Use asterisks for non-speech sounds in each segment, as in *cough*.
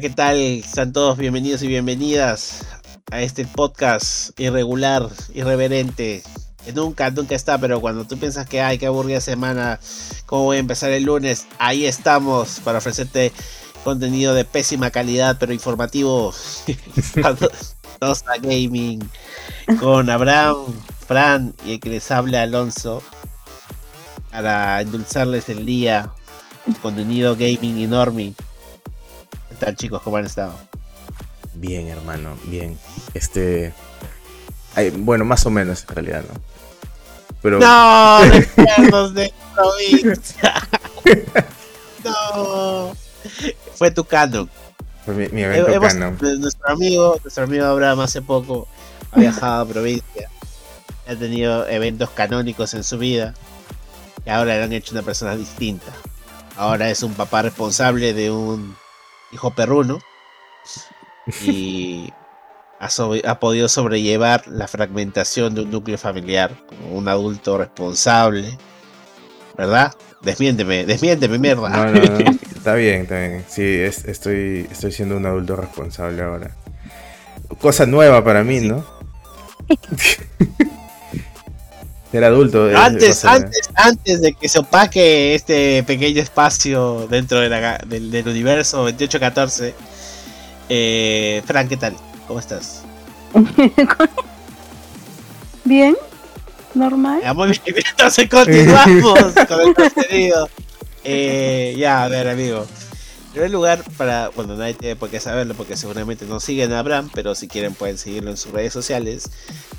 ¿qué tal? Están todos bienvenidos y bienvenidas a este podcast irregular, irreverente, nunca, nunca está, pero cuando tú piensas que hay que aburrida semana, ¿cómo voy a empezar el lunes? Ahí estamos para ofrecerte contenido de pésima calidad, pero informativo. *laughs* Tosa Gaming con Abraham, Fran y el que les habla Alonso para endulzarles el día. Contenido gaming enorme. ¿Qué tal chicos? ¿Cómo han estado? Bien, hermano, bien. Este. bueno, más o menos en realidad, ¿no? Pero... No, *laughs* recuerdos de provincia. no. Fue tu canon. Fue mi, evento canon. Nuestro amigo, nuestro amigo Abraham hace poco ha viajado a provincia. Ha tenido eventos canónicos en su vida. Y ahora le han hecho una persona distinta. Ahora es un papá responsable de un hijo perruno. *laughs* Y ha, podido sobrellevar la fragmentación de un núcleo familiar como un adulto responsable. ¿Verdad? Desmiénteme, desmiénteme, mierda. No, no, no. *laughs* Está bien, está bien. Sí, estoy, estoy siendo un adulto responsable ahora. Cosa nueva para mí, ¿no? *laughs* Ser adulto. Antes, antes, antes de que se opaque este pequeño espacio dentro de del, del, universo 2814, eh, Fran, ¿qué tal? ¿Cómo estás? *laughs* Bien, normal. muy bien, entonces continuamos *laughs* con el contenido. Eh, ya, a ver, amigo. En primer lugar, para, bueno, nadie tiene por qué saberlo porque seguramente no siguen a Abraham, pero si quieren pueden seguirlo en sus redes sociales.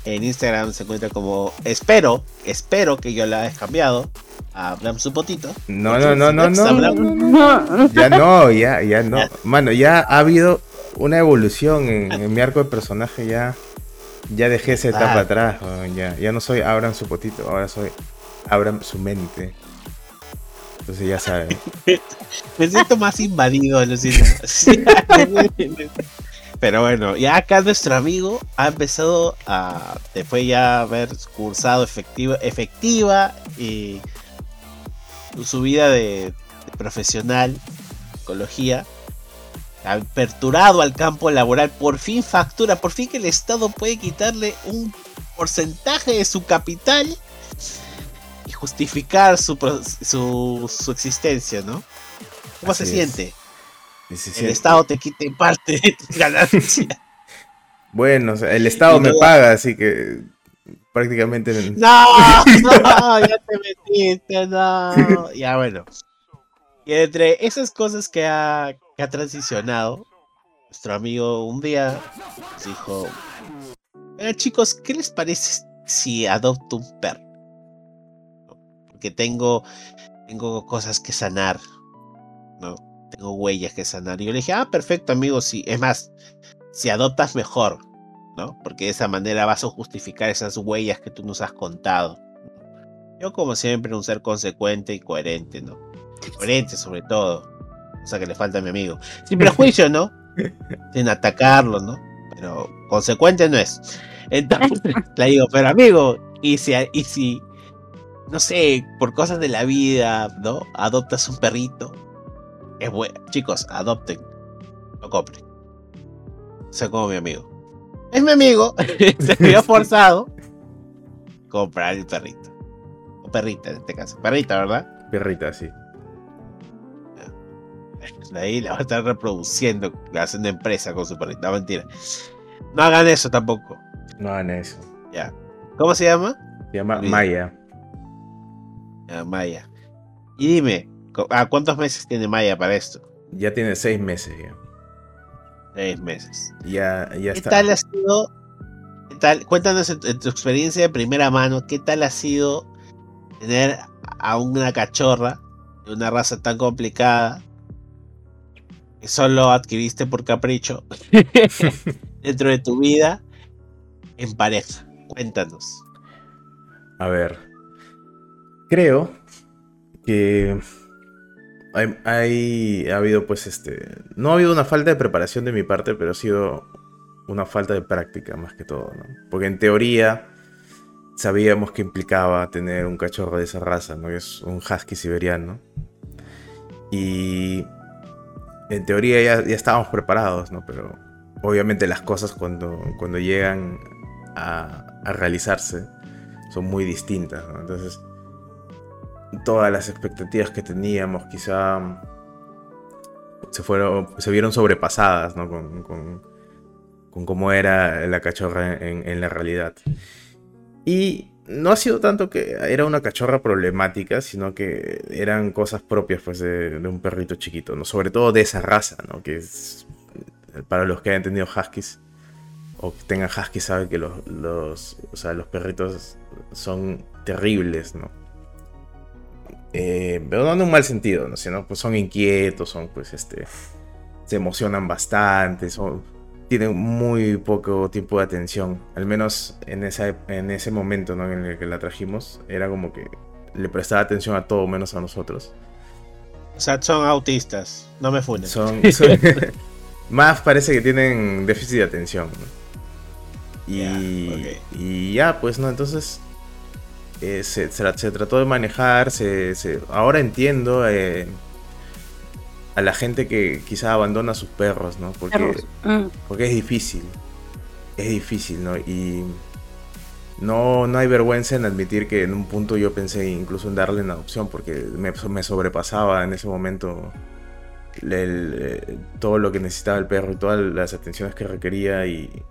En Instagram se encuentra como, espero, espero que yo la haya cambiado a Abraham su potito. No, no, no, no, no. Ya no, ya, ya no. Mano, ya ha habido una evolución en, mi arco de personaje ya. Ya dejé esa etapa atrás. Ya, ya no soy Abraham su potito, ahora soy Abraham su mente. Entonces ya saben. *laughs* Me siento más invadido, Lucina. *laughs* Pero bueno, ya acá nuestro amigo ha empezado a, después ya haber cursado efectiva, efectiva y su vida de, de profesional, psicología, aperturado al campo laboral, por fin factura, por fin que el Estado puede quitarle un porcentaje de su capital justificar su, su, existencia, ¿no? ¿Cómo se siente? *laughs* el Estado te quite parte de tus ganancias. bueno, el Estado me paga, así que prácticamente... No, *laughs* no, ya te metiste, no. Ya bueno. Y entre esas cosas que ha, que ha transicionado, nuestro amigo un día dijo, chicos, ¿qué les parece si adopto un perro? Porque tengo, tengo cosas que sanar, ¿no? Tengo huellas que sanar. Y yo le dije, ah, perfecto, amigo, sí. Es más, si adoptas mejor, ¿no? Porque de esa manera vas a justificar esas huellas que tú nos has contado. Yo, como siempre, un ser consecuente y coherente, ¿no? Coherente sobre todo. O sea que le falta a mi amigo. Sin prejuicio, ¿no? *laughs* Sin atacarlo, ¿no? Pero consecuente no es. *laughs* Entonces le digo, pero amigo, y si, y si, no sé, por cosas de la vida, ¿no? Adoptas un perrito. Es bueno. Chicos, adopten. Lo compren. Sé como mi amigo. Es mi amigo. *laughs* Se vio forzado. Comprar el perrito. O perrita en este caso. Perrita, ¿verdad? Perrita, sí ahí la va a estar reproduciendo, haciendo empresa con su perrito. No, mentira. No hagan eso tampoco. No hagan eso. Ya. ¿Cómo se llama? Se llama Maya. Maya. Y dime, ¿a cuántos meses tiene Maya para esto? Ya tiene seis meses ya. Seis meses. Ya, ya ¿Qué tal ha sido? ¿Qué tal? Cuéntanos en, tu experiencia de primera mano, ¿qué tal ha sido tener a una cachorra de una raza tan complicada que solo adquiriste por capricho *laughs* dentro de tu vida en pareja. Cuéntanos. A ver, creo que ha habido pues este, no ha habido una falta de preparación de mi parte, pero ha sido una falta de práctica más que todo, ¿no? Porque en teoría sabíamos que implicaba tener un cachorro de esa raza, ¿no? es un husky siberiano. Y en teoría ya, estábamos preparados, ¿no? Pero obviamente las cosas cuando, cuando llegan a realizarse son muy distintas, ¿no? Entonces, todas las expectativas que teníamos quizá se fueron se vieron sobrepasadas ¿no? con, con, cómo era la cachorra en, la realidad. Y no ha sido tanto que era una cachorra problemática sino que eran cosas propias pues de, de un perrito chiquito no sobre todo de esa raza no que es para los que hayan tenido huskies o que tengan huskies saben que los, los o sea los perritos son terribles no eh, pero no en un mal sentido, ¿no? Sino, pues son inquietos, son, pues, este, se emocionan bastante, son, tienen muy poco tiempo de atención. Al menos en, esa, en ese momento, ¿no? En el que la trajimos, era como que le prestaba atención a todo menos a nosotros. O sea, son autistas, no me funen. Son, *laughs* son más parece que tienen déficit de atención. ¿no? Y, yeah, okay. y ya, pues, ¿no? Entonces eh, se, se, se, trató de manejar, se, ahora entiendo eh, a la gente que quizás abandona a sus perros, ¿no? Porque, mm. porque es difícil, es difícil, ¿no? Y no, no hay vergüenza en admitir que en un punto yo pensé incluso en darle una adopción porque me, me sobrepasaba en ese momento el, el, eh, todo lo que necesitaba el perro y todas las atenciones que requería y,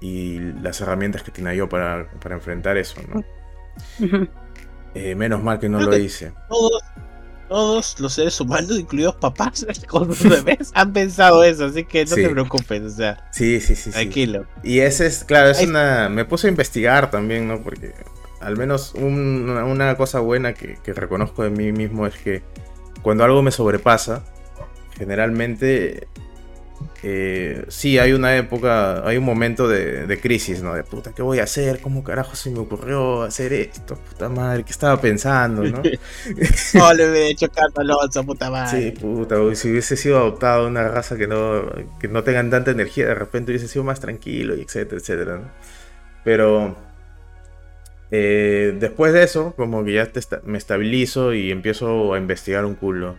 y las herramientas que tenía yo para, para enfrentar eso, ¿no? Eh, menos mal que no Creo lo que hice. Todos, todos, los seres humanos, incluidos papás *laughs* con sus bebés, han pensado eso, así que no sí. te preocupes, o sea. Sí, sí, sí. Tranquilo. Sí. Y ese es, claro, es Ahí... una. Me puse a investigar también, ¿no? Porque al menos un, una cosa buena que, que reconozco de mí mismo es que cuando algo me sobrepasa, generalmente eh, sí, hay una época, hay un momento de, de, crisis, ¿no? De puta, ¿qué voy a hacer? ¿Cómo carajo se me ocurrió hacer esto? Puta madre, ¿qué estaba pensando, no? *laughs* no, le hubiera hecho carta Alonso, puta madre. Sí, puta, si hubiese sido adoptado una raza que no, que no tengan tanta energía, de repente hubiese sido más tranquilo, y etcétera, etcétera, ¿no? Pero eh, después de eso, como que ya te, me estabilizo y empiezo a investigar un culo.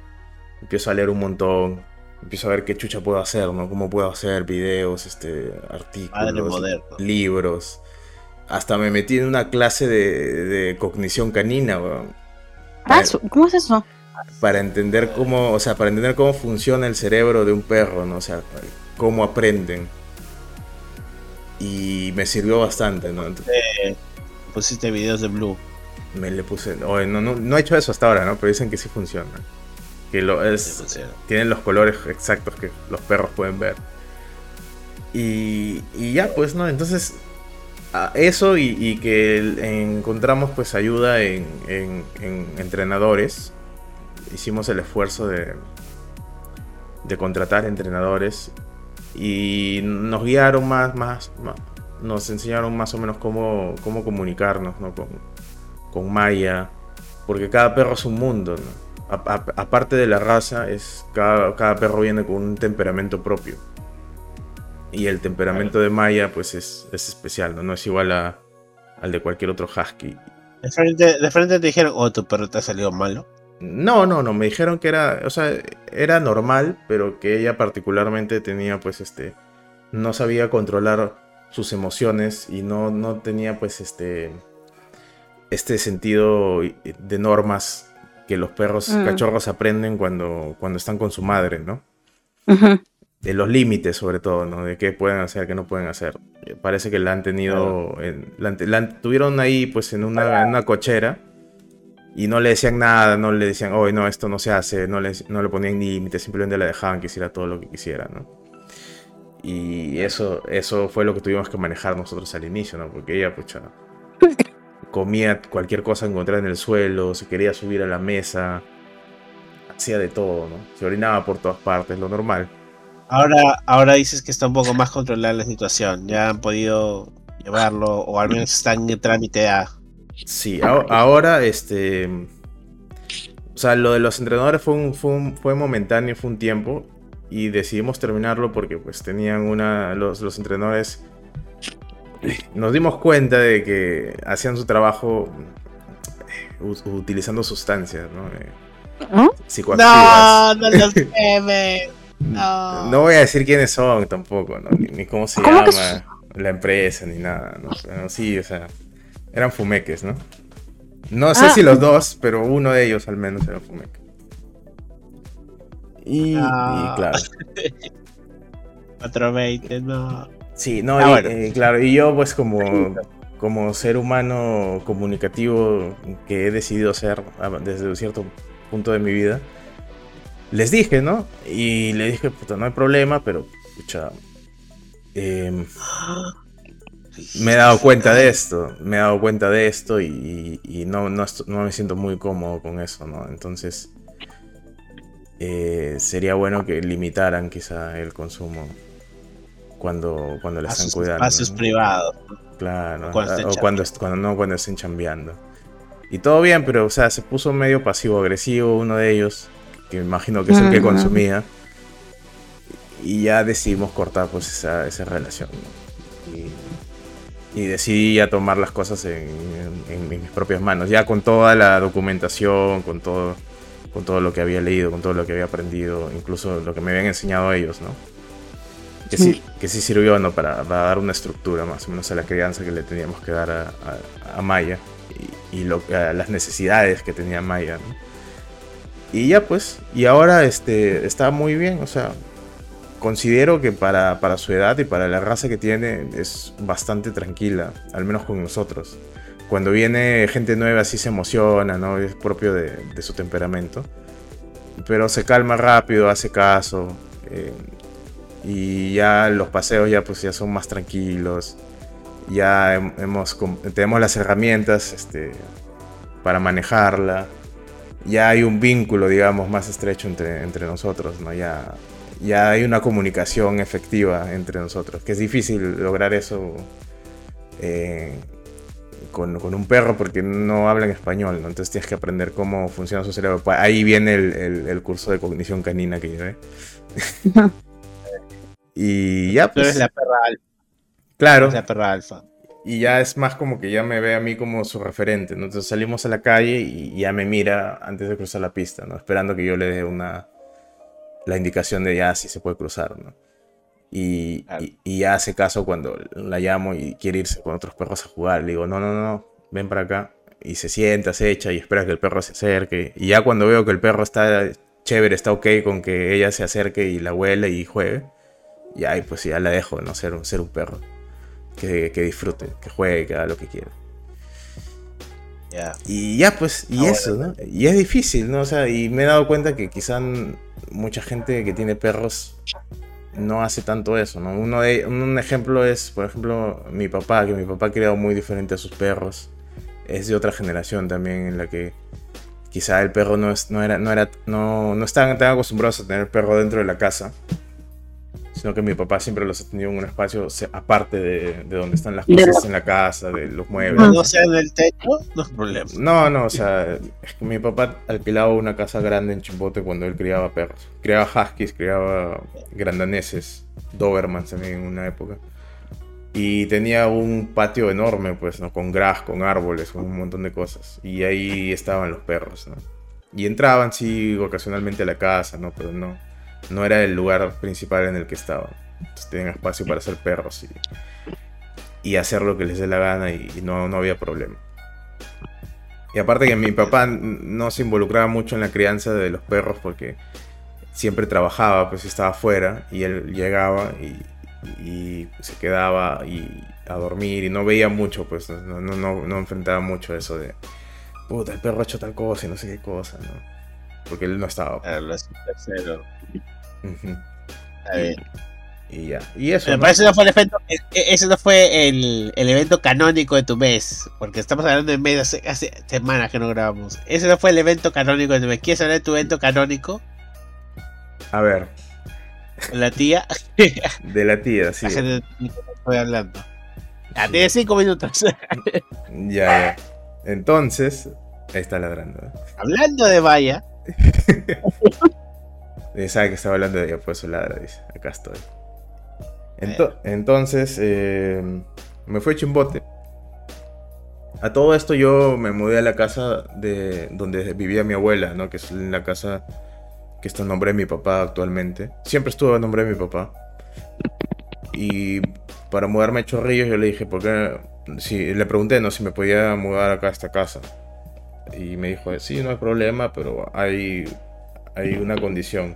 Empiezo a leer un montón empiezo a ver qué chucha puedo hacer, ¿no? Cómo puedo hacer videos, este, artículos, libros. Hasta me metí en una clase de, de cognición canina, weón. Ah, ¿cómo es eso? Para entender cómo, o sea, para entender cómo funciona el cerebro de un perro, ¿no? O sea, cómo aprenden. Y me sirvió bastante, ¿no? Entonces, eh, pusiste videos de Blue. Me le puse, oye, no, no, no he hecho eso hasta ahora, ¿no? Pero dicen que sí funciona que lo es, tienen los colores exactos que los perros pueden ver. Y, y ya, pues, ¿no? Entonces, eso y, y, que encontramos pues ayuda en, en, en, entrenadores. Hicimos el esfuerzo de, de contratar entrenadores y nos guiaron más, más, más, nos enseñaron más o menos cómo, cómo comunicarnos ¿no? con, con Maya, porque cada perro es un mundo, ¿no? Aparte de la raza, es cada, cada, perro viene con un temperamento propio. Y el temperamento de Maya, pues es, es especial, ¿no? No es igual a, al de cualquier otro husky. De frente, de frente te dijeron, oh, tu perro te ha salido malo. No, no, no, me dijeron que era, o sea, era normal, pero que ella particularmente tenía, pues, este, no sabía controlar sus emociones y no, no tenía, pues, este, este sentido de normas que los perros mm. cachorros aprenden cuando, cuando están con su madre, ¿no? Uh -huh. De los límites, sobre todo, ¿no? De qué pueden hacer, qué no pueden hacer. Parece que la han tenido. En, la, la, tuvieron ahí, pues, en una, en una, cochera. Y no le decían nada, no le decían, oh, no, esto no se hace, no le, no le ponían límites, simplemente la dejaban que hiciera todo lo que quisiera, ¿no? Y eso, eso fue lo que tuvimos que manejar nosotros al inicio, ¿no? Porque ella, pucha, comía cualquier cosa encontrada en el suelo, se quería subir a la mesa, hacía de todo, ¿no? Se orinaba por todas partes, lo normal. Ahora, ahora dices que está un poco más controlada la situación, ya han podido llevarlo, o al menos están en trámite a... Sí, ahora, este... O sea, lo de los entrenadores fue, un, fue, un, fue momentáneo, fue un tiempo, y decidimos terminarlo porque pues tenían una... Los, los entrenadores nos dimos cuenta de que hacían su trabajo eh, utilizando sustancias, ¿no? Eh, psicoactivas. No, no los *laughs* No. no voy a decir quiénes son tampoco, ¿no? ni, cómo se llama la empresa, ni nada, ¿no? Pero sí, o sea, eran fumeques, ¿no? No sé ah. si los dos, pero uno de ellos al menos era fumeque. Y, ah. y claro. *laughs* 420, no. Sí, no, ah, y, claro, y yo pues como, como ser humano comunicativo que he decidido ser desde un cierto punto de mi vida, les dije, ¿no? Y le dije, puta, no hay problema, pero, escucha, em, me he dado cuenta de esto, me he dado cuenta de esto y, no, no, me siento muy cómodo con eso, ¿no? Entonces, eh, sería bueno que limitaran quizá el consumo cuando, cuando le están cuidando. Espacios privados. Claro, o cuando, cuando, no, cuando estén chambeando. Y todo bien, pero o sea, se puso medio pasivo-agresivo uno de ellos, que imagino que es el que consumía. Y ya decidimos cortar pues esa, esa relación. Y, y, decidí ya tomar las cosas en, en, mis propias manos, ya con toda la documentación, con todo, con todo lo que había leído, con todo lo que había aprendido, incluso lo que me habían enseñado ellos, ¿no? Que sí, que sí sirvió ¿no? para, dar una estructura más o menos a la crianza que le teníamos que dar a, Maya y, lo, las necesidades que tenía Maya. Y ya pues, y ahora este, está muy bien, o sea, considero que para, para, su edad y para la raza que tiene es bastante tranquila, al menos con nosotros. Cuando viene gente nueva así se emociona, ¿no? Es propio de, de su temperamento. Pero se calma rápido, hace caso. Eh, y ya los paseos ya pues ya son más tranquilos ya hemos tenemos las herramientas este, para manejarla ya hay un vínculo digamos más estrecho entre, entre nosotros no ya ya hay una comunicación efectiva entre nosotros que es difícil lograr eso eh, con, con, un perro porque no hablan español, entonces tienes que aprender cómo funciona su cerebro. Ahí viene el, el, el curso de cognición canina que llevé. *laughs* Y ya pues. Tú eres la perra alfa. Claro. la perra alfa. Y ya es más como que ya me ve a mí como su referente, Entonces salimos a la calle y ya me mira antes de cruzar la pista, ¿no? Esperando que yo le dé una. la indicación de ya si se puede cruzar, ¿no? Y, y, ya hace caso cuando la llamo y quiere irse con otros perros a jugar. Le digo, no, no, no, ven para acá. Y se sienta, se echa y espera que el perro se acerque. Y ya cuando veo que el perro está chévere, está ok con que ella se acerque y la huele y juegue, y ahí pues ya la dejo, ¿no? Ser, ser un perro. Que, disfrute, que juegue, que haga lo que quiera. Y ya pues, y ah, eso, ¿no? Y es difícil, ¿no? O sea, y me he dado cuenta que quizá mucha gente que tiene perros no hace tanto eso, ¿no? Uno de, un ejemplo es, por ejemplo, mi papá, que mi papá ha criado muy diferente a sus perros. Es de otra generación también en la que quizá el perro no, es, no era, no era, no, no estaban tan acostumbrados a tener perro dentro de la casa sino que mi papá siempre los ha tenido en un espacio aparte de, donde están las cosas en la casa, de los muebles. No sea en el techo, no es problema. No, no, o sea, es que mi papá alquilaba una casa grande en Chimbote cuando él criaba perros. Criaba huskies, criaba grandaneses, dobermans también en una época. Y tenía un patio enorme, pues, ¿no? Con gras, con árboles, con un montón de cosas. Y ahí estaban los perros, ¿no? Y entraban, sí, ocasionalmente a la casa, ¿no? Pero no no era el lugar principal en el que estaba. Entonces tenían espacio para hacer perros y, y hacer lo que les dé la gana y, no, no había problema. Y aparte que mi papá no se involucraba mucho en la crianza de los perros porque siempre trabajaba, pues estaba afuera y él llegaba y, se quedaba y a dormir y no veía mucho, pues no, no, no, enfrentaba mucho eso de, puta, el perro ha hecho tal cosa y no sé qué cosa, ¿no? Porque él no estaba. Y, ya. Y eso. Pero no fue el evento, e, ese no fue el, evento canónico de tu mes. Porque estamos hablando de mes hace, semanas que no grabamos. Ese no fue el evento canónico de tu mes. ¿Quieres hablar de tu evento canónico? A ver. La tía. *laughs* de la tía, sí. Estoy hablando. Ya, tiene cinco minutos. *laughs* ya, ya. Entonces, ahí está ladrando. ¿eh? Hablando de Vaya. *laughs* sabe que estaba hablando de ella, por eso ladra, dice. Acá estoy. entonces, eh, me fue chimbote. A todo esto yo me mudé a la casa de donde vivía mi abuela, ¿no? Que es la casa que está en nombre de mi papá actualmente. Siempre estuvo en nombre de mi papá. Y para mudarme a Chorrillos yo le dije, ¿por qué? Sí, le pregunté, ¿no? Si me podía mudar acá a esta casa. Y me dijo, sí, no hay problema, pero hay, hay una condición.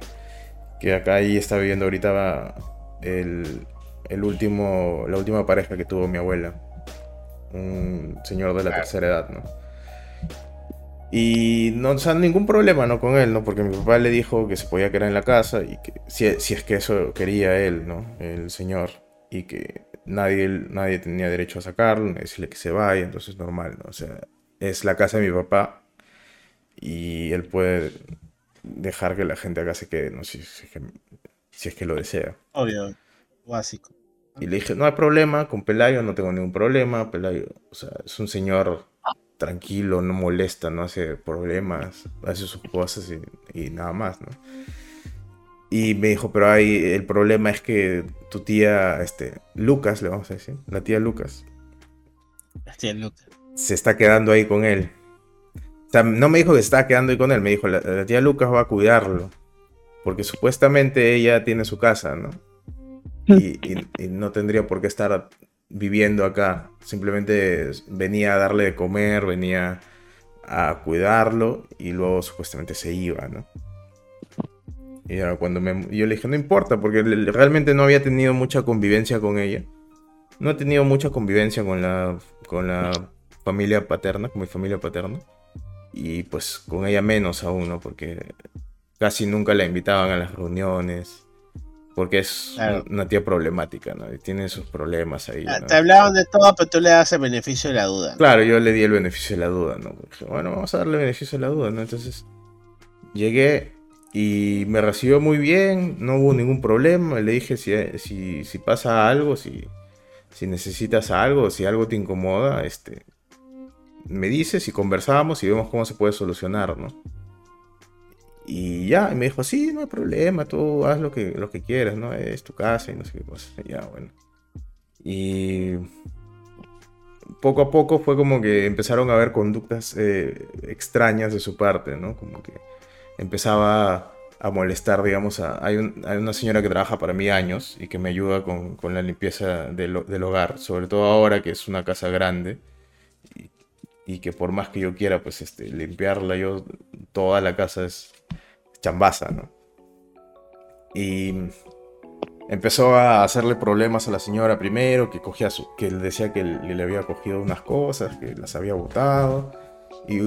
Que acá ahí está viviendo ahorita el, el último, la última pareja que tuvo mi abuela. Un señor de la tercera edad, ¿no? Y no, o sea, ningún problema, ¿no? Con él, ¿no? Porque mi papá le dijo que se podía quedar en la casa y que si, si es que eso quería él, ¿no? El señor. Y que nadie, nadie tenía derecho a sacarlo, decirle que se vaya, entonces normal, ¿no? O sea, es la casa de mi papá y él puede dejar que la gente acá se quede, ¿no? Si, si, es, que, si es que lo desea. Obvio, básico. Y le dije, no hay problema, con Pelayo no tengo ningún problema, Pelayo, o sea, es un señor tranquilo, no molesta, no hace problemas, hace sus cosas y, y nada más, ¿no? Y me dijo, pero hay, el problema es que tu tía, este, Lucas, le vamos a decir, la tía Lucas. La tía Lucas. Se está quedando ahí con él. O sea, no me dijo que estaba quedando ahí con él, me dijo, la, la, tía Lucas va a cuidarlo. Porque supuestamente ella tiene su casa, ¿no? Y, y, y no tendría por qué estar viviendo acá. Simplemente venía a darle de comer, venía a cuidarlo y luego supuestamente se iba, ¿no? Y ahora cuando me, yo le dije, no importa, porque realmente no había tenido mucha convivencia con ella. No he tenido mucha convivencia con la, con la familia paterna, con mi familia paterna. Y pues con ella menos aún, ¿no? Porque casi nunca la invitaban a las reuniones. Porque es claro. una tía problemática, ¿no? Y tiene sus problemas ahí. ¿no? Te hablaban de todo, pero tú le das el beneficio de la duda. Claro, yo le di el beneficio de la duda, ¿no? Dije, bueno, vamos a darle el beneficio de la duda, ¿no? Entonces llegué y me recibió muy bien, no hubo ningún problema. Le dije si, si, si pasa algo, si, si necesitas algo, si algo te incomoda, este, me dices y conversamos y vemos cómo se puede solucionar, ¿no? Y ya, y me dijo, sí, no hay problema, tú haz lo que, lo que quieras, ¿no? Es tu casa y no sé qué cosa. Ya, bueno. Y poco a poco fue como que empezaron a haber conductas eh, extrañas de su parte, ¿no? Como que empezaba a molestar, digamos, a, hay, un, hay, una señora que trabaja para mí años y que me ayuda con, con la limpieza del, del, hogar, sobre todo ahora que es una casa grande y, y, que por más que yo quiera, pues, este, limpiarla, yo, toda la casa es chambaza, ¿no? Y empezó a hacerle problemas a la señora primero, que cogía su, que decía que le, había cogido unas cosas, que las había botado. Y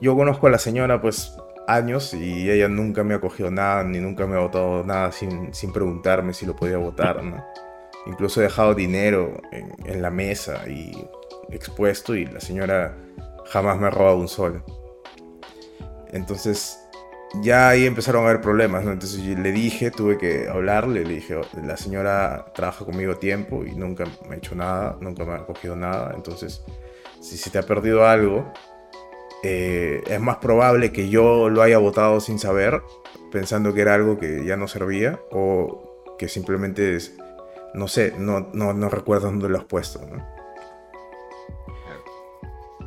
yo conozco a la señora, pues, años y ella nunca me ha cogido nada, ni nunca me ha votado nada sin, sin preguntarme si lo podía votar, ¿no? Incluso he dejado dinero en, en, la mesa y expuesto y la señora jamás me ha robado un sol. Entonces ya ahí empezaron a haber problemas, ¿no? Entonces le dije, tuve que hablarle, le dije, la señora trabaja conmigo tiempo y nunca me ha hecho nada, nunca me ha cogido nada, entonces si se te ha perdido algo, eh, es más probable que yo lo haya votado sin saber, pensando que era algo que ya no servía, o que simplemente no sé, no, no, no recuerdo dónde lo has puesto.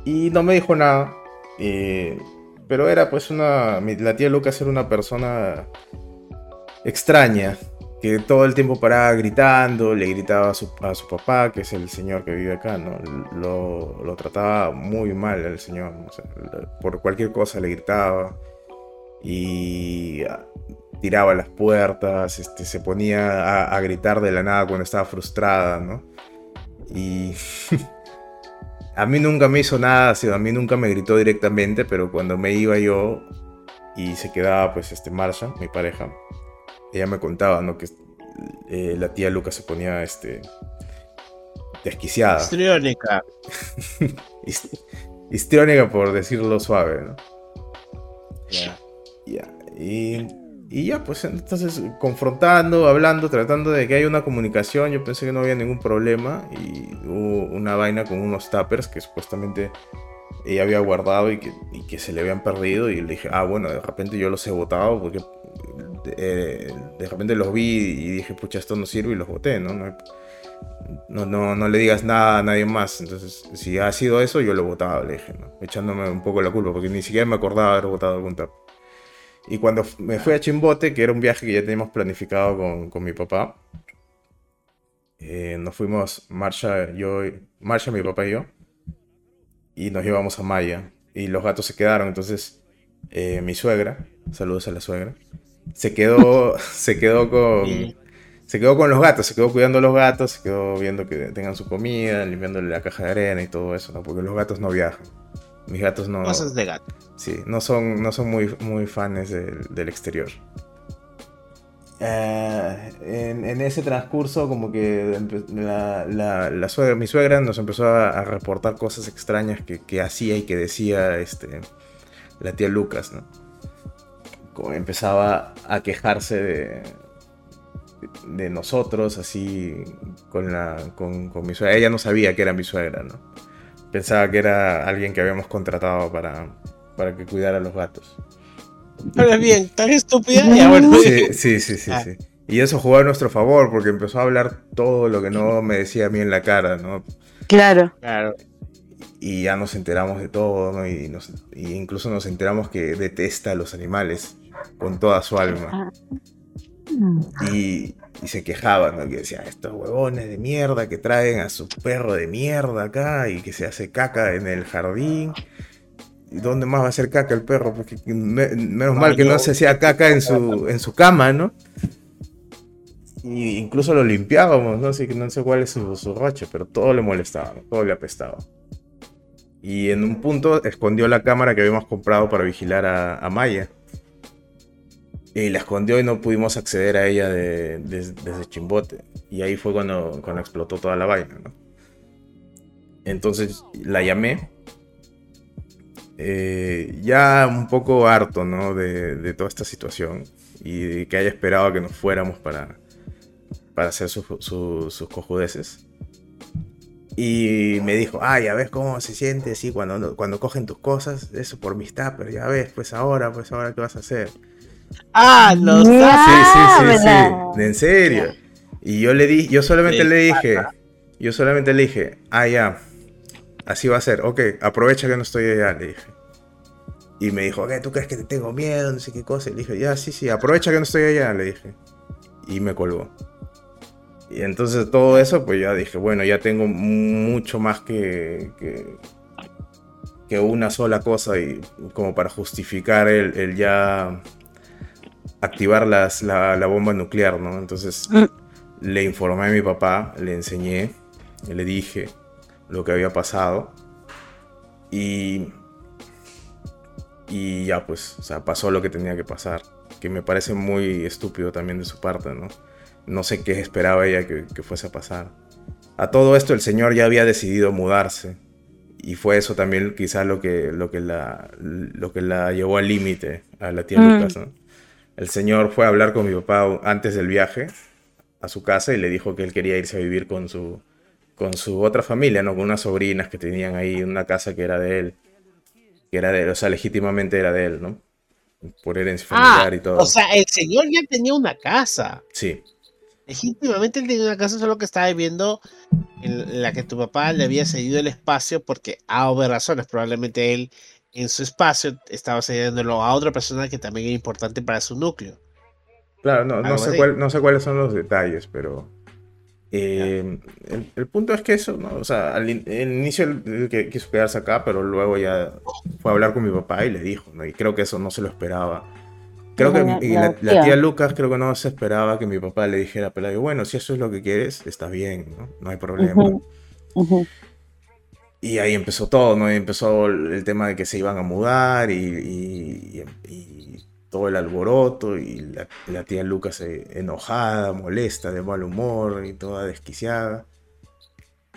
Y no me dijo nada, pero era pues una, la tía Lucas era una persona extraña, que todo el tiempo paraba gritando, le gritaba a su, a su, papá, que es el señor que vive acá, ¿no? Lo, lo trataba muy mal el señor, por cualquier cosa le gritaba y tiraba las puertas, este, se ponía a gritar de la nada cuando estaba frustrada, ¿no? Y *laughs* a mí nunca me hizo nada, a mí nunca me gritó directamente, pero cuando me iba yo y se quedaba pues este Marsha, mi pareja, ella me contaba, ¿no? Que eh, la tía Lucas se ponía, este, desquiciada. Histriónica. *laughs* Histriónica por decirlo suave, ¿no? Ya. Yeah. Y, y, ya, pues entonces confrontando, hablando, tratando de que haya una comunicación, yo pensé que no había ningún problema y hubo una vaina con unos tappers que supuestamente ella había guardado y que, se le habían perdido y le dije, ah, bueno, de repente yo los he botado porque eh, de repente los vi y dije, pucha, esto no sirve y los boté, ¿no? No, no, no, le digas nada a nadie más. Entonces, si ha sido eso, yo lo he votado, le dije, ¿no? echándome un poco la culpa, porque ni siquiera me acordaba de haber votado algún tap. Y cuando me fui a Chimbote, que era un viaje que ya teníamos planificado con, mi papá, eh, nos fuimos, Marcha, yo, Marcha, mi papá y yo, y nos llevamos a Maya. Y los gatos se quedaron, entonces eh, mi suegra, saludos a la suegra, se quedó, *laughs* se quedó con... Se quedó con los gatos, se quedó cuidando a los gatos, se quedó viendo que tengan su comida, limpiándole la caja de arena y todo eso, ¿no? Porque los gatos no viajan. Mis gatos no. Cosas de gato. Sí, no son, no son muy, muy fans del, exterior. Eh, en, ese transcurso, como que la, la, suegra, mi suegra nos empezó a, reportar cosas extrañas que, hacía y que decía este, la tía Lucas, ¿no? Como empezaba a quejarse de, de nosotros, así, con, la, con, con mi suegra. Ella no sabía que era mi suegra, ¿no? Pensaba que era alguien que habíamos contratado para, para que cuidara a los gatos. Ahora bien, tan estúpida. *laughs* Sí, sí, sí, sí, ah. sí. Y eso jugó a nuestro favor porque empezó a hablar todo lo que no me decía a mí en la cara, ¿no? Claro. Claro. Y ya nos enteramos de todo, ¿no? Y, incluso nos enteramos que detesta a los animales con toda su alma. Ah. Y, y se quejaban, ¿no? Que decía, estos huevones de mierda que traen a su perro de mierda acá y que se hace caca en el jardín. ¿Y dónde más va a hacer caca el perro? Porque menos mal que no se hacía caca en su, en su cama, ¿no? Y incluso lo limpiábamos, ¿no? Así que no sé cuál es su, su roche, pero todo le molestaba, todo le apestaba. Y en un punto escondió la cámara que habíamos comprado para vigilar a, a Maya y la escondió y no pudimos acceder a ella desde Chimbote. Y ahí fue cuando, cuando explotó toda la vaina, ¿no? Entonces la llamé. Eh, ya un poco harto, ¿no? De, toda esta situación. Y que haya esperado que nos fuéramos para, para hacer sus cojudeces. Y me dijo, ah, ya ves cómo se siente así cuando, cuando cogen tus cosas. Eso por mis pero ya ves, pues ahora, pues ahora, ¿qué vas a hacer? *laughs* Ah, los Sí, sí, sí, sí, En serio. Y yo le di, yo solamente le dije, yo solamente le dije, ah, ya, así va a ser, ok, aprovecha que no estoy allá, le dije. Y me dijo, ¿qué? ¿Tú crees que te tengo miedo? No sé qué cosa. Y le dije, ya, sí, sí, aprovecha que no estoy allá, le dije. Y me colgó. Y entonces todo eso, pues ya dije, bueno, ya tengo mucho más que, que, que una sola cosa y como para justificar el, el ya activar las, la, bomba nuclear, ¿no? Entonces *laughs* le informé a mi papá, le enseñé, le dije lo que había pasado y, y ya pues, o sea, pasó lo que tenía que pasar, que me parece muy estúpido también de su parte, ¿no? No sé qué esperaba ella que, que fuese a pasar. A todo esto el señor ya había decidido mudarse y fue eso también quizás lo que, lo que, la, lo que la llevó al límite a la tía mm. Lucas, ¿no? El señor fue a hablar con mi papá antes del viaje a su casa y le dijo que él quería irse a vivir con su, con su otra familia, ¿no? Con unas sobrinas que tenían ahí una casa que era de él. Que era de él, o sea, legítimamente era de él, ¿no? Por herencia ah, familiar y todo. O sea, el señor ya tenía una casa. Sí. Legítimamente él tenía una casa, solo que estaba viviendo en la que tu papá le había cedido el espacio porque, a obras razones, probablemente él en su espacio estaba cediéndolo a otra persona que también es importante para su núcleo. Claro, no, no sé, no sé cuáles son los detalles, pero eh, el, punto es que eso, ¿no? O sea, al inicio él, que quiso quedarse acá, pero luego ya fue a hablar con mi papá y le dijo, ¿no? Y creo que eso no se lo esperaba. Creo que la, tía Lucas creo que no se esperaba que mi papá le dijera, pero bueno, si eso es lo que quieres, está bien, ¿no? No hay problema. Y ahí empezó todo, ¿no? Y empezó el tema de que se iban a mudar y, todo el alboroto y la, tía Lucas enojada, molesta, de mal humor y toda desquiciada.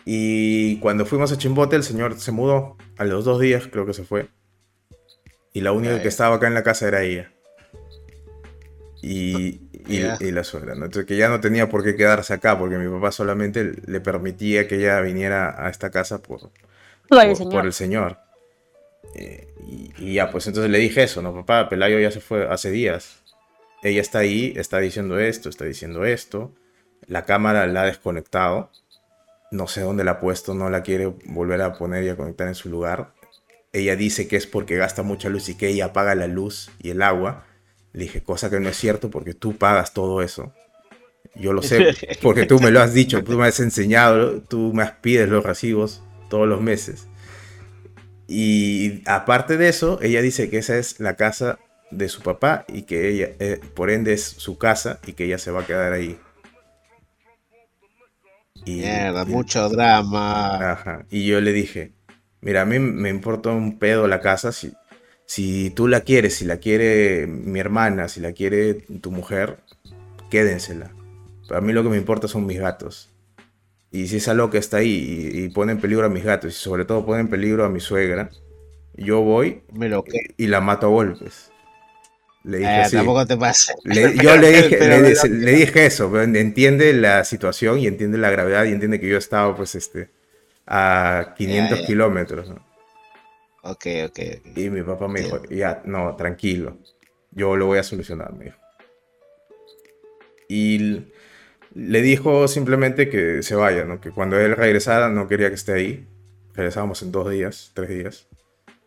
Y cuando fuimos a Chimbote, el señor se mudó. A los dos días creo que se fue. Y la única que estaba acá en la casa era ella. Y, y, la suegra, ¿no? Entonces que ya no tenía por qué quedarse acá, porque mi papá solamente le permitía que ella viniera a esta casa por, *laughs* por, el señor. Eh, y, ya, pues entonces le dije eso, ¿no? Papá, Pelayo ya se fue hace días. Ella está ahí, está diciendo esto, está diciendo esto. La cámara la ha desconectado. No sé dónde la ha puesto, no la quiere volver a poner y a conectar en su lugar. Ella dice que es porque gasta mucha luz y que ella apaga la luz y el agua. Le dije, cosa que no es cierto porque tú pagas todo eso. Yo lo sé, *laughs* porque tú me lo has dicho, tú me has enseñado, tú me pides los recibos todos los meses. Y aparte de eso, ella dice que esa es la casa de su papá y que ella, eh, por ende, es su casa y que ella se va a quedar ahí. Y, Mierda, mucho drama. Ajá. Y yo le dije, mira, a mí me importa un pedo la casa si, si tú la quieres, si la quiere mi hermana, si la quiere tu mujer, quédensela. A mí lo que me importa son mis gatos. Y si esa loca está ahí y, pone en peligro a mis gatos y sobre todo pone en peligro a mi suegra, yo voy y, la mato a golpes. Le dije eh, Tampoco te pasa. *laughs* yo le dije, le, dije eso, pero entiende la situación y entiende la gravedad y entiende que yo estaba pues este a 500 kilómetros. Ok, ok. Y mi papá me dijo, ya, no, tranquilo, yo lo voy a solucionar, me dijo. Y le dijo simplemente que se vaya, ¿no? Que cuando él regresara no quería que esté ahí. Regresábamos en dos días, tres días.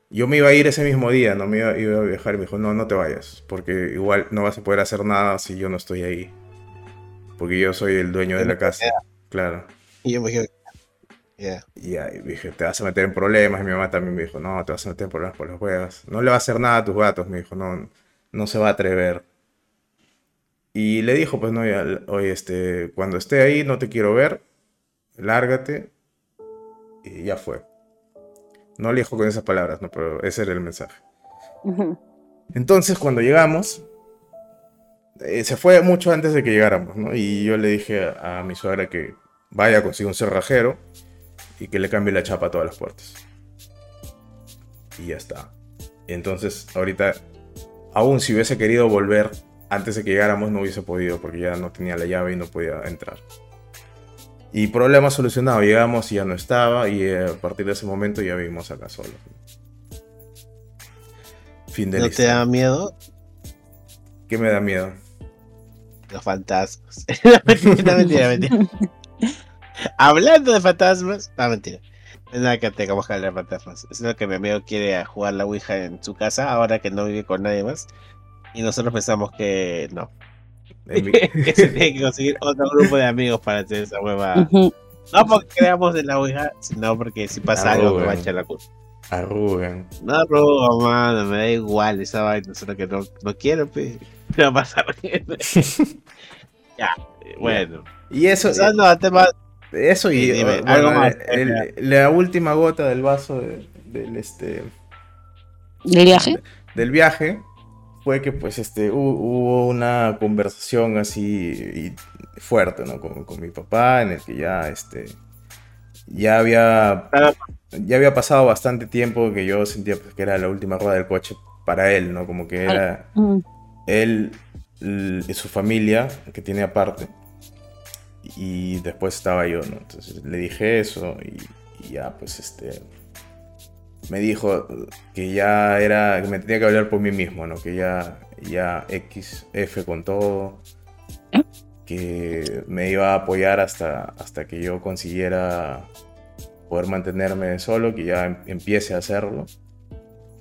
Yo me iba a ir ese mismo día, no me iba, a viajar me dijo, no, no te vayas, porque igual no vas a poder hacer nada si yo no estoy ahí. Porque yo soy el dueño de la casa. Claro. Y yo me dije, yeah. y dije, te vas a meter en problemas. Y mi mamá también me dijo, no, te vas a meter en problemas por las huevas. No le va a hacer nada a tus gatos, me dijo, no, no se va a atrever. Y le dijo, pues no, oye, este, cuando esté ahí no te quiero ver, lárgate. Y ya fue. No le dijo con esas palabras, no, pero ese era el mensaje. Entonces, cuando llegamos, eh, se fue mucho antes de que llegáramos, ¿no? Y yo le dije a, mi suegra que vaya, consiga un cerrajero y que le cambie la chapa a todas las puertas. Y ya está. entonces, ahorita, aún si hubiese querido volver antes de que llegáramos no hubiese podido porque ya no tenía la llave y no podía entrar. Y problema solucionado, llegamos y ya no estaba y eh, a partir de ese momento ya vivimos acá solos. Fin de ¿No te da miedo? ¿Qué me da miedo? Los fantasmas. *laughs* mentira, mentira, mentira. *laughs* Hablando de fantasmas, no mentira. No es nada que tengamos que hablar de fantasmas. Es lo que mi amigo quiere jugar la Ouija en su casa ahora que no vive con nadie más. Y nosotros pensamos que no. *laughs* que se tiene que conseguir otro grupo de amigos para hacer esa hueva. No porque creamos en la Ouija, sino porque si pasa algo me va a echar la culpa. Arrugan. No arrugan, mano, me da igual esa vaina, solo que no, no quiero, pues. *laughs* Me va a pasar. *laughs* ya, bueno. Y eso. Pasando a temas. Eso y algo más. la última gota del vaso del este. ¿Del viaje? del viaje fue que pues este hubo una conversación así fuerte ¿no? con, mi papá en el que ya este ya había ya había pasado bastante tiempo que yo sentía pues, que era la última rueda del coche para él no como que era él y su familia que tiene aparte y después estaba yo no entonces le dije eso y, y ya pues este me dijo que ya era, que me tenía que hablar por mí mismo, ¿no? Que ya, ya XF con todo, que me iba a apoyar hasta, hasta que yo consiguiera poder mantenerme solo, que ya em, empiece a hacerlo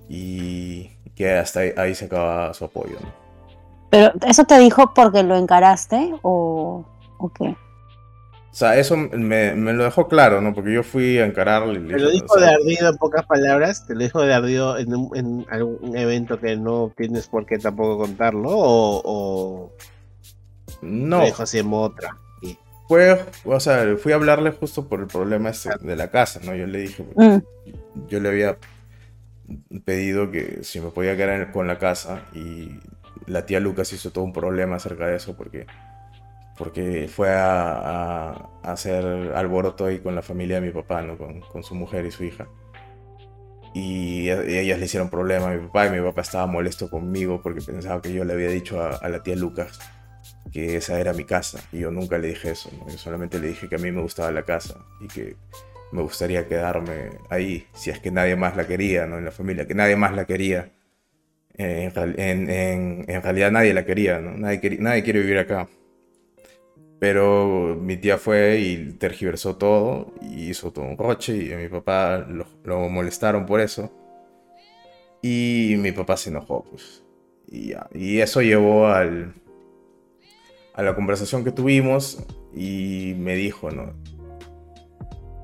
y que hasta ahí, se acaba su apoyo, ¿no? Pero eso te dijo porque lo encaraste o, o qué? O sea, eso me, lo dejó claro, ¿no? Porque yo fui a encararle. ¿Te lo dijo de ardido en pocas palabras? ¿Te lo dijo de ardido en, algún evento que no tienes por qué tampoco contarlo? ¿O, no? Lo dijo así en otra. Fue, o sea, fui a hablarle justo por el problema este de la casa, ¿no? Yo le dije, mm. yo le había pedido que si me podía quedar con la casa y la tía Lucas hizo todo un problema acerca de eso porque porque fue a, hacer alboroto ahí con la familia de mi papá, ¿no? con, su mujer y su hija. Y, ellas le hicieron problema a mi papá y mi papá estaba molesto conmigo porque pensaba que yo le había dicho a, la tía Lucas que esa era mi casa y yo nunca le dije eso, yo solamente le dije que a mí me gustaba la casa y que me gustaría quedarme ahí si es que nadie más la quería, ¿no? En la familia, que nadie más la quería. En, realidad nadie la quería, ¿no? Nadie, nadie quiere vivir acá. Pero mi tía fue y tergiversó todo y hizo todo un roche y a mi papá lo, molestaron por eso. Y mi papá se enojó, pues. Y, ya. y eso llevó al, a la conversación que tuvimos y me dijo, ¿no?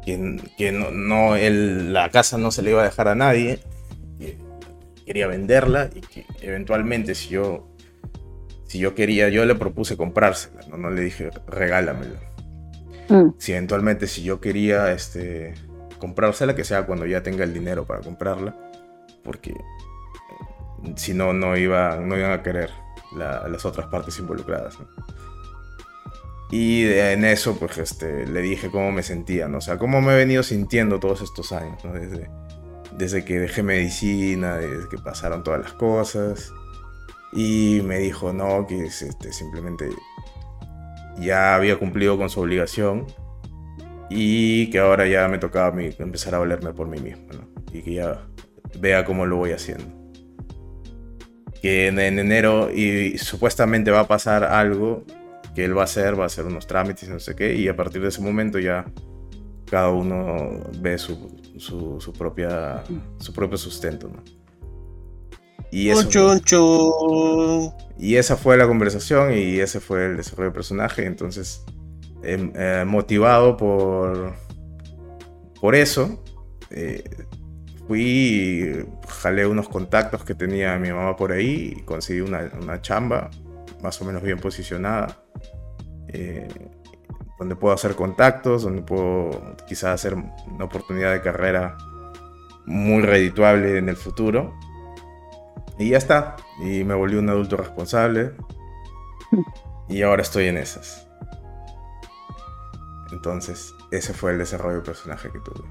Que, no, no él, la casa no se le iba a dejar a nadie, que quería venderla y que eventualmente si yo, si yo quería, yo le propuse comprársela, no, no le dije regálamela. Mm. Si eventualmente si yo quería este, comprársela, que sea cuando ya tenga el dinero para comprarla, porque eh, si no, no, iba, no iban a querer la- las otras partes involucradas. ¿no? Y de- en eso, pues, este, le dije cómo me sentía, ¿no? O sea, cómo me he venido sintiendo todos estos años, ¿no? Desde, desde que dejé medicina, desde que pasaron todas las cosas. Y me dijo, no, que es, este, simplemente ya había cumplido con su obligación y que ahora ya me tocaba mí empezar a valerme por mí mismo. Y que ya vea cómo lo voy haciendo. Que en, en enero y, supuestamente va a pasar algo que él va a hacer, va a hacer unos trámites no sé qué, y a partir de ese momento ya cada uno ve su, su, propia, su propio sustento. Y eso, Chun, chun. y esa fue la conversación y ese fue el desarrollo de personaje. Entonces, em, eh, motivado por, por eso, eh, fui, jalé unos contactos que tenía mi mamá por ahí y conseguí una, una chamba más o menos bien posicionada. eh, donde puedo hacer contactos, donde puedo quizás hacer una oportunidad de carrera muy redituable en el futuro. Y ya está. Y me volví un adulto responsable. *laughs* Y ahora estoy en esas. Entonces, ese fue el desarrollo de personaje que tuve.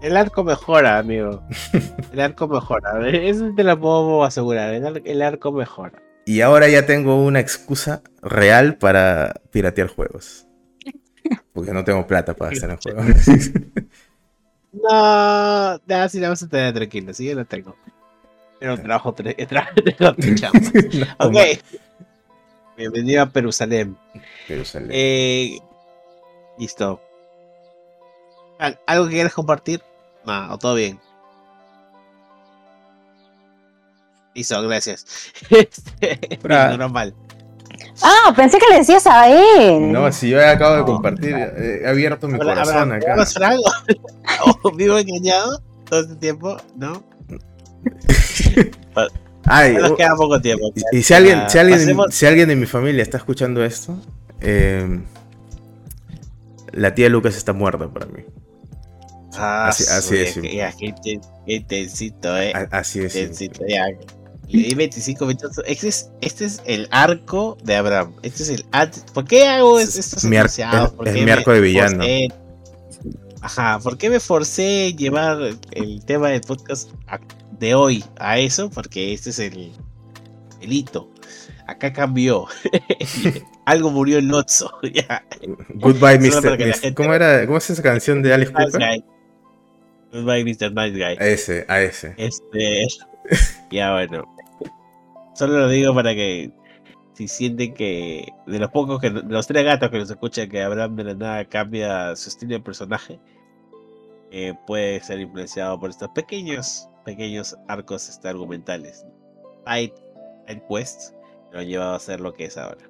El arco mejora, amigo. *laughs* El arco mejora. Eso te lo puedo asegurar. El, ar- el arco mejora. Y ahora ya tengo una excusa real para piratear juegos. Porque no tengo plata para gastar en juegos. *laughs* No, no, si la vas a tener tranquilo. Sí, yo lo tengo. Pero trabajo tres. *laughs* Tra. *laughs* No, Ok. Bienvenido a Perusalén. Jerusalén. Eh, listo. ¿Algo que quieras compartir? No, o todo bien. Listo, gracias. *laughs* Este, Fra- normal. Ah, pensé que le decías a él. No, si yo acabo de No. compartir, eh, he abierto mi corazón acá. ¿hablas, Frank? ¿O vivo engañado todo este tiempo? ¿No? *laughs* Ay, nos queda poco tiempo. y, y si alguien, Ya, si, alguien, pasemos- si alguien de mi familia está escuchando esto, eh, la tía Lucas está muerta para mí. Ah, así- así es. Ya, qué inten- qué intensito, eh. Así es. Intensito, ya. Le di 25 minutos. Este es, este es el arco de Abraham. Este es el. ¿Por qué hago es- estos Mi es- ¿Por es mi arco de villano. forcé- Ajá, ¿por qué me forcé a llevar el tema del podcast a- de hoy a eso? Porque este es el, el hito. Acá cambió. *laughs* Algo murió en Lotso. *laughs* Goodbye, Mr. gente- ¿Cómo, era, ¿Cómo es esa canción de Alice Nice Cooper? Goodbye, Mr. Nice Guy. A ese, a ese. Este. *laughs* ya bueno. Solo lo digo para que. Si sienten que. De los pocos que. De los tres gatos que nos escuchan que Abraham de la nada cambia su estilo de personaje. eh, puede ser influenciado por estos pequeños. Pequeños arcos este, argumentales. Side quests. que Lo han llevado a ser lo que es ahora.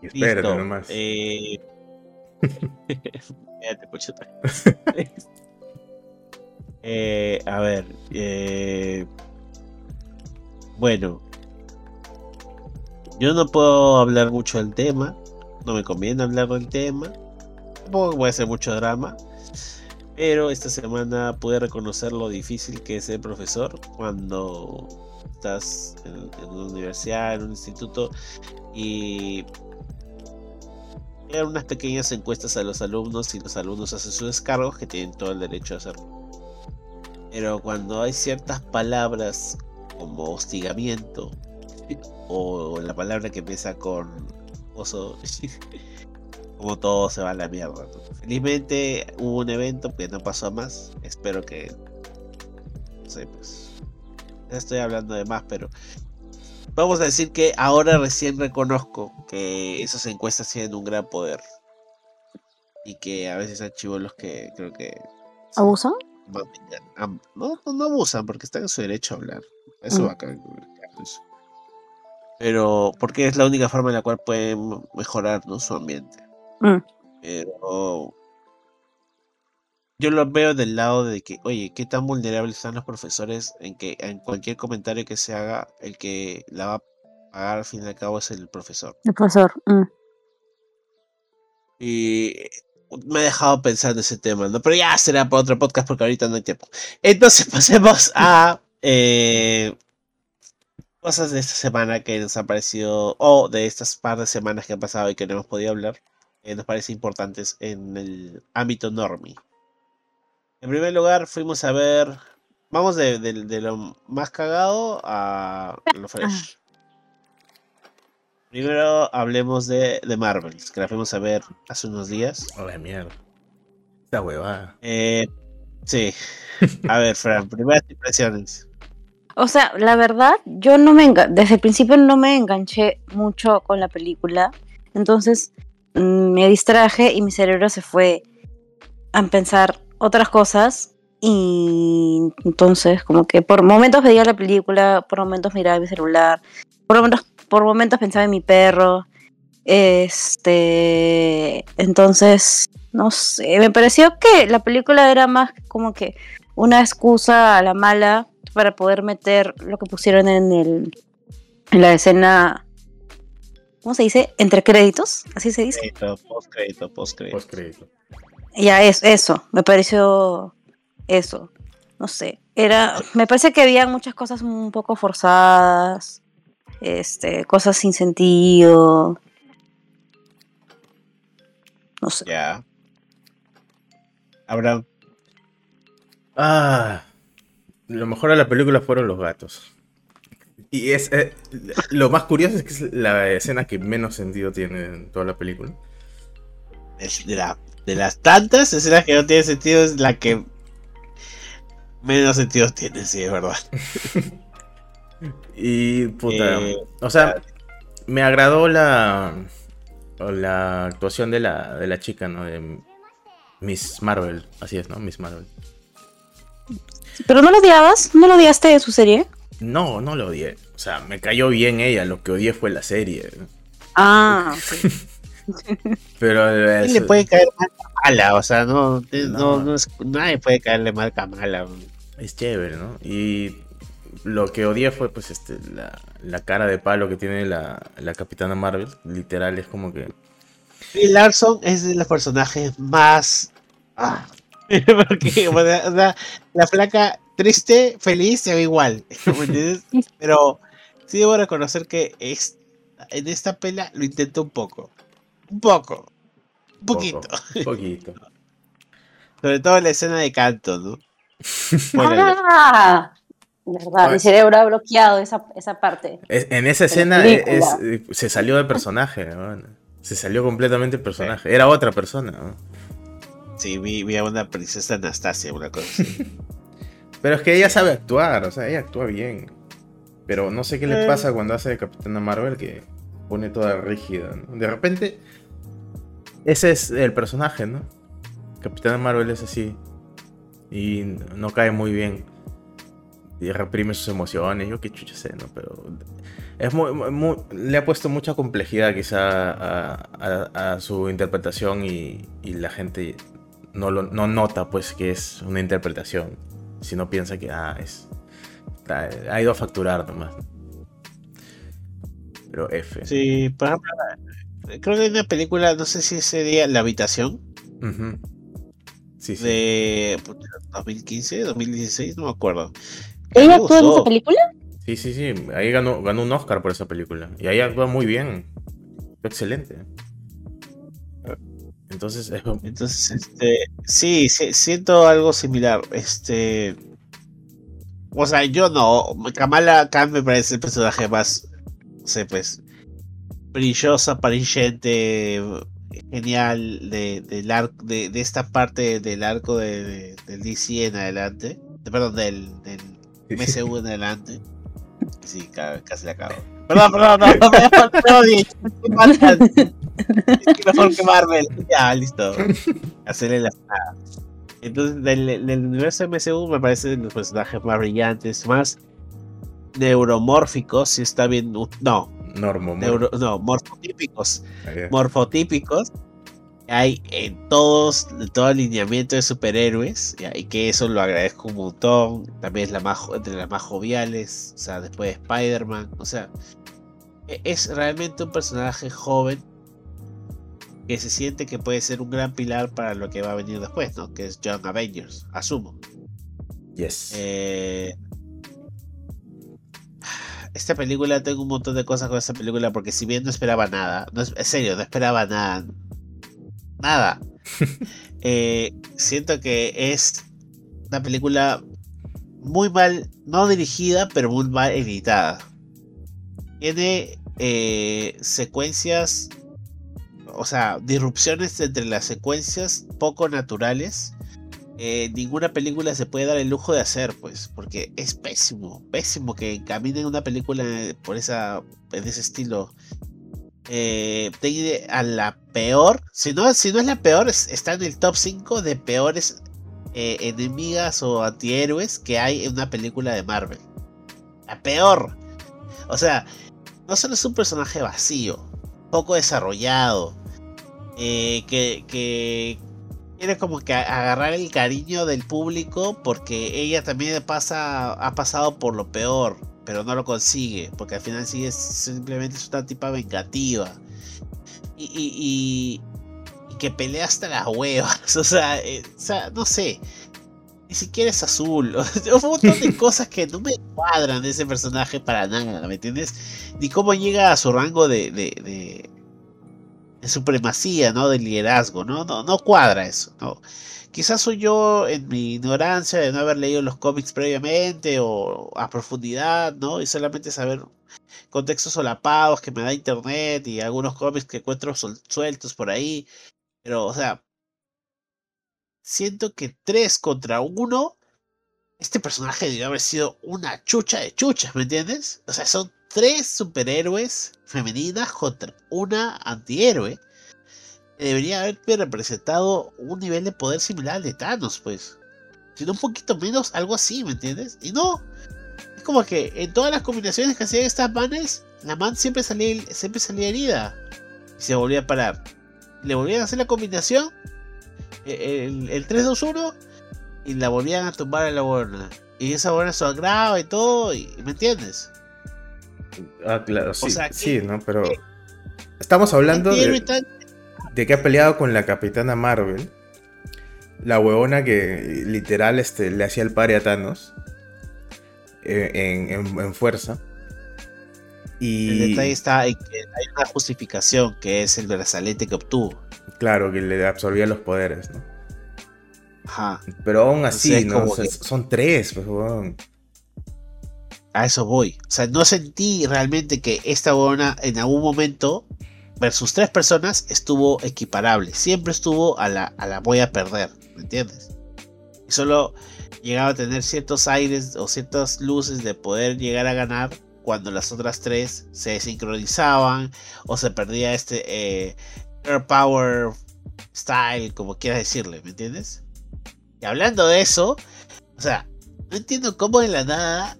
Y espérate Listo. nomás. Eh... *laughs* *laughs* Eh, a ver. eh, Bueno. Yo no puedo hablar mucho del tema. No me conviene hablar del tema. Tampoco voy a hacer mucho drama. Pero esta semana pude reconocer lo difícil que es ser profesor cuando estás en, en una universidad, en un instituto y eran unas pequeñas encuestas a los alumnos y los alumnos hacen sus descargos que tienen todo el derecho a hacerlo. Pero cuando hay ciertas palabras como hostigamiento o la palabra que empieza con oso, *laughs* *laughs* como todo se va a la mierda. Felizmente hubo un evento que no pasó a más. Espero que. No sé, pues. Estoy hablando de más, pero. Vamos a decir que ahora recién reconozco que esas encuestas tienen un gran poder. Y que a veces hay chivolos que creo que. ¿Abusan? No, no, no abusan porque están en su derecho a hablar. Eso Mm. bacán. eso. Pero, porque es la única forma en la cual pueden mejorar ¿no? su ambiente. Mm. Pero yo lo veo del lado de que, oye, qué tan vulnerables están los profesores en que en cualquier comentario que se haga, el que la va a pagar al fin y al cabo es el profesor. El profesor. mm. Y me ha dejado pensando ese tema, ¿no? Pero ya será para otro podcast porque ahorita no hay tiempo. Entonces *laughs* pasemos a eh, cosas de esta semana que nos han parecido, o de estas par de semanas que han pasado y que no hemos podido hablar, que nos parece importantes en el ámbito normie. En primer lugar, fuimos a ver, vamos de, de- de lo más cagado a lo fresh. Primero hablemos de, de Marvel, que la fuimos a ver hace unos días. Oh, la mierda. Esta huevada. Eh, sí. A ver, Fran, *laughs* primeras impresiones. O sea, la verdad, yo no me enga- desde el principio no me enganché mucho con la película. Entonces me distraje y mi cerebro se fue a pensar otras cosas. Y entonces, como que por momentos veía la película, por momentos miraba mi celular, por momentos, por momentos pensaba en mi perro. Este. Entonces, no sé, me pareció que la película era más como que una excusa a la mala para poder meter lo que pusieron en el en la escena ¿cómo se dice? entre créditos, así se dice. Crédito, post crédito, post crédito. Post crédito. Ya es eso, me pareció eso. No sé, era me parece que había muchas cosas un poco forzadas, este, cosas sin sentido. No sé. Ya. Abraham. Ah, lo mejor de la película fueron los gatos. Y es eh, lo más curioso es que es la escena que menos sentido tiene en toda la película. es de, la, de las tantas escenas que no tienen sentido, es la que menos sentido tiene, sí, es verdad. *laughs* Y puta, Eh, o sea, me agradó la la actuación de la de la chica, ¿no? De Miss Marvel, así es, ¿no? Miss Marvel. Pero no lo odiabas, no lo odiaste de su serie. No, no lo odié. O sea, me cayó bien ella, lo que odié fue la serie. Ah, ok. *laughs* Pero ¿quién es- le puede caer mal a Kamala? O sea, no, no, No. no es- nadie puede caerle mal a Kamala. es chévere, ¿no? Y lo que odié fue pues este la, la cara de palo que tiene la, la Capitana Marvel. Literal, es como que. Brie Larson es de los personajes más. Ah, *laughs* porque o sea, o sea, la flaca triste, feliz, se ve igual. *laughs* Pero sí debo reconocer que es, en esta pela lo intento un poco. Un poco. Un poquito. poco, un poquito. *laughs* Sobre todo en la escena de canto, ¿no? *laughs* Ah, verdad, mi Pues- cerebro ha bloqueado esa, esa parte. Es- en esa escena es, eh, se salió de personaje, ¿no? Se salió completamente de personaje. Era otra persona, ¿no? Sí, vi, vi a una princesa Anastasia, una cosa así. Pero es que ella sabe actuar, o sea, ella actúa bien. Pero no sé qué le Eh. pasa cuando hace de Capitana Marvel que pone toda rígida, ¿no? De repente, ese es el personaje, ¿no? Capitana Marvel es así. Y no cae muy bien. Y reprime sus emociones, yo qué chucha sé, ¿no? Pero es muy, muy- le ha puesto mucha complejidad quizá a, a- a su interpretación y, y la gente no, lo, no nota pues que es una interpretación, sino piensa que ah, es, ha, ha ido a facturar nomás. Pero F. Sí, por ejemplo, creo que hay una película, no sé si ese día, La Habitación. Sí, sí. de puta, 2015, 2016, no me acuerdo. ¿Ella actuó en esa película? Sí, sí, sí. Ahí ganó, ganó un Oscar por esa película. Y ahí actúa muy bien. Fue excelente. Entonces, es- Entonces, este, sí, sí, siento algo similar. Este, o sea, yo no. Kamala Khan me parece el personaje más, no sé, pues, brilloso, aparente, genial de, del arco, de, de esta parte del arco de, de- del DC en adelante. De- perdón, del, del MCU en adelante. Sí, ca- casi la acabo. Perdón, perdón, no, no, me no, odien, estoy mal. Es que mejor que Marvel. Ya, listo. Hacerle la nada. Entonces, del, del universo MCU me parecen los personajes más brillantes, más neuromórficos, si está bien. No, Neuro, no, morfotípicos. Morfotípicos hay en todos, en todo alineamiento de superhéroes, y que eso lo agradezco un montón. También es la más, entre las más joviales, o sea, después de Spider-Man, o sea, e, es realmente un personaje joven que se siente que puede ser un gran pilar para lo que va a venir después, ¿no? Que es John Avengers, asumo. Yes. Eh, esta película, tengo un montón de cosas con esta película porque si bien no esperaba nada, no, en serio, no esperaba nada, nada. *laughs* Eh, siento que es una película muy mal, no dirigida, pero muy mal editada. Tiene eh, secuencias, o sea, disrupciones entre las secuencias poco naturales. Eh, ninguna película se puede dar el lujo de hacer, pues, porque es pésimo, pésimo que caminen una película por esa, en ese estilo eh, a la peor, si no, si no es la peor, está en el top 5 de peores eh, enemigas o antihéroes que hay en una película de Marvel. La peor. O sea, no solo es un personaje vacío, poco desarrollado, eh, que, que quiere como que agarrar el cariño del público porque ella también pasa, ha pasado por lo peor pero no lo consigue, porque al final sigue simplemente es una tipa vengativa. Y, que pelea hasta las huevas, *laughs* o sea, eh, o sea, no sé, ni siquiera es azul, *laughs* un montón de *laughs* cosas que no me cuadran de ese personaje para nada, ¿me entiendes? Ni cómo llega a su rango de, de, de, supremacía, ¿no? De liderazgo, ¿no? No, no cuadra eso, ¿no? Quizás soy yo en mi ignorancia de no haber leído los cómics previamente o a profundidad, ¿no? Y solamente saber contextos solapados que me da internet y algunos cómics que encuentro sueltos por ahí. Pero, o sea, siento que tres contra uno, este personaje debió haber sido una chucha de chuchas, ¿me entiendes? O sea, son tres superhéroes femeninas contra una antihéroe debería haberme representado un nivel de poder similar al de Thanos, pues. Sino un poquito menos, algo así, ¿me entiendes? Y no. Es como que en todas las combinaciones que hacían estas manes, la man siempre salía, siempre salía herida. Y se volvía a parar. Le volvían a hacer la combinación. E, el, el 3-2-1. Y la volvían a tumbar a la buena. Y esa buena se agrava y todo. Y, ¿Me entiendes? Ah, claro, sí. sí, ¿no? Pero. Estamos hablando de de que ha peleado con la Capitana Marvel. La huevona que literal este, le hacía el pare a Thanos. Eh, en, fuerza. Y... El detalle está en que hay una justificación que es el brazalete que obtuvo. Claro, que le absorbía los poderes, ¿no? Ajá. Pero aún así, ¿no? Son tres, pues, A eso voy. O sea, no sentí realmente que esta huevona en algún momento versus tres personas estuvo equiparable. Siempre estuvo a la, a la voy a perder, ¿me entiendes? Y solo llegaba a tener ciertos aires o ciertas luces de poder llegar a ganar cuando las otras tres se sincronizaban o se perdía este eh, Power Style, como quieras decirle, ¿me entiendes? Y hablando de eso, o sea, no entiendo cómo de la nada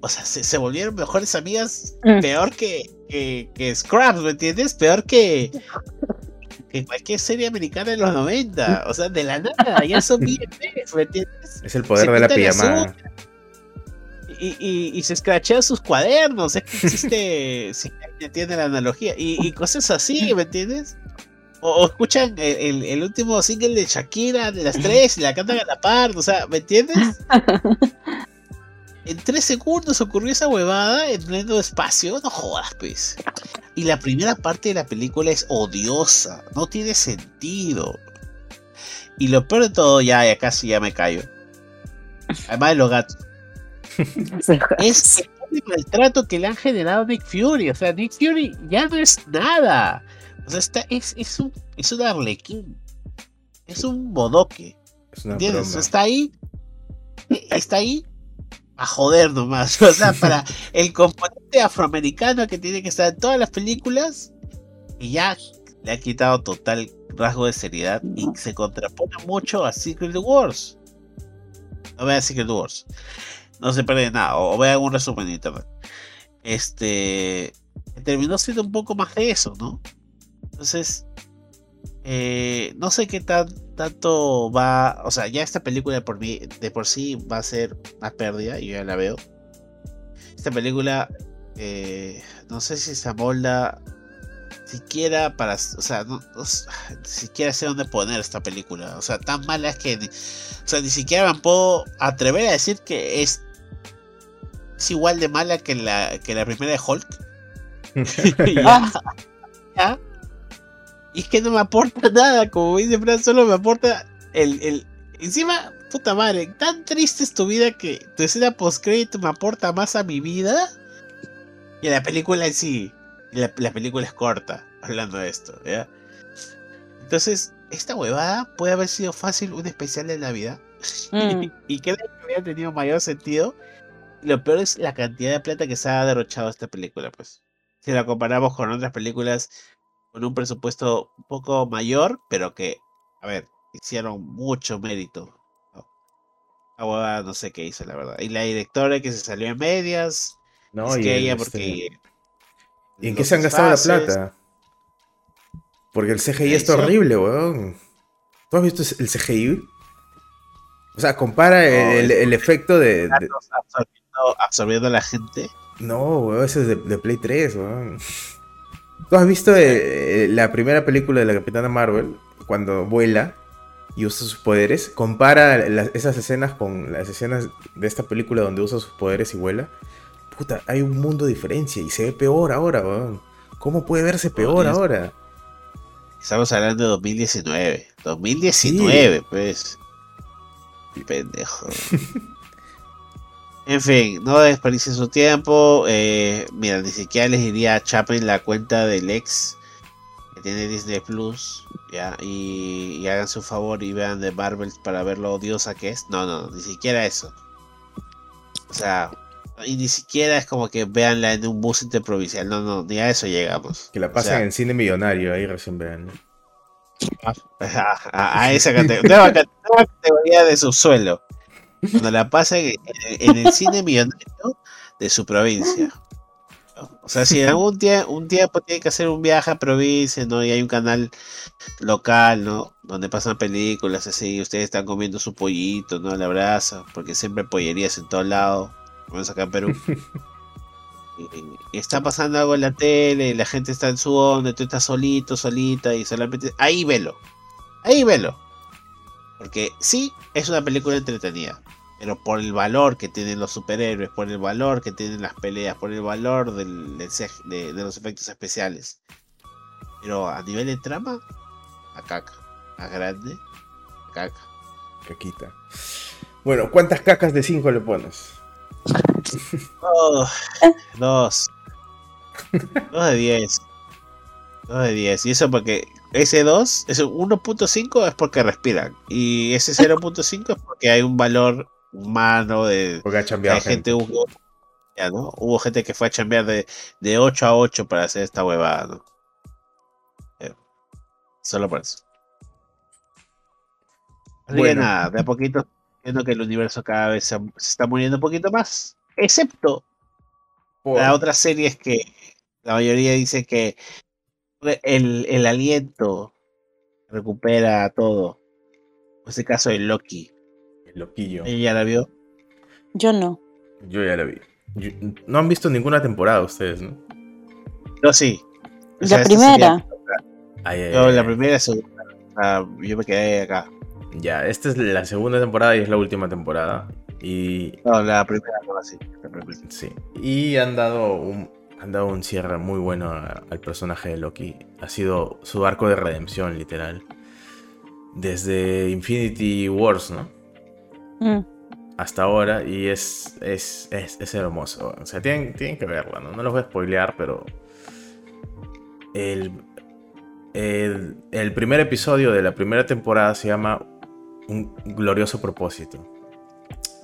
o sea, se, volvieron mejores amigas mm. peor que, que, Scraps, ¿me entiendes? Peor que, que cualquier serie americana de los 90. O sea, de la nada, ya son bien, *laughs* ¿me entiendes? Es el poder de la pijamada. Y, y, se escrachea sus cuadernos, es que existe, *laughs* si entiende la analogía, y, cosas así, ¿me entiendes? O, escuchan el, el, último single de Shakira de las tres y la cantan a la par, o sea, ¿me entiendes? *laughs* En tres segundos ocurrió esa huevada en pleno espacio. No jodas, pues. Y la primera parte de la película es odiosa. No tiene sentido. Y lo peor de todo, ya, ya casi ya me callo. Además de los gatos. *laughs* es el maltrato que le han generado a Nick Fury. O sea, Nick Fury ya no es nada. O sea, está, es, es, un, es un arlequín. Es un bodoque. ¿Entiendes? Está ahí. Está ahí a joder nomás. *laughs* O sea, para *laughs* el componente afroamericano que tiene que estar en todas las películas, y ya le ha quitado total rasgo de seriedad y se contrapone mucho a Secret Wars. No a Secret Wars. no se pierde nada. O, vean un resumen en internet. Este terminó siendo un poco más de eso, ¿no? Entonces, eh, no sé qué tan, tanto va. O sea, ya esta película de por, mí, de por sí va a ser una pérdida, y yo ya la veo. Esta película, eh, no sé si se amolda siquiera para, o sea, no, *sighs* siquiera sé dónde poner esta película. O sea, tan mala es que, o sea, ni siquiera me puedo atrever a decir que es, es igual de mala que la, que la primera de Hulk. *laughs* *laughs* Y es que no me aporta *laughs* nada, como dice Fran, solo me aporta el, el... Encima, puta madre, tan triste es tu vida que tu escena post-crédito me aporta más a mi vida y a la película en sí. La, película es corta, hablando de esto, ¿ya? Entonces, esta huevada puede haber sido fácil un especial de Navidad. *laughs* Mm. y creo que hubiera tenido mayor sentido. Lo peor es la cantidad de plata que se ha derrochado esta película, pues. Si la comparamos con otras películas con un presupuesto un poco mayor, pero que, a ver, hicieron mucho mérito. La no sé qué hizo, la verdad. Y la directora que se salió en medias. No, es que ella, porque este, ¿Y en qué se han gastado la plata? Porque el CGI está horrible, weón. ¿Tú has visto el CGI? O sea, compara el, efecto de. Absorbiendo, a la gente. No, weón, ese es de, Play 3, weón. ¿Tú has visto eh, la primera película de la Capitana Marvel? Cuando vuela y usa sus poderes. Compara esas escenas con las escenas de esta película donde usa sus poderes y vuela puta, hay un mundo de diferencia y se ve peor ahora, weón. ¿Cómo puede verse peor ahora? Estamos hablando de 2019. 2019, pues. Mi *laughs* pendejo. *laughs* en fin, no desperdicie su tiempo. Eh, mira, ni siquiera les diría chapen la cuenta del ex que tiene Disney Plus. Ya, y, y hagan su favor y vean de Marvel para ver lo odiosa que es. No, no, ni siquiera eso. O sea, y ni siquiera es como que veanla en un bus interprovincial. No, no, ni a eso llegamos. Que la pasen en cine millonario, ahí recién vean. *laughs* A, esa categoría, categoría de subsuelo. Cuando la pasen en, el cine millonario de su provincia. O sea, si algún día, un tiempo tiene que hacer un viaje a provincia, ¿no? Y hay un canal local, ¿no? Donde pasan películas así, ustedes están comiendo su pollito, ¿no? La brasa, porque siempre pollerías en todos lados vamos acá en Perú. y, está pasando algo en la tele, la gente está en su onda, tú estás solito, solita, y solamente. Ahí velo. Ahí velo. Porque sí, es una película entretenida. Pero por el valor que tienen los superhéroes, por el valor que tienen las peleas, por el valor del, de, los efectos especiales. Pero a nivel de trama, a caca. A grande, a caca. Caquita. Bueno, ¿cuántas cacas de 5 le pones? Oh, *laughs* dos. Dos de 10. Dos de 10. Y eso porque ese 2, ese 1.5 es porque respiran. Y ese *laughs* 0.5 es porque hay un valor humano de. Porque ha cambiado gente. hubo, ya, ¿no? hubo gente que fue a cambiar de, de 8 a 8 para hacer esta huevada, ¿no? Eh, solo por eso. Así que nada, de a poquito viendo que el universo cada vez se, está muriendo un poquito más. Excepto la otra serie es que la mayoría dice que el, el aliento recupera todo. En este caso el Loki. El Loquillo. ¿Ella ya la vio? Yo no. Yo ya la vi. no han visto ninguna temporada ustedes, ¿no? Yo sí. la primera. yo la primera, segunda. yo me quedé acá. Ya, esta es la segunda temporada y es la última temporada. Y... No, la primera no, sí. Sí. Y han dado un, han dado un cierre muy bueno al personaje de Loki. Ha sido su arco de redención, literal. Desde Infinity Wars, ¿no? Mm. Hasta ahora. Y es, es, es, hermoso. O sea, tienen, tienen que verlo, ¿no? No los voy a spoilear, pero... El, el, el primer episodio de la primera temporada se llama un glorioso propósito.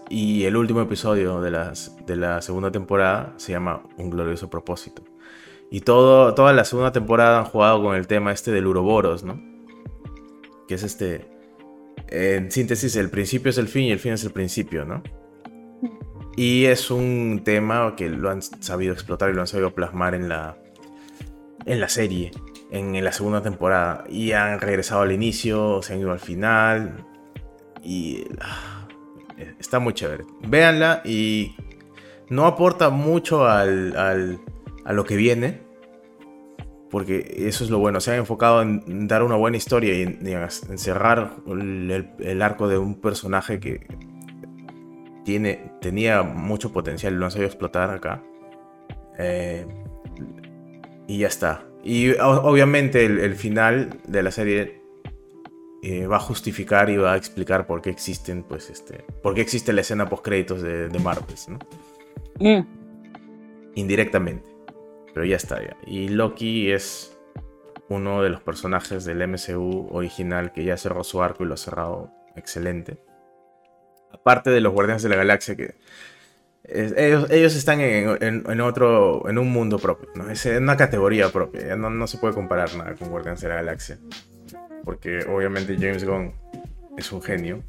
Y el último episodio de, las, de la segunda temporada se llama Un glorioso propósito. Y todo, toda la segunda temporada han jugado con el tema este del Uroboros, ¿no? Que es este... En síntesis, el principio es el fin y el fin es el principio, ¿no? Y es un tema que lo han sabido explotar y lo han sabido plasmar en la, en la serie, en, la segunda temporada. Y han regresado al inicio, se han ido al final. Y ah, está muy chévere. Véanla y no aporta mucho al, a lo que viene. Porque eso es lo bueno. Se han enfocado en dar una buena historia y en, cerrar el, arco de un personaje que tiene, tenía mucho potencial lo han sabido explotar acá. Eh, y ya está. Y obviamente el, final de la serie eh, va a justificar y va a explicar por qué existen, pues, este, por qué existe la escena post créditos de, de Marvels, ¿no? Mm. Indirectamente. Pero ya está, ya. Y Loki es uno de los personajes del MCU original que ya cerró su arco y lo ha cerrado excelente. Aparte de los Guardianes de la Galaxia que ellos, están en, otro, en un mundo propio, ¿no? es una categoría propia, no, no se puede comparar nada con Guardianes de la Galaxia. Porque obviamente James Gunn es un genio.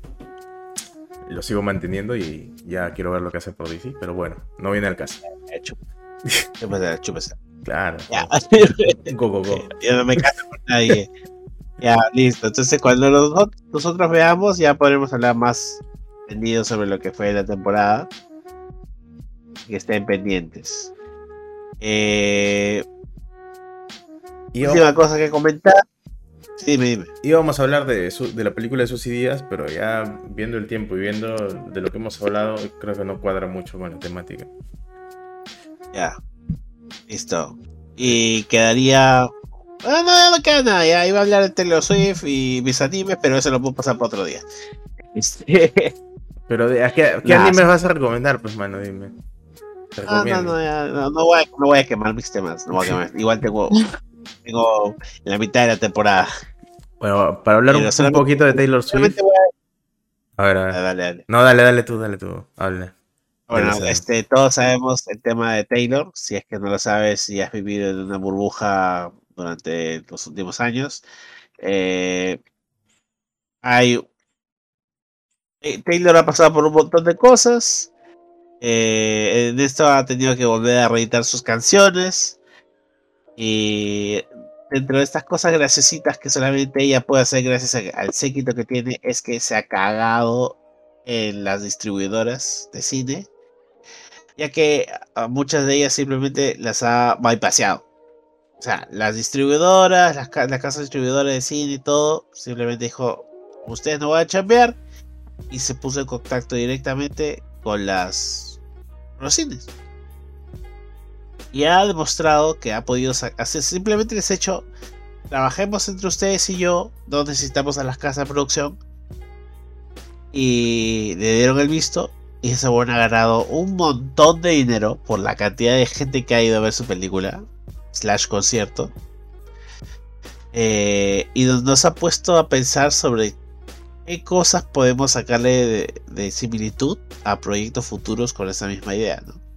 Lo sigo manteniendo y ya quiero ver lo que hace por DC, pero bueno, no viene al caso. Chúpese, chúpese. Claro. Ya. *laughs* go, go, go. Yo no me caso con nadie. Ya, listo. Entonces, cuando nosotros veamos, ya podremos hablar más entendido sobre lo que fue la temporada que estén pendientes. Eh, y última cosa que comentar. Sí, dime, dime. Íbamos a hablar de, de la película de Susy Díaz, pero ya viendo el tiempo y viendo de lo que hemos hablado, creo que no cuadra mucho con la temática. Ya. Listo. Y quedaría. Ah, no, no queda nada. Ya iba a hablar de Taylor Swift y mis animes, pero eso lo puedo pasar para otro día. Este, *laughs* pero, ¿qué, qué animes vas a recomendar? Pues, mano, dime. Ah, no, no, no, voy a, no, voy a, quemar mis temas. *laughs* Igual tengo, tengo la mitad de la temporada. Bueno, para hablar un, poquito de Taylor Swift. A... ver, a ver. Dale, dale. No, dale, dale tú, dale tú. Hable. Bueno, este, todos sabemos el tema de Taylor. Si es que no lo sabes, si has vivido en una burbuja durante los últimos años. Eh, hay. Eh, Taylor ha pasado por un montón de cosas. Eh, en esto ha tenido que volver a reeditar sus canciones. Y dentro de estas cosas graciositas que solamente ella puede hacer gracias al séquito que tiene, es que se ha cagado en las distribuidoras de cine. Ya que a muchas de ellas simplemente las ha bypassado. O sea, las distribuidoras, las, las casas distribuidoras de cine y todo, simplemente dijo, ustedes no van a chambear. Y se puso en contacto directamente con los cines. Y ha demostrado que ha podido hacer, simplemente les he hecho, trabajemos entre ustedes y yo, no necesitamos a las casas de producción. Y le dieron el visto y esa buena ha ganado un montón de dinero por la cantidad de gente que ha ido a ver su película, slash concierto. Eh, y nos ha puesto a pensar sobre qué cosas podemos sacarle de, similitud a proyectos futuros con esa misma idea, ¿no?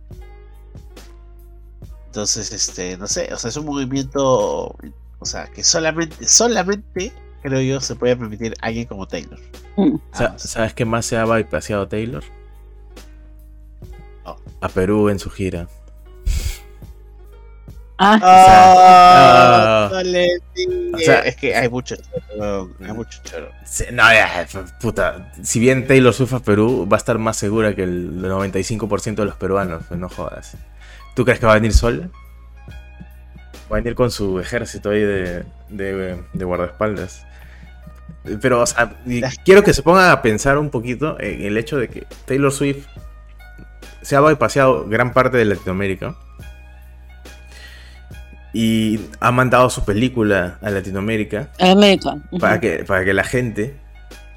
Entonces, este, no sé, o sea, es un movimiento, o sea, que solamente, solamente, creo yo, se puede permitir alguien como Taylor. Mm. ¿Sabes qué más se ha bypassado Taylor? A Perú en su gira. Ah, ah, o sea, es que hay mucho choro, hay mucho choro. no, puta, si bien Taylor Swift a Perú va a estar más segura que el 95% de los peruanos, pues no jodas. ¿Tú crees que va a venir sola? Va a venir con su ejército ahí de, de, guardaespaldas. Pero, o sea, quiero que se pongan a pensar un poquito en el hecho de que Taylor Swift se ha bypassado gran parte de Latinoamérica y ha mandado su película a Latinoamérica. América. para, que, para que la gente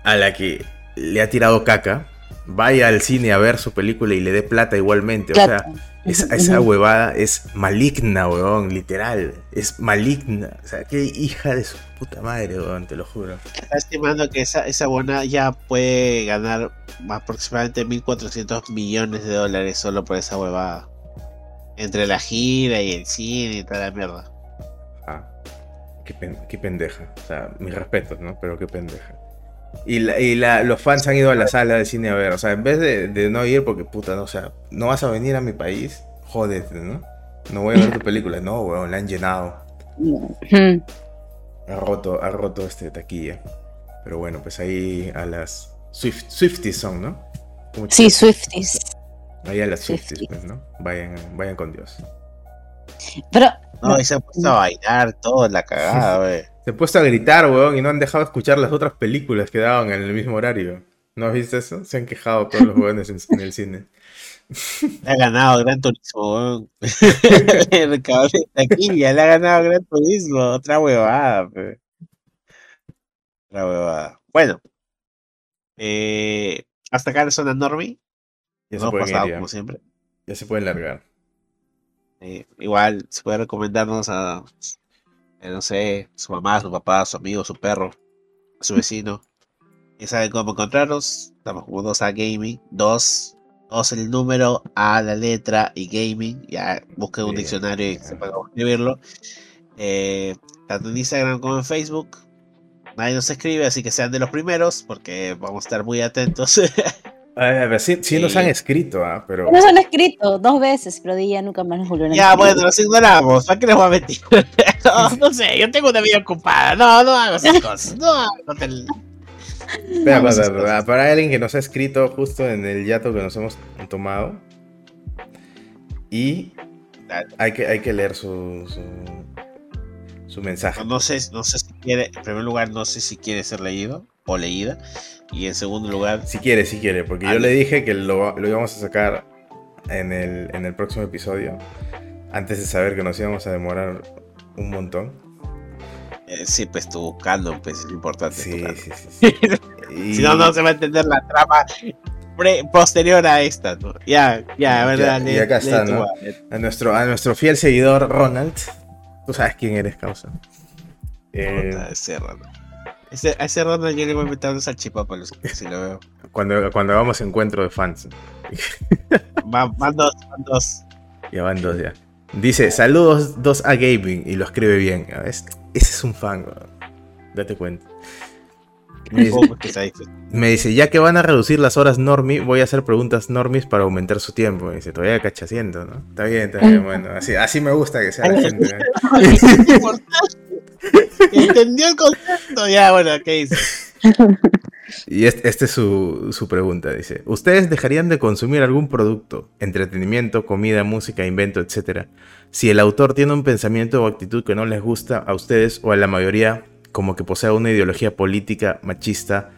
a la que le ha tirado caca vaya al cine a ver su película y le dé plata igualmente. O sea, esa, huevada es maligna, weón, literal. Es maligna. O sea, qué hija de su puta madre, weón, te lo juro. Está estimando que esa, esa buena ya puede ganar aproximadamente 1.400 millones de dólares solo por esa huevada. Entre la gira y el cine y toda la mierda. Ah, qué, pendeja. O sea, mis respetos, ¿no? Pero qué pendeja. Y, la- y la- los fans han ido a la sala de cine a ver. O sea, en vez de, de no ir porque, puta, no, o sea, no vas a venir a mi país, jódete, ¿no? No voy a ver tu película. No, weón, la han llenado. Ujú. Ha roto, ha roto este taquilla. Pero bueno, pues ahí a las Swift, Swifties son, ¿no? Sí. Swifties. Ahí a las Swifties, Swifties. pues, ¿no? Vayan, vayan con Dios. Pero No, y se ha puesto a bailar todo la cagada, *laughs* wey. Se han puesto a gritar, weón, y no han dejado escuchar las otras películas que daban en el mismo horario. ¿No has visto eso? Se han quejado todos los jóvenes en, en el cine. Le *laughs* ha ganado Gran Turismo, weón. *laughs* El cabrón de taquilla, le ha ganado Gran Turismo. Otra huevada, pe. Otra huevada. Bueno. Eh, hasta acá la zona Normie. Ya se hemos pueden pasado ir, ya. como siempre. Ya se pueden largar. Eh, igual se puede recomendarnos a, no sé, su mamá, su papá, su amigo, su perro, a su vecino. Y saben cómo encontrarnos. Estamos como 2A Gaming. 2, 2 el número, A la letra y gaming. Ya busquen un Sí, diccionario y sepan cómo escribirlo. Eh, tanto en Instagram como en Facebook. Nadie nos escribe, así que sean de los primeros, porque vamos a estar muy atentos. *laughs* A ver, sí, sí nos han escrito, ¿ah? Pero... nos han escrito dos veces, pero ya nunca más nos volvieron a Ya, bueno, los ignoramos. ¿Para qué les voy a mentir? *laughs* no, *laughs* no sé, yo tengo una vida ocupada. No, no hago esas cosas. No hago tel- Espera, a para, para- para alguien que nos ha escrito justo en el yato que nos hemos tomado. Y hay que, hay que leer su, su, su mensaje. No, no sé, no sé si quiere. En primer lugar, no sé si quiere ser leído o leída. Y en segundo lugar, Si quiere, si quiere, porque yo le dije que lo, lo íbamos a sacar en el, en el próximo episodio. Antes de saber que nos íbamos a demorar un montón. eh, sí, pues tú buscando, pues es importante. Sí, sí, sí. *laughs* Y- Si no, no se va a entender la trama pre- posterior a esta. ¿no? Ya, ya, Ya, verdad. y lee- acá está, tu ¿no? a nuestro, a nuestro fiel seguidor Ronald. Tú sabes quién eres, causa. Eh, puta, ese Ronald. Ese, a ese Ronald yo le voy a meter salchipapa los- si lo veo. cuando, cuando hagamos encuentro de fans. *laughs* Va- Van dos, van dos. Ya van dos ya. Dice, saludos 2A Gaming y lo escribe bien. Ah, es- ese es un fan, weón. date cuenta. Me dice, me ya que van a reducir las horas normie, voy a hacer preguntas normis para aumentar su tiempo. Me dice, todavía cachaciendo, ¿no? Está bien, está bien, bueno. Así, así me gusta que sea la gente. ¿no? *laughs* Entendió el concepto. Ya, bueno, ¿qué dice? Y este, este es su, su pregunta, dice, ¿ustedes dejarían de consumir algún producto, entretenimiento, comida, música, invento, etcétera, si el autor tiene un pensamiento o actitud que no les gusta a ustedes o a la mayoría, como que posea una ideología política, machista,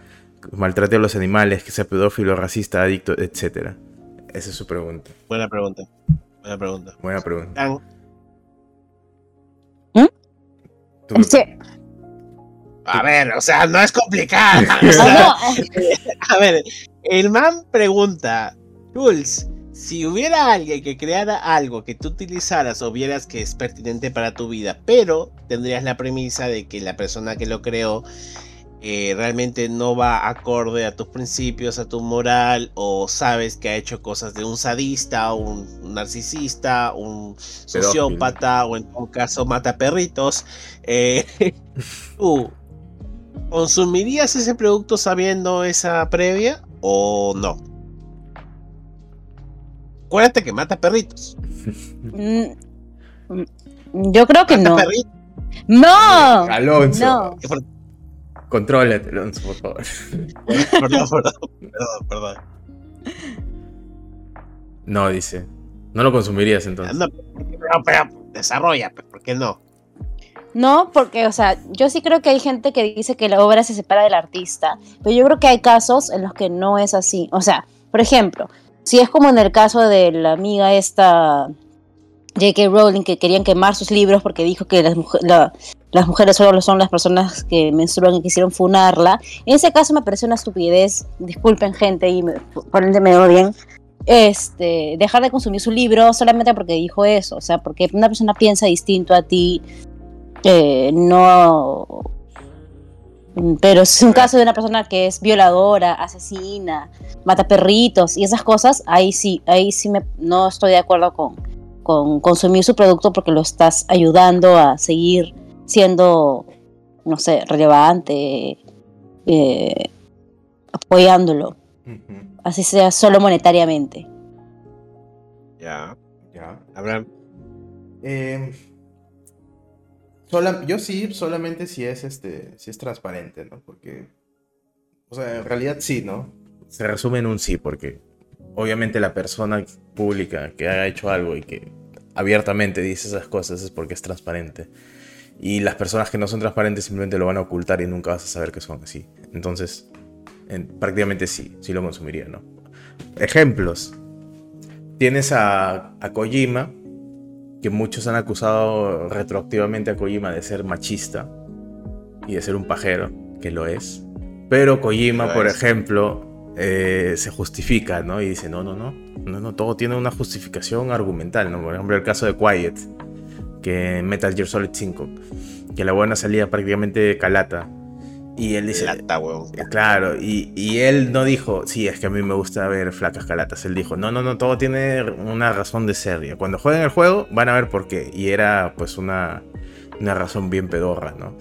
maltrate a los animales, que sea pedófilo, racista, adicto, etcétera? Esa es su pregunta. Buena pregunta. Buena pregunta. Buena pregunta. Es que- A ver, o sea, no es complicado. o *laughs* sea, no, *laughs* A ver, el man pregunta, Jules, si hubiera alguien que creara algo que tú utilizaras o vieras que es pertinente para tu vida, pero tendrías la premisa de que la persona que lo creó eh, realmente no va acorde a tus principios, a tu moral, o sabes que ha hecho cosas de un sadista, un, narcisista, un sociópata, o en todo caso mata perritos, eh, *laughs* tú ¿Consumirías ese producto sabiendo esa previa o no? Acuérdate que mata perritos. mm, mm, yo creo que Mata no. perritos. ¡No! Alonso, No. Por- contrólate, Alonso, por favor. Perdón, perdón, perdón, perdón. No, dice. No lo consumirías entonces. No, pero, pero, desarrolla, pues, ¿por qué no? No, porque, o sea, yo sí creo que hay gente que dice que la obra se separa del artista, pero yo creo que hay casos en los que no es así. O sea, por ejemplo, si es como en el caso de la amiga esta J.K. Rowling que querían quemar sus libros porque dijo que las, las mujeres solo son las personas que menstruan y quisieron funarla. En ese caso me pareció una estupidez, disculpen gente y me, por ende me odien, este, dejar de consumir su libro solamente porque dijo eso, o sea, porque una persona piensa distinto a ti, eh, no... Pero si es un caso de una persona que es violadora, asesina, mata perritos y esas cosas, ahí sí, ahí sí me, no estoy de acuerdo con, con consumir su producto porque lo estás ayudando a seguir siendo, no sé, relevante, eh, apoyándolo. Así sea solo monetariamente. Ya. Ya. Abraham. Eh, yo sí, solamente si es este, si es transparente, ¿no? Porque, o sea, en realidad sí, ¿no? Se resume en un sí, porque obviamente la persona pública que haya hecho algo y que abiertamente dice esas cosas es porque es transparente. Y las personas que no son transparentes simplemente lo van a ocultar y nunca vas a saber que son así. Entonces, prácticamente sí, sí lo consumiría, ¿no? Ejemplos. Tienes a, a Kojima, que muchos han acusado retroactivamente a Kojima de ser machista y de ser un pajero, que lo es. Pero Kojima, por ejemplo, eh, se justifica, ¿no? Y dice, no, no, no, no, no, todo tiene una justificación argumental, ¿no? Por ejemplo, el caso de Quiet, que en Metal Gear Solid 5, que la buena salía prácticamente calata. Y él dice. Lata, eh, Claro, y, y, él no dijo, sí, es que a mí me gusta ver flacas calatas. Él dijo, no, no, no, todo tiene una razón de ser. Cuando jueguen el juego van a ver por qué. Y era pues una, una razón bien pedorra, ¿no?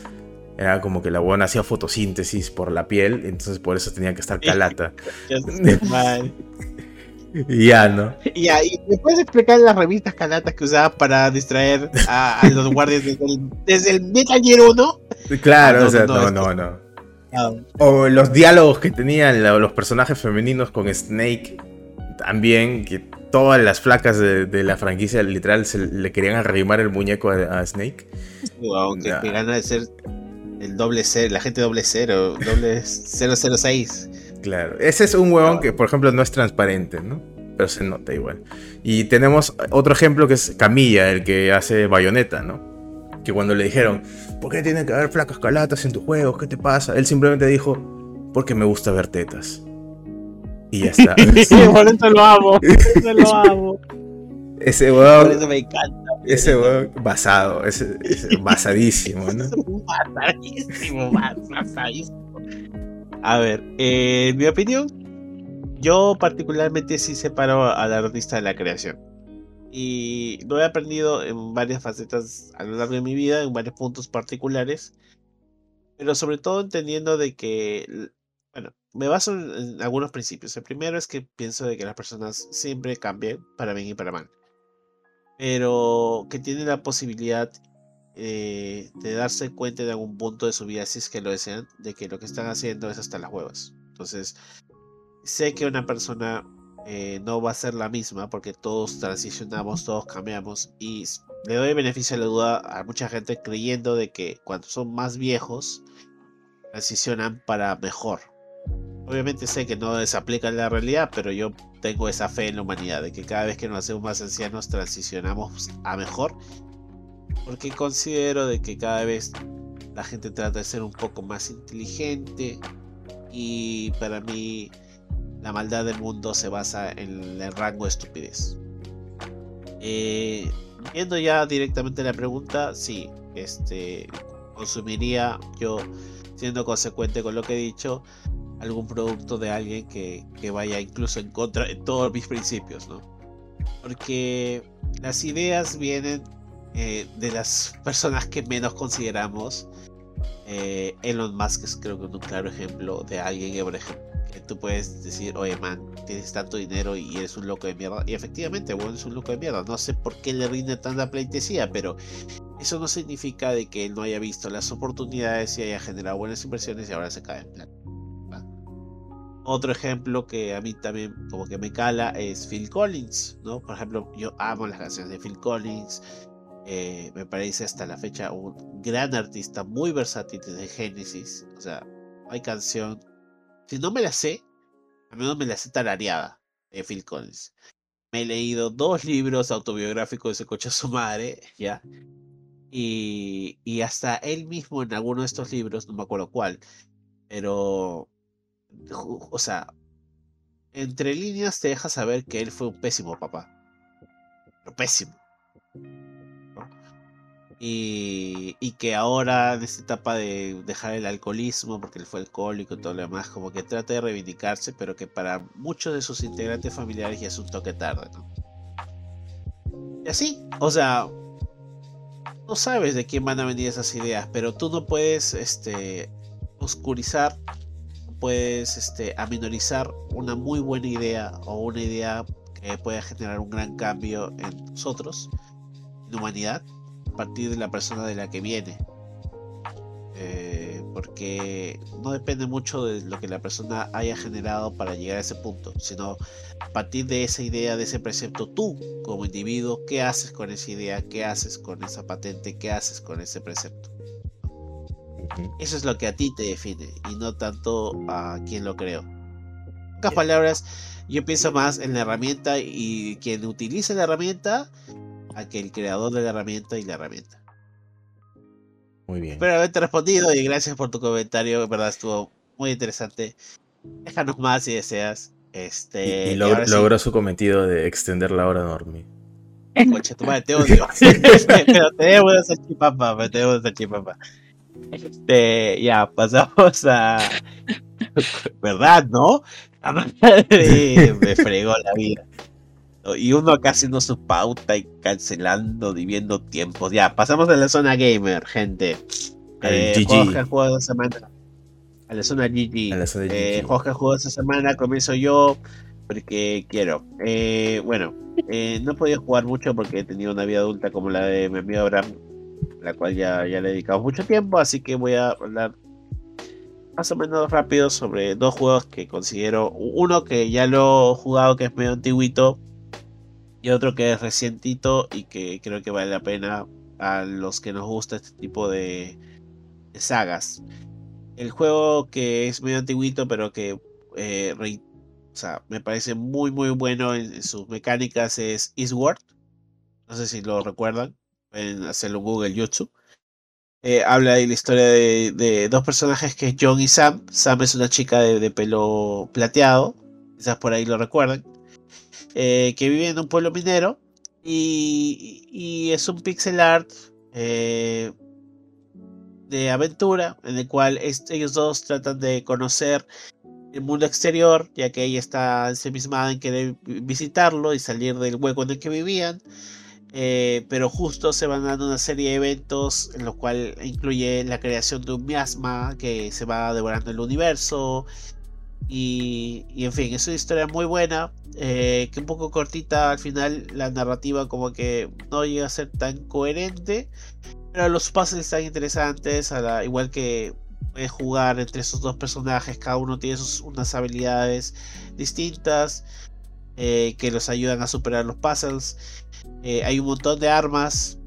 Era como que la buena hacía fotosíntesis por la piel, entonces por eso tenía que estar calata. *laughs* *laughs* Ya, ¿no? Y ya, ¿y me puedes explicar las revistas calatas que usaba para distraer a, los *laughs* guardias desde el, desde el Metal Gear 1? Claro, ah, o sea, no, no, no. O los diálogos que tenían los personajes femeninos con Snake, también, que todas las flacas de, la franquicia literal se le querían arrimar el muñeco a, Snake. Wow, que, gana de ser el doble cero, la gente doble cero, doble 006. Claro, ese es un huevón que, por ejemplo, no es transparente, ¿no? Pero se nota igual. Y tenemos otro ejemplo que es Camilla, el que hace bayoneta, ¿no? Que cuando le dijeron, ¿por qué tiene que haber flacas calatas en tus juegos? ¿Qué te pasa? Él simplemente dijo, porque me gusta ver tetas. Y ya está. *laughs* por eso lo amo. Por eso lo amo. Ese huevón. Por eso me encanta. Ese huevón basado, ese, basadísimo, ¿no? *laughs* basadísimo, basadísimo. A ver, eh, en mi opinión, yo particularmente sí separo al artista de la creación. Y lo he aprendido en varias facetas a lo largo de mi vida, en varios puntos particulares. Pero sobre todo entendiendo de que, bueno, me baso en, algunos principios. El primero es que pienso de que las personas siempre cambian para bien y para mal. Pero que tienen la posibilidad eh, de darse cuenta en algún punto de su vida, si es que lo desean, de que lo que están haciendo es hasta las huevas. Entonces, sé que una persona eh, no va a ser la misma porque todos transicionamos, todos cambiamos y le doy beneficio a la duda a mucha gente creyendo de que cuando son más viejos transicionan para mejor. Obviamente sé que no se aplica en la realidad, pero yo tengo esa fe en la humanidad de que cada vez que nos hacemos más ancianos transicionamos a mejor porque considero de que cada vez la gente trata de ser un poco más inteligente y para mí la maldad del mundo se basa en el rango de estupidez. Eh, viendo ya directamente la pregunta, sí, este, consumiría yo, siendo consecuente con lo que he dicho, algún producto de alguien que, que vaya incluso en contra de todos mis principios, ¿no? Porque las ideas vienen eh, de las personas que menos consideramos, eh, Elon Musk es creo que un claro ejemplo de alguien que, por ejemplo, tú puedes decir, oye man, tienes tanto dinero y eres un loco de mierda. Y efectivamente, bueno, es un loco de mierda. No sé por qué le rinde tanta pleitesía, pero eso no significa de que él no haya visto las oportunidades y haya generado buenas inversiones y ahora se cae en plan. Otro ejemplo que a mí también como que me cala es Phil Collins, ¿no? Por ejemplo, yo amo las canciones de Phil Collins, eh, me parece hasta la fecha un gran artista, muy versátil desde Genesis. O sea, hay canción. Si no me la sé, al menos me la sé tarareada de Phil Collins. Me he leído dos libros autobiográficos de ese coche a su madre, ¿ya? Y, y hasta él mismo en alguno de estos libros, no me acuerdo cuál, pero. O sea, entre líneas te deja saber que él fue un pésimo papá. Pero pésimo. Y, que ahora en esta etapa de dejar el alcoholismo, porque él fue alcohólico y todo lo demás, como que trata de reivindicarse, pero que para muchos de sus integrantes familiares ya es un toque tarde, ¿no? Y así, o sea, no sabes de quién van a venir esas ideas, pero tú no puedes este, oscurizar puedes este, aminorizar una muy buena idea o una idea que pueda generar un gran cambio en nosotros, en humanidad, partir de la persona de la que viene. Eh, porque no depende mucho de lo que la persona haya generado para llegar a ese punto, sino a partir de esa idea, de ese precepto, tú como individuo, ¿qué haces con esa idea? ¿Qué haces con esa patente? ¿Qué haces con ese precepto? Eso es lo que a ti te define y no tanto a quien lo creó. En pocas palabras, yo pienso más en la herramienta y quien utilice la herramienta a que el creador de la herramienta y la herramienta. Muy bien. Espero haberte respondido y gracias por tu comentario, en verdad estuvo muy interesante. Déjanos más si deseas. Este, y, logró su cometido de extender la hora enorme. Coche, tu madre, te odio. *laughs* *laughs* pero te debo de salchipapa, pero te debo de salchipapa. Este, ya, pasamos a. ¿Verdad, no? *laughs* me fregó la vida. Y uno acá haciendo su pauta y cancelando, dividiendo tiempos. Ya, pasamos a la zona gamer, gente. Eh, juegos que juego de semana. A la zona GG. A la zona eh, juegos que juego esta semana comienzo yo porque quiero. Eh, bueno, eh, no he podido jugar mucho porque he tenido una vida adulta como la de mi amigo Abraham, la cual ya, ya le he dedicado mucho tiempo, así que voy a hablar más o menos rápido sobre dos juegos que considero. Uno que ya lo he jugado, que es medio antiguito, y otro que es recientito y que creo que vale la pena a los que nos gusta este tipo de, sagas. El juego que es medio antiguito pero que eh, me parece muy muy bueno en, sus mecánicas es Eastward. No sé si lo recuerdan. Pueden hacerlo en Google, YouTube. Eh, habla de la historia de, dos personajes que es John y Sam. Sam es una chica de, de pelo plateado. Quizás por ahí lo recuerdan. Eh, que vive en un pueblo minero y, es un pixel art eh, de aventura en el cual ellos dos tratan de conocer el mundo exterior, ya que ella está ensimismada en querer visitarlo y salir del hueco en el que vivían. Eh, pero justo se van dando una serie de eventos en los cuales incluye la creación de un miasma que se va devorando el universo, y, en fin, es una historia muy buena, eh, que un poco cortita al final, la narrativa como que no llega a ser tan coherente, pero los puzzles están interesantes, igual que puedes jugar entre esos dos personajes, cada uno tiene sus, unas habilidades distintas eh, que los ayudan a superar los puzzles. Eh, hay un montón de armas.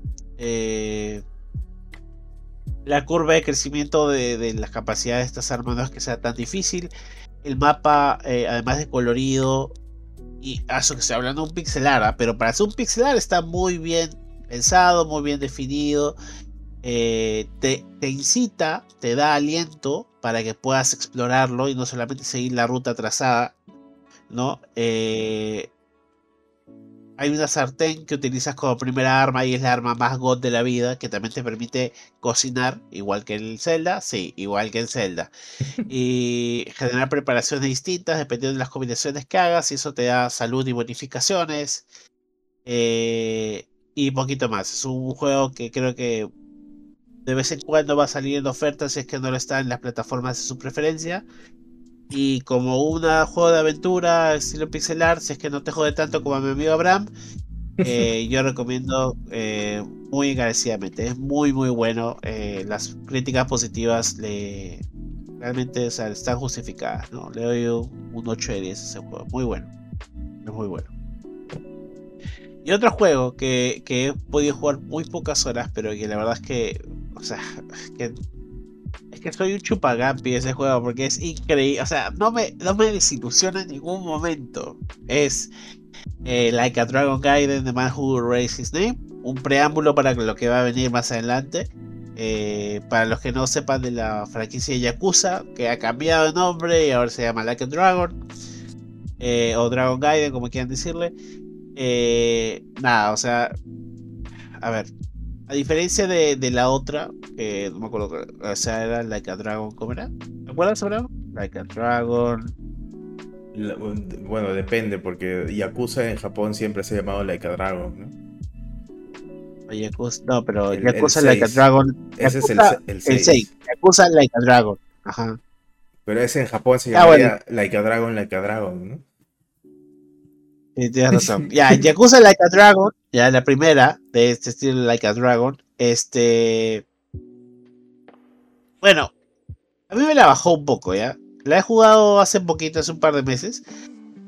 la curva de crecimiento de, de, las capacidades de estas armas no es que sea tan difícil. El mapa, eh, además de colorido, y eso que estoy hablando de un pixelar, ¿ah? pero para ser un pixelar está muy bien pensado, muy bien definido. Eh, te, te, incita, te da aliento para que puedas explorarlo y no solamente seguir la ruta trazada, ¿no? Eh, hay una sartén que utilizas como primera arma y es la arma más god de la vida, que también te permite cocinar, igual que en Zelda, sí, igual que en Zelda. *laughs* Y generar preparaciones distintas dependiendo de las combinaciones que hagas, y eso te da salud y bonificaciones. Eh, y poquito más. Es un juego que creo que de vez en cuando va a salir en ofertas si es que no lo está en las plataformas de su preferencia. Y como un juego de aventura estilo pixelar, si es que no te jode tanto como a mi amigo Abraham, *laughs* eh, yo recomiendo eh, muy encarecidamente. Es muy, muy bueno. Eh, las críticas positivas le realmente están justificadas. ¿no? Le doy un, 8 de 10 a ese juego. Muy bueno. Es muy bueno. Y otro juego que, que he podido jugar muy pocas horas, pero que la verdad es que, o sea, *laughs* que es que soy un chupagampi ese juego porque es increíble. O sea, no me, no me desilusiona en ningún momento. Es eh, Like a Dragon Gaiden, The Man Who Raised His Name. Un preámbulo para lo que va a venir más adelante. Eh, para los que no sepan de la franquicia de Yakuza, que ha cambiado de nombre y ahora se llama Like a Dragon. Eh, o Dragon Gaiden, como quieran decirle. nada, o sea. A ver, a diferencia de, de la otra, que no me acuerdo, o sea, era Like a Dragon, ¿cómo era? ¿Te acuerdas, Abraham? Like a Dragon. bueno, depende, porque Yakuza en Japón siempre se ha llamado Like a Dragon, ¿no? Yakuza, no, pero Yakuza Like a Dragon. Ese es el, el 6. Yakuza Like a Dragon. Ajá. Pero ese en Japón se Ah, llamaría Like a Dragon, Like a Dragon, ¿no? Sí, tienes razón. *laughs* Ya, Yakuza Like a Dragon, ya la primera de este estilo Like a Dragon, este. Bueno, a mí me la bajó un poco, ¿ya? La he jugado hace poquito, hace un par de meses.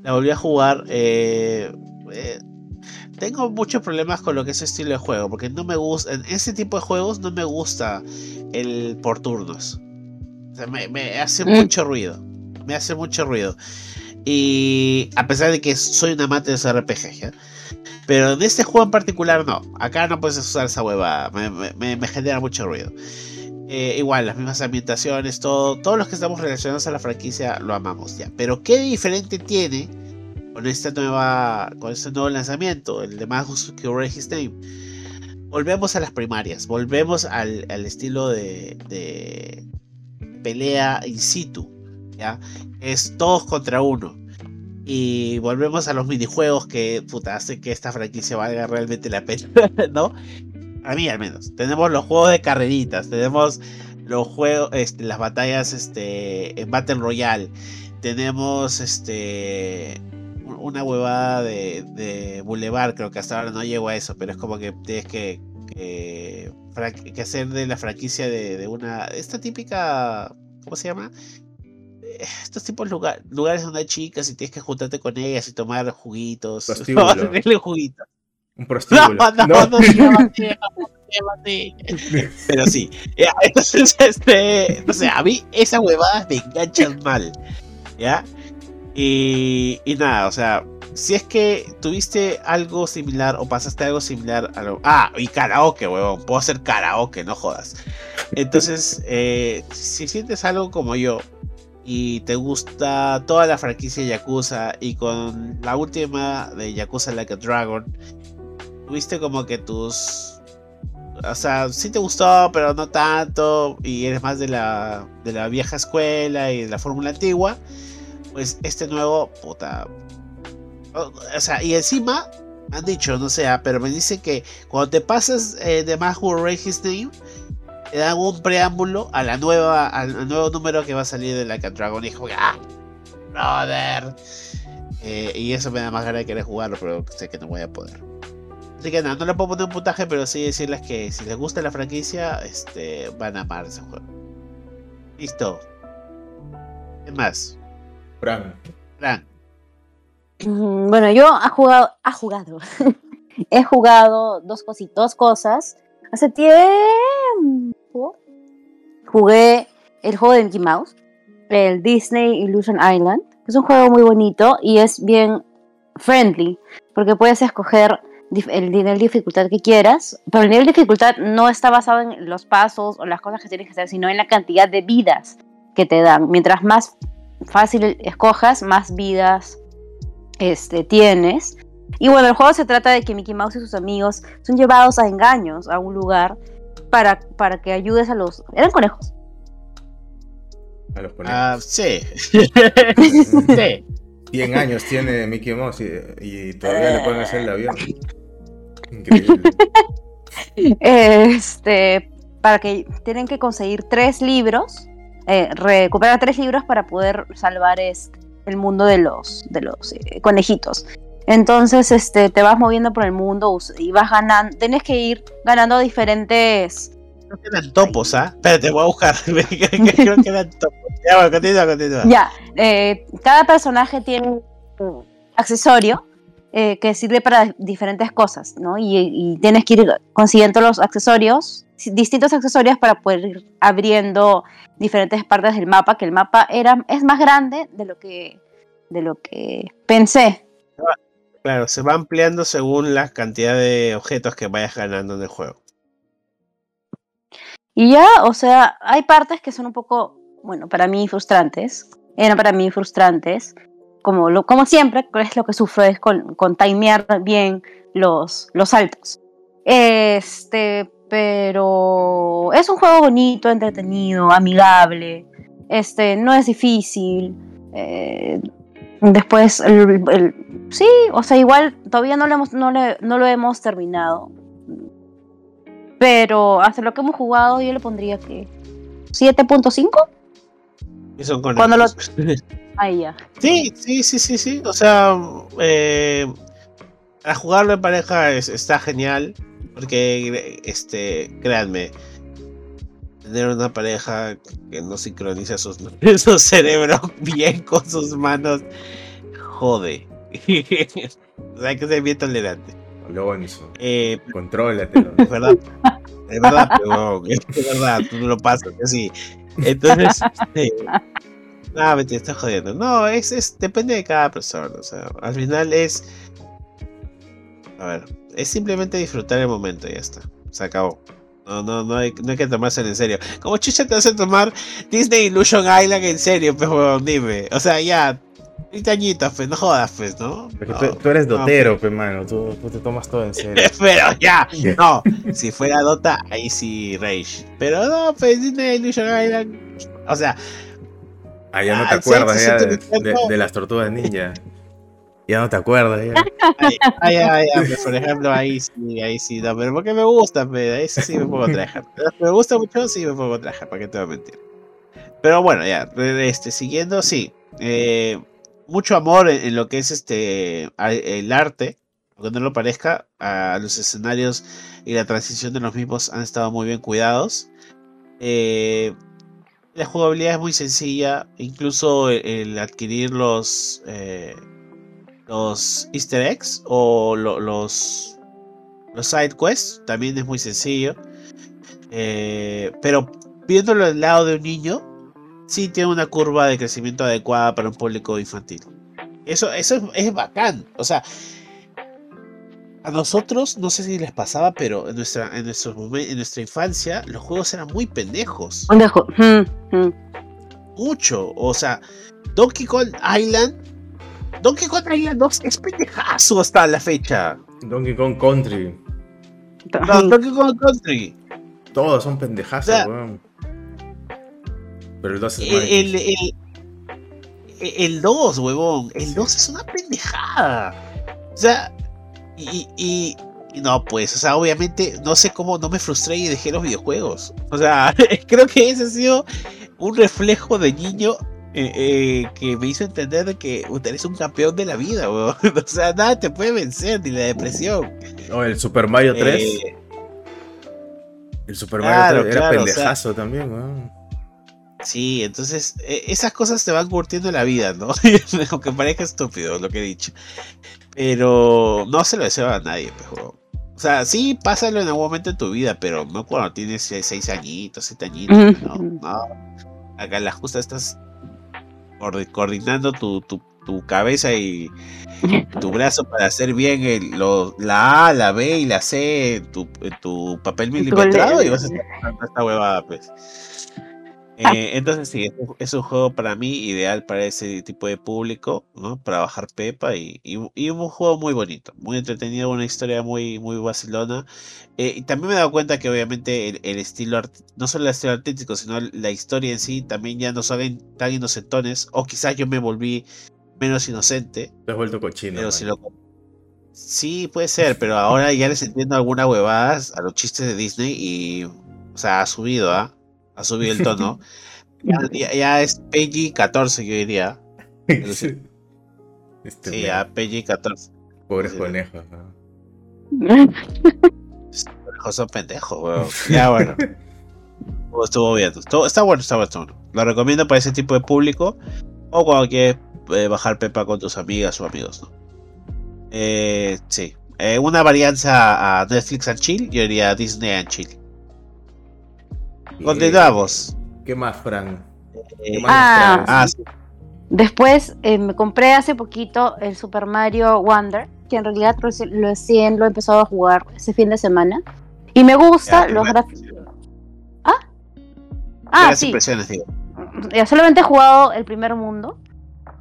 La volví a jugar. eh, eh, tengo muchos problemas con lo que es ese estilo de juego, porque no me gusta. En ese tipo de juegos no me gusta el por turnos. O sea, me, me hace Mm. mucho ruido. Me hace mucho ruido. Y a pesar de que soy un amante de los RPG. Pero en este juego en particular no. Acá no puedes usar esa hueva. Me, genera mucho ruido. Eh, igual, las mismas ambientaciones, todo, todos los que estamos relacionados a la franquicia lo amamos ya. Pero ¿qué diferente tiene con esta nueva, con este nuevo lanzamiento, el de Magus Cure His Name? Volvemos a las primarias, volvemos al, estilo de pelea in situ, Es todos contra uno. Y volvemos a los minijuegos que puta, hacen que esta franquicia valga realmente la pena, *laughs* ¿no? A mí al menos. Tenemos los juegos de carreritas, tenemos los juegos, este, las batallas este, en Battle Royale, tenemos este una huevada de, de Boulevard, creo que hasta ahora no llego a eso, pero es como que tienes que, que hacer de la franquicia de, de una. Esta típica. ¿Cómo se llama? Eh, Estos tipos de lugar- lugares donde hay chicas y tienes que juntarte con ellas y tomar juguitos. Prostíbulo. Hacerle juguitos. Un No, prostíbulo. no, no, No. no. Pero sí, ya, entonces, este, no sé, a mí esas huevadas me enganchan mal, ¿ya? Y, y nada, o sea, si es que tuviste algo similar o pasaste algo similar a lo... Ah, y karaoke, huevón, puedo hacer karaoke, no jodas. Entonces, eh, si sientes algo como yo y te gusta toda la franquicia Yakuza y con la última de Yakuza Like a Dragon, tuviste como que tus... O sea, sí te gustó, pero no tanto, y eres más de la, de la vieja escuela y de la fórmula antigua, pues este nuevo, puta... O, sea, y encima, han dicho, no sé, ah, pero me dicen que cuando te pasas eh, de Mahu Ray His Name, te dan un preámbulo a la nueva, al, nuevo número que va a salir de Like a Dragon. Y dijo, ¡ah! ¡Brother! Eh, y eso me da más ganas de querer jugarlo, pero sé que no voy a poder. Así que nada, no le puedo poner un puntaje, pero sí decirles que si les gusta la franquicia, este, van a amar ese juego. Listo. ¿Qué más? Fran. Fran. Mm, Bueno, yo ha jugado, ha jugado. *laughs* He jugado dos cositas, dos cosas. Hace tiempo jugué el juego de Mickey Mouse, el Disney Illusion Island. Es un juego muy bonito y es bien friendly, porque puedes escoger el nivel de dificultad que quieras, pero el nivel de dificultad no está basado en los pasos o las cosas que tienes que hacer, sino en la cantidad de vidas que te dan. Mientras más fácil escojas, más vidas este, tienes. Y bueno, el juego se trata de que Mickey Mouse y sus amigos son llevados a engaños a un lugar para, para que ayudes a los... ¿Eran conejos? A los conejos. Ah, sí. *laughs* sí. 100 años tiene Mickey Mouse y, y todavía le pueden hacer el avión. *laughs* Increíble. Este, para que tienen que conseguir tres libros, eh, recuperar tres libros para poder salvar este, el mundo de los, de los eh, conejitos. Entonces, este, te vas moviendo por el mundo y vas ganando, tienes que ir ganando diferentes Creo que eran topos, ¿ah? Espérate, voy a buscar. *laughs* Creo que eran topos. Ya, bueno, continúa, continúa. Ya, eh, cada personaje tiene un accesorio eh, que sirve para diferentes cosas, ¿no? Y, y tienes que ir consiguiendo los accesorios, distintos accesorios para poder ir abriendo diferentes partes del mapa, que el mapa era, es más grande de lo que, de lo que pensé. Claro, se va ampliando según la cantidad de objetos que vayas ganando en el juego. Y ya, o sea, hay partes que son un poco, bueno, para mí frustrantes, eran para mí frustrantes, como, lo, como siempre, es lo que sufro es con, con timear bien los, los saltos. Este, pero es un juego bonito, entretenido, amigable, este, no es difícil. eh, después, el- el- sí, o sea, igual todavía no lo hemos, no le- no lo hemos terminado. Pero hasta lo que hemos jugado yo le pondría que 7.5. Y son con Cuando lo- *laughs* Ahí ya. Sí, sí, sí, sí, sí. O sea, eh, a jugarlo en pareja es- está genial. Porque, este, créanme, tener una pareja que no sincroniza sus, *laughs* su cerebro bien con sus manos, jode. *laughs* o sea, hay que ser bien tolerante. Alonso, Eh, contrólatelo. *laughs* es verdad, es verdad, pero es verdad, tú no lo pasas así. Entonces, este, no, me te estás jodiendo. No, es, es, depende de cada persona. O sea, al final es. A ver, es simplemente disfrutar el momento y ya está. Se acabó. No, no, no hay, no hay que tomárselo en serio. Como chucha te hace tomar Disney Illusion Island en serio, pues, dime. O sea, ya, 30 añitos, pues, no jodas, pues, ¿no? Porque No. tú, tú eres no, dotero, pe, mano. Tú, tú te tomas todo en serio. *laughs* Pero ya, no, si fuera Dota, ahí sí Rage. Pero no, pues Disney Illusion Island. O sea, Ah, ya no te Ah, acuerdas sí, ya sí, de, de las tortugas ninja. Ya no te acuerdas ya. pues, por ejemplo, ahí sí, ahí sí, no, pero porque me gusta, pues, ahí sí, me a trabajar. Me gusta mucho, sí me a trabajar, para qué te voy a mentir. Pero bueno, ya, este, siguiendo, sí. eh, mucho amor en, lo que es este el arte, aunque no lo parezca, a los escenarios y la transición de los mismos han estado muy bien cuidados. Eh, la jugabilidad es muy sencilla, incluso el, el adquirir los eh, los Easter eggs o lo- los los side quests también es muy sencillo. Eh, pero viéndolo del lado de un niño, sí tiene una curva de crecimiento adecuada para un público infantil. Eso, eso es, es bacán. O sea, a nosotros, no sé si les pasaba, pero en nuestra, en nuestros en nuestra infancia, los juegos eran muy pendejos. Un dejo. Mm, mm. Mucho. O sea, Donkey Kong Island. Donkey Kong Island 2 es pendejazo hasta la fecha. Donkey Kong Country. No, Donkey Kong Country. Todos son pendejazos, O sea, weón. Pero el 2 es el, el 2, huevón. El 2 es una pendejada. O sea, y, y, y no, pues, o sea, obviamente, no sé cómo no me frustré y dejé los videojuegos. O sea, *laughs* creo que ese ha sido un reflejo de niño eh, eh, que me hizo entender de que puta, eres un campeón de la vida, huevón. *laughs* O sea, nada te puede vencer, ni la depresión. No, el Super Mario 3. Eh, el Super claro, Mario 3 era claro, o sea- pendejazo también, weón. Sí, entonces eh, esas cosas te van curtiendo la vida, ¿no? *laughs* Aunque parezca estúpido lo que he dicho. Pero no se lo deseo a nadie, pues, huevón. O sea, sí, pásalo en algún momento en tu vida, pero no cuando tienes seis, añitos, siete añitos. No, no. Acá en la justa estás coordinando tu, tu, tu cabeza y tu brazo para hacer bien el, lo- la A, la B y la C en tu, en tu papel milimetrado y vas a estar esta huevada, pues. Eh, entonces sí, es un, es un juego para mí ideal para ese tipo de público, ¿no? Para bajar pepa y, y, y un juego muy bonito, muy entretenido, una historia muy, muy vacilona. Eh, y también me he dado cuenta que obviamente el, el estilo, art- no solo el estilo artístico, sino la historia en sí también ya no son tan inocentones, o quizás yo me volví menos inocente, Te has vuelto cochino. pero si lo... Sí, puede ser, pero ahora ya les entiendo algunas huevadas a los chistes de Disney y, o sea, ha subido, ¿ah? Ha subido el tono. *laughs* Ya, es PG-14, yo diría. Sí. Este Sí, ya PG-14. Pobres conejos, ¿no? Los son pendejos, weón. Ya, bueno. Estuvo- bien. Estuvo- está bueno, está bueno, está bueno. Lo recomiendo para ese tipo de público. O cuando quieres eh, bajar pepa con tus amigas o amigos, ¿no? Eh, sí. Eh, una varianza a Netflix and Chill, yo diría Disney and Chill. Continuamos. ¿Qué más, Fran? Eh, ¿Qué más Ah. ah, sí. Después eh, me compré hace poquito el Super Mario Wonder, que en realidad reci- recién lo he empezado a jugar ese fin de semana. Y me gusta Ya, los gráficos. ¿Ah? Ah, sí. digo. Ya solamente he jugado el primer mundo.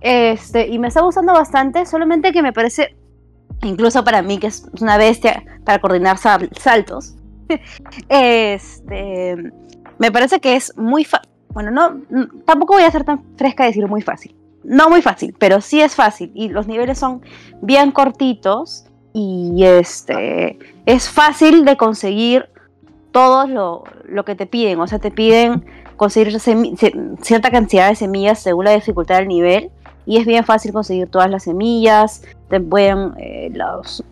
Este, y me está gustando bastante, solamente que me parece, incluso para mí, que es una bestia para coordinar sal- saltos. *laughs* este, me parece que es muy fácil. Bueno, no, tampoco voy a ser tan fresca de decir muy fácil. No muy fácil, pero sí es fácil. Y los niveles son bien cortitos. Y este es fácil de conseguir todo lo, lo que te piden. O sea, te piden conseguir cierta cantidad de semillas según la dificultad del nivel. Y es bien fácil conseguir todas las semillas. Te pueden eh, las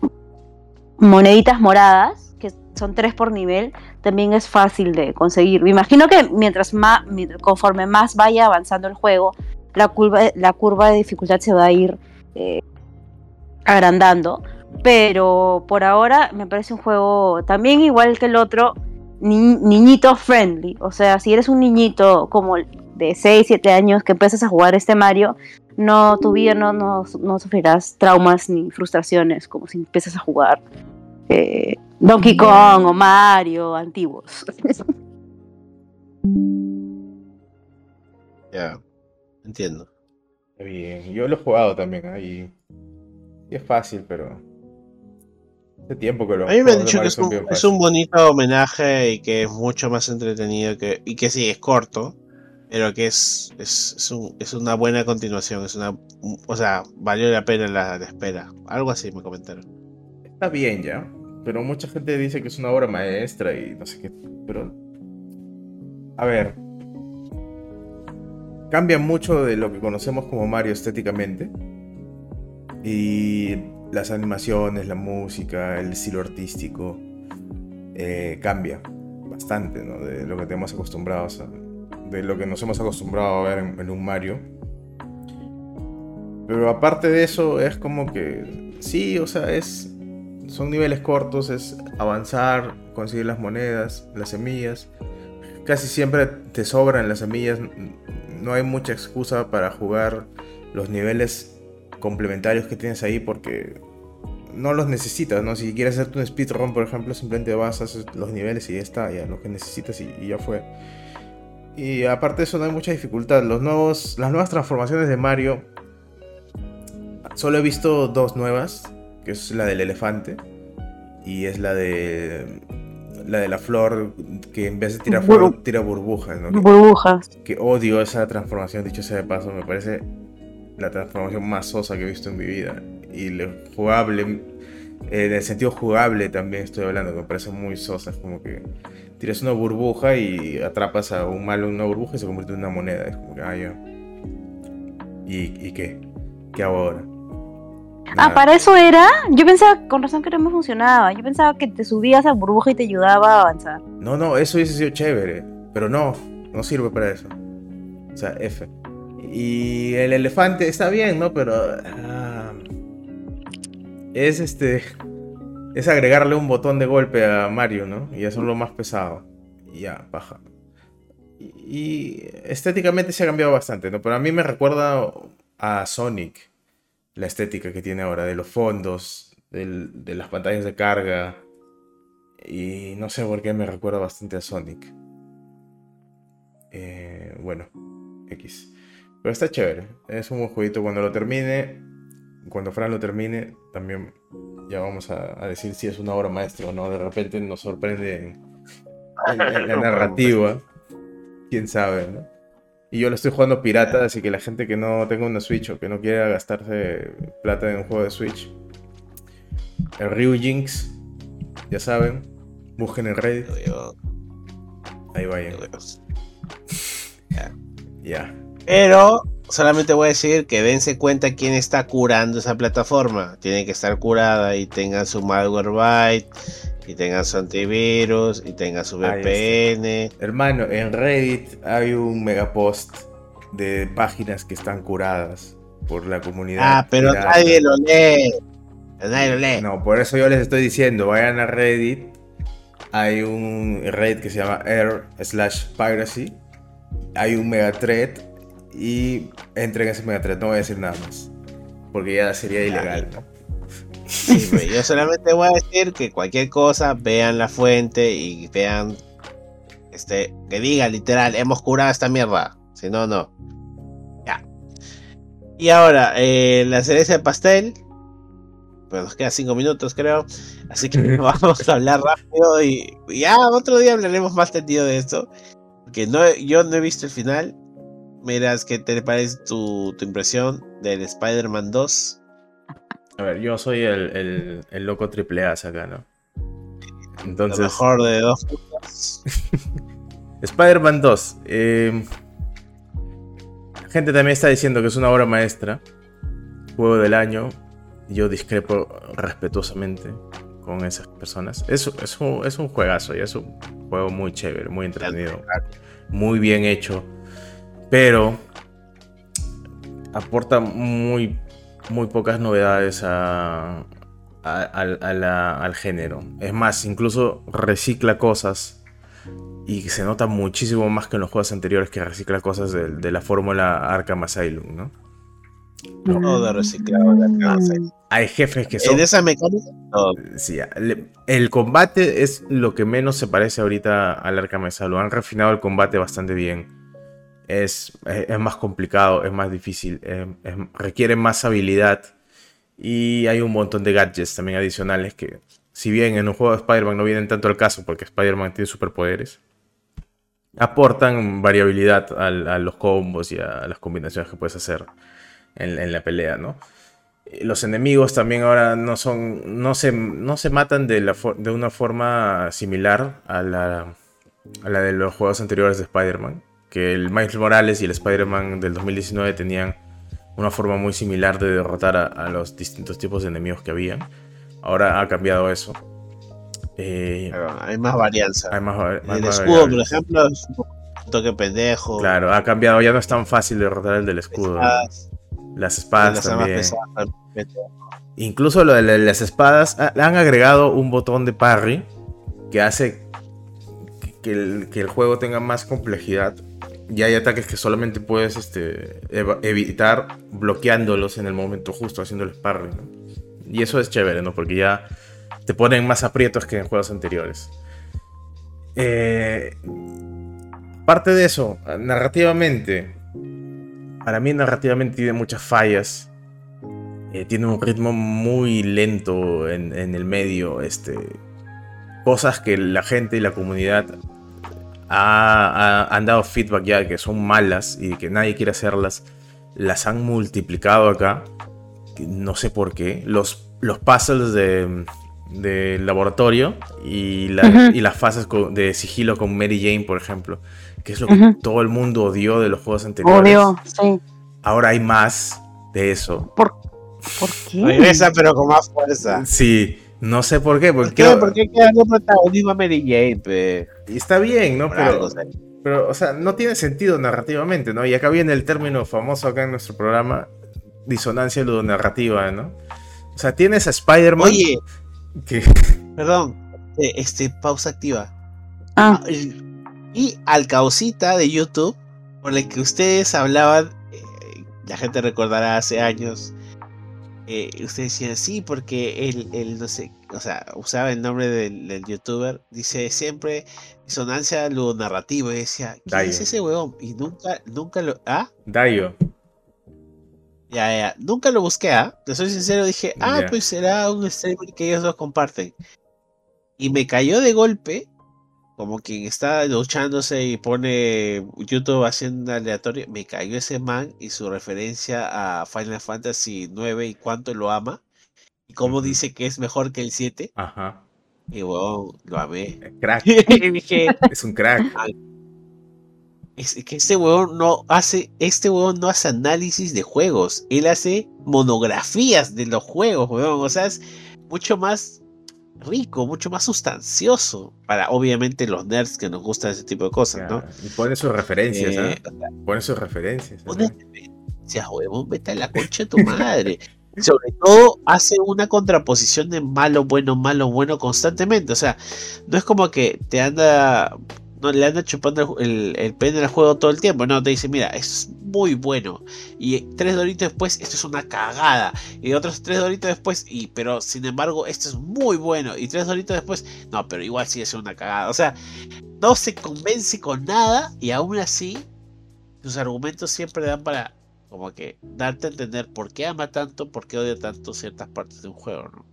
moneditas moradas, que son tres por nivel, también es fácil de conseguir. Me imagino que mientras más, conforme más vaya avanzando el juego, la curva, la curva de dificultad se va a ir eh, agrandando. Pero por ahora me parece un juego también igual que el otro, niñito friendly. O sea, si eres un niñito como de 6, 7 años que empiezas a jugar este Mario, no, tu vida no, no, sufrirás traumas ni frustraciones como si empiezas a jugar eh, Donkey Kong o Mario antiguos. *laughs* Ya, entiendo. Bien, yo lo he jugado también ahí. es fácil, pero tiempo que lo A mí me han dicho que es un, bonito homenaje y que es mucho más entretenido que, y que sí, es corto, pero que es, es, una buena continuación. Es una, o sea, valió la pena la, espera. Algo así me comentaron. Está bien ya, pero mucha gente dice que es una obra maestra y no sé qué. Pero. A ver. Cambia mucho de lo que conocemos como Mario estéticamente. Y las animaciones, la música, el estilo artístico eh, cambia bastante ¿no? de lo que tenemos acostumbrados a, de lo que nos hemos acostumbrado a ver en, un Mario. Pero aparte de eso es como que sí, o sea, es son niveles cortos, es avanzar, conseguir las monedas, las semillas. Casi siempre te sobran las semillas, no hay mucha excusa para jugar los niveles complementarios que tienes ahí porque no los necesitas, ¿no? Si quieres hacerte un speedrun, por ejemplo, simplemente vas, haces los niveles y ya está, ya lo que necesitas y, ya fue. Y aparte de eso no hay mucha dificultad. Los nuevos, las nuevas transformaciones de Mario, solo he visto dos nuevas, que es la del elefante y es la de la de la flor que en vez de tirar fuego tira burbujas, ¿no? Burbujas. Que odio esa transformación, dicho sea de paso, me parece la transformación más sosa que he visto en mi vida. Y lo jugable, en el sentido jugable también estoy hablando, que me parece muy sosa. Es como que tiras una burbuja y atrapas a un malo en una burbuja y se convierte en una moneda. Es como que, ah, ya. ¿Y, qué? ¿Qué hago ahora? Ah, para eso era. Yo pensaba, con razón que no me funcionaba. Yo pensaba que te subías a burbuja y te ayudaba a avanzar. No, no, eso hubiese sido chévere. Pero no, no sirve para eso. O sea, F. Y el elefante está bien, ¿no? Pero. Ah, es este. Es agregarle un botón de golpe a Mario, ¿no? Y hacerlo más pesado. Y ya, baja. Y, estéticamente se ha cambiado bastante, ¿no? Pero a mí me recuerda a Sonic. La estética que tiene ahora, de los fondos, de las pantallas de carga. Y no sé por qué me recuerda bastante a Sonic. Eh, bueno, X. Pero está chévere. Es un buen jueguito. Cuando lo termine, cuando Fran lo termine, también ya vamos a, decir si es una obra maestra o no. De repente nos sorprende en, la *laughs* narrativa. Quién sabe, ¿no? Y yo lo estoy jugando pirata, así que la gente que no tenga una Switch o que no quiera gastarse plata en un juego de Switch, el Ryu Jinx, ya saben, busquen en Reddit. Ahí vayan. *laughs* Ya. Pero solamente voy a decir que dense cuenta quién está curando esa plataforma. Tiene que estar curada y tengan su malware byte, y tengan su antivirus, y tengan su VPN. Hermano, en Reddit hay un megapost de páginas que están curadas por la comunidad. Ah, pero nadie lo lee. Nadie lo lee. No, por eso yo les estoy diciendo, vayan a Reddit. Hay un Reddit que se llama air slash piracy. Hay un megathread y entren ese Mega 3. No voy a decir nada más. Porque ya sería ilegal, ¿no? Sí, yo solamente voy a decir que cualquier cosa, vean la fuente y vean este, que diga literal, hemos curado esta mierda. Si no, no. Ya. Y ahora, eh, la cereza de pastel. Pues nos quedan 5 minutos, creo. Así que *laughs* vamos a hablar rápido y ya otro día hablaremos más tendido de esto. Porque no, yo no he visto el final. Miras, ¿qué te parece tu, impresión del Spider-Man 2? A ver, yo soy el, el, loco triple A acá, ¿no? Entonces. Lo mejor de dos. *laughs* Spider-Man 2. Eh, la gente también está diciendo que es una obra maestra. Juego del año. Yo discrepo respetuosamente con esas personas. Es, es, un, es un juegazo y es un juego muy chévere, muy entretenido, muy bien hecho. Pero aporta muy, muy pocas novedades a, al género. Es más, incluso recicla cosas y se nota muchísimo más que en los juegos anteriores que recicla cosas de, la fórmula Arkham Asylum, ¿no? No, de reciclado ah, Hay jefes que son. En esa mecánica. Sí, el combate es lo que menos se parece ahorita al Arkham Asylum. Han refinado el combate bastante bien es, es, más complicado, es más difícil, requiere más habilidad y hay un montón de gadgets también adicionales que, si bien en un juego de Spider-Man no vienen tanto al caso porque Spider-Man tiene superpoderes, aportan variabilidad a, los combos y a las combinaciones que puedes hacer en, la pelea, ¿no? Los enemigos también ahora no son. no se, no se matan de, la de una forma similar a la, a la de los juegos anteriores de Spider-Man que el Miles Morales y el Spider-Man del 2019 tenían una forma muy similar de derrotar a, los distintos tipos de enemigos que había. Ahora ha cambiado eso. Eh, hay más varianza. Hay más, el escudo, por ejemplo, es un toque pendejo. Claro, ha cambiado. Ya no es tan fácil derrotar el del escudo. Las espadas, también. Incluso lo de las espadas, le han agregado un botón de parry que hace que el, que el juego tenga más complejidad y hay ataques que solamente puedes este, evitar bloqueándolos en el momento justo, haciendo el sparring. Y eso es chévere, ¿no? Porque ya te ponen más aprietos que en juegos anteriores. Eh, parte de eso, narrativamente, para mí narrativamente tiene muchas fallas. Eh, tiene un ritmo muy lento en, en, el medio. Este, cosas que la gente y la comunidad han dado feedback ya de que son malas y que nadie quiere hacerlas, las han multiplicado acá. No sé por qué. Los, los puzzles de, laboratorio y, y, las fases de sigilo con Mary Jane, por ejemplo, que es lo que todo el mundo odió de los juegos anteriores. Ahora hay más de eso. ¿Por, ¿por qué? Regresa, pero con más fuerza. Sí. No sé por qué. Porque ¿Por qué, protagonismo a Mary Jane? Y está bien, ¿no? Pero, pero, o sea, no tiene sentido narrativamente, ¿no? Y acá viene el término famoso acá en nuestro programa, disonancia ludonarrativa, ¿no? O sea, tienes a Spider-Man. Oye. *laughs* Perdón. Eh, este, pausa activa. Ah. ah y al causita de YouTube, por el que ustedes hablaban, eh, la gente recordará hace años, eh, usted decía sí, porque él, no sé, o sea, usaba el nombre del, youtuber, dice siempre disonancia narrativo y decía, ¿quién es ese huevón? Y nunca, nunca lo, ¿ah? Dayo. Ya, ya, nunca lo busqué, ¿ah? Te soy sincero, dije, ah, pues será un streamer que ellos dos comparten. Y me cayó de golpe como quien está duchándose y pone YouTube haciendo aleatorio, me cayó ese man y su referencia a Final Fantasy 9 y cuánto lo ama y cómo dice que es mejor que el 7. Ajá. Y wow, lo amé. Crack. *laughs* es un crack. *laughs* Es que este huevón no hace, este huevón no hace análisis de juegos, él hace monografías de los juegos, huevón. O sea, es mucho más rico, mucho más sustancioso para obviamente los nerds que nos gustan ese tipo de cosas, ¿no? Y pone sus referencias, ¿eh? Pone sus referencias. Pone referencias, huevón, vete a la concha de tu madre. *laughs* Sobre todo hace una contraposición de malo, bueno, malo, bueno constantemente. O sea, no es como que te anda no le anda chupando el, el, pene al juego todo el tiempo. No, te dice, mira, es muy bueno. Y tres doritos después, esto es una cagada. Y otros tres doritos después, y pero sin embargo, esto es muy bueno. Y tres doritos después, no, pero igual sí es una cagada. O sea, no se convence con nada y aún así, sus argumentos siempre dan para como que darte a entender por qué ama tanto, por qué odia tanto ciertas partes de un juego, ¿no?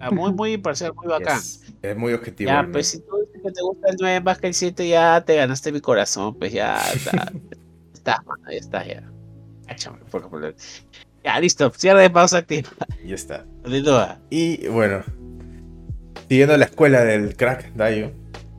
Ah, muy, muy imparcial, muy bacán. Es, muy objetivo. Ya, pues si tú dices que te gusta el 9 más que el 7, ya te ganaste mi corazón, pues ya *laughs* está. está, ya está, ya. por Ya, listo, cierre de pausa activa. Ya está. Continúa. Y bueno, siguiendo la escuela del crack Dayo,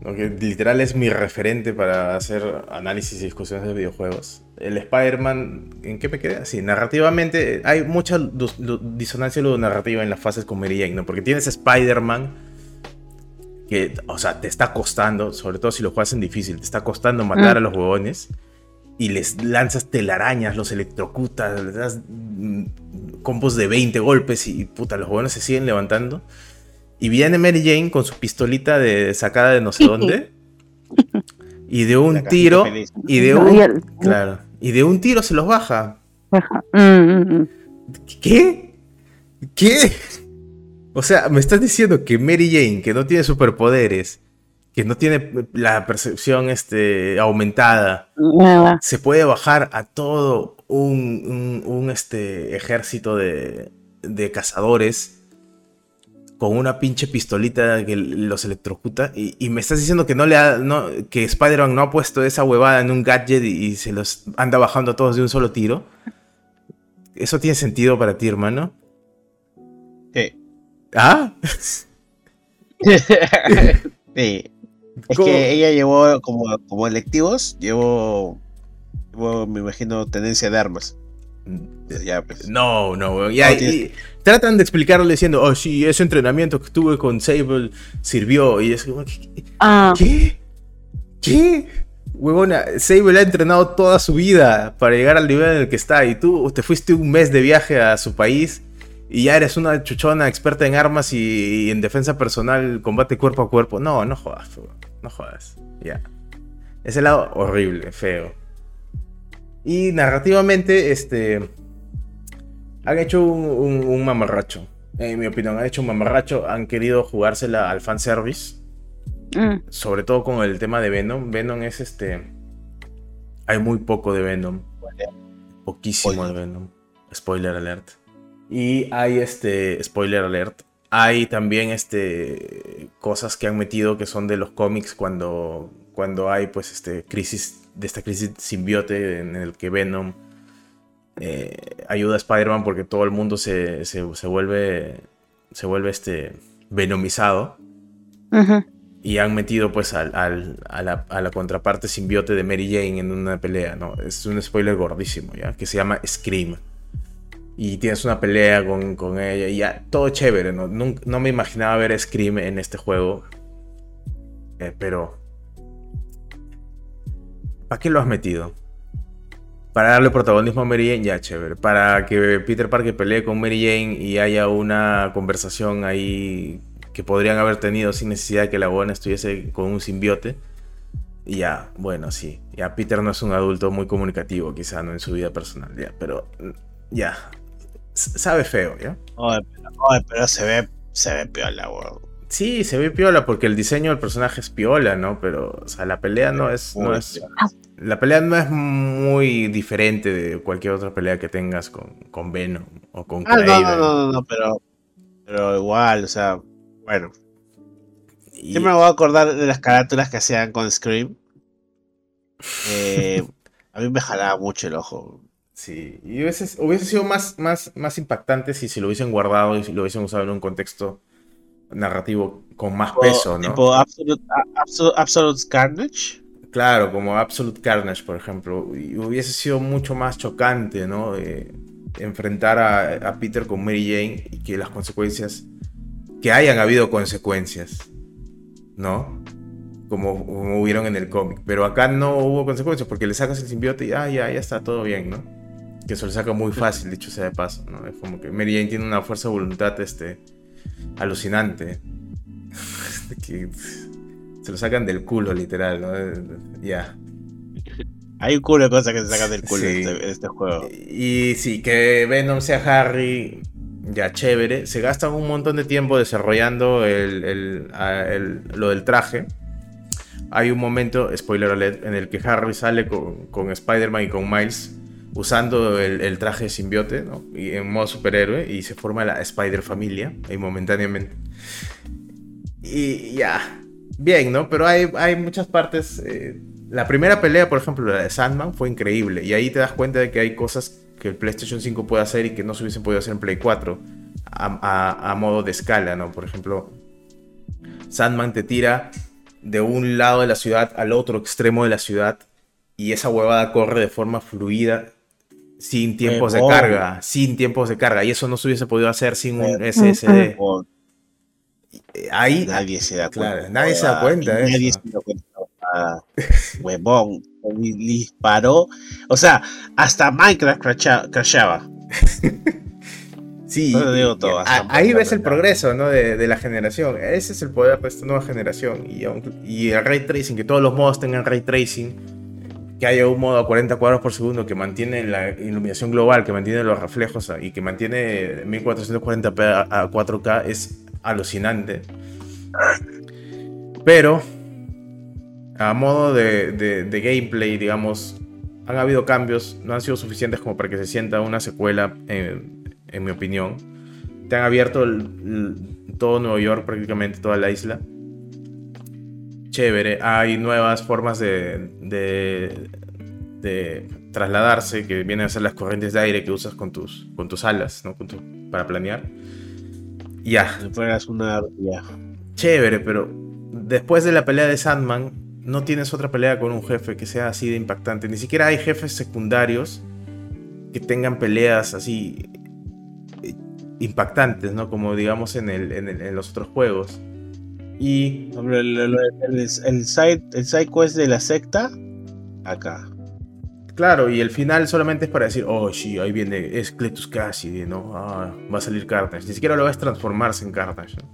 que literal es mi referente para hacer análisis y discusiones de videojuegos. El Spider-Man, ¿en qué me quedé? Sí, narrativamente hay mucha disonancia narrativa en las fases con Mary Jane, ¿no? Porque tienes Spider-Man que, o sea, te está costando, sobre todo si lo juegas en difícil, te está costando matar mm. a los huevones y les lanzas telarañas, los electrocutas, les das mm, combos de 20 golpes y puta, los huevones se siguen levantando. Y viene Mary Jane con su pistolita de sacada de no sé dónde. *laughs* y de un tiro. Y de un. Claro. Y de un tiro se los baja. Mm, mm, mm. ¿Qué? ¿Qué? O sea, me estás diciendo que Mary Jane, que no tiene superpoderes, que no tiene la percepción este, aumentada, se puede bajar a todo un, este, ejército de, de cazadores con una pinche pistolita que los electrocuta. Y, me estás diciendo que no le ha, no, que Spider-Man no ha puesto esa huevada en un gadget y, se los anda bajando a todos de un solo tiro. ¿Eso tiene sentido para ti, hermano? Sí. ¿Ah? *laughs* sí. Es que ella llevó como, como electivos, llevó, llevó, me imagino, tendencia de armas. Pues. No, no, ya, tratan de explicarlo diciendo, oh, sí, ese entrenamiento que tuve con Sable sirvió. Y es como, ¿qué? Ah. ¿Qué? ¿Qué? Huevona, Sable ha entrenado toda su vida para llegar al nivel en el que está. Y tú te fuiste un mes de viaje a su país y ya eres una chuchona experta en armas y, en defensa personal, combate cuerpo a cuerpo. No, no jodas, no jodas. Ya. Ese lado horrible, feo. Y narrativamente, este. Han hecho un, mamarracho. En mi opinión, han hecho un mamarracho. Han querido jugársela al fanservice. Mm. Sobre todo con el tema de Venom. Venom es este. Hay muy poco de Venom. Poquísimo de Venom. Spoiler alert. Y hay este. Spoiler alert. Hay también este. cosas que han metido que son de los cómics cuando. Cuando hay pues este. crisis de esta crisis simbiote en el que Venom eh, ayuda a Spider-Man porque todo el mundo se, vuelve se vuelve este venomizado y han metido pues al, a, la, contraparte simbiote de Mary Jane en una pelea, ¿no? Es un spoiler gordísimo, ¿ya? Que se llama Scream. Y tienes una pelea con, ella y ya, todo chévere, ¿no? No, me imaginaba ver Scream en este juego. Eh, pero ¿Para qué lo has metido? Para darle protagonismo a Mary Jane, ya chévere. Para que Peter Parker pelee con Mary Jane y haya una conversación ahí que podrían haber tenido sin necesidad de que la buena estuviese con un simbiote. Y ya, bueno, sí. Ya Peter no es un adulto muy comunicativo, quizá, ¿no? En su vida personal, ya. Pero, ya. Sabe feo, ¿ya? pero, se ve, se ve piola, weón. Sí, se ve piola porque el diseño del personaje es piola, ¿no? Pero, o sea, la pelea no es, no es, la pelea no es muy diferente de cualquier otra pelea que tengas con, con Venom o con ah, no, no, no, no, pero, pero igual, o sea, bueno. Y... Siempre me voy a acordar de las carátulas que hacían con Scream. Eh, *laughs* a mí me jalaba mucho el ojo. Sí, y hubiese, hubiese sido más, más, más impactante si, si lo hubiesen guardado y si lo hubiesen usado en un contexto narrativo con más peso, ¿no? Tipo Absolute, Absolute Carnage. Claro, como Absolute Carnage, por ejemplo. Y hubiese sido mucho más chocante, ¿no? enfrentar a, Peter con Mary Jane y que las consecuencias. que hayan habido consecuencias, ¿no? Como, hubieron en el cómic. Pero acá no hubo consecuencias porque le sacas el simbiote y ah, ya, ya está todo bien, ¿no? Que se lo saca muy fácil, dicho sea de paso, ¿no? Es como que Mary Jane tiene una fuerza de voluntad, este. Alucinante. *laughs* que se lo sacan del culo, literal, ¿no? Ya. Hay un culo de cosas que se sacan del culo en, este, este, juego. Y, sí, que Venom sea Harry, ya chévere. Se gastan un montón de tiempo desarrollando el, lo del traje. Hay un momento, spoiler alert, en el que Harry sale con, Spider-Man y con Miles usando el, traje de simbiote, ¿no? Y en modo superhéroe, y se forma la Spider-Familia, ahí momentáneamente. Y ya, bien, ¿no? Pero hay, hay muchas partes. Eh, la primera pelea, por ejemplo, la de Sandman, fue increíble. Y ahí te das cuenta de que hay cosas que el PlayStation 5 puede hacer y que no se hubiesen podido hacer en Play 4 a, modo de escala, ¿no? Por ejemplo, Sandman te tira de un lado de la ciudad al otro extremo de la ciudad y esa huevada corre de forma fluida sin tiempos de carga, sin tiempos de carga. Y eso no se hubiese podido hacer sin un SSD. Eh, Ahí, nadie se da cuenta. claro, nadie se da cuenta de Nadie eso. se da cuenta. Huevón. Disparó. O sea, hasta Minecraft crasha- crashaba. sí, No lo digo todo, a- hasta ahí ves el progreso ¿no? de, de la generación. Ese es el poder de esta nueva generación. Y el ray tracing, que todos los modos tengan ray tracing, que haya un modo a 40 cuadros por segundo que mantiene la iluminación global, que mantiene los reflejos y que mantiene 1440p a, a 4K, es alucinante. Pero, a modo de, de- gameplay, digamos, han habido cambios, no han sido suficientes como para que se sienta una secuela, en, mi opinión. Te han abierto todo Nueva York, prácticamente toda la isla. Chévere, hay nuevas formas de, de, de trasladarse, que vienen a ser las corrientes de aire que usas con tus, con tus alas, ¿no? Con tu- para planear. Ya, fueras una ardilla. chévere, pero después de la pelea de Sandman, no tienes otra pelea con un jefe que sea así de impactante. Ni siquiera hay jefes secundarios que tengan peleas así eh, impactantes, ¿no? Como digamos en, el, en, el- en los otros juegos. Y Hombre, el, el, side, el side quest de la secta, acá. claro, y el final solamente es para decir, oh, sí, ahí viene, es Cletus Cassidy, ¿no? Ah, va a salir Carnage. Ni siquiera lo ves transformarse en Carnage, ¿no?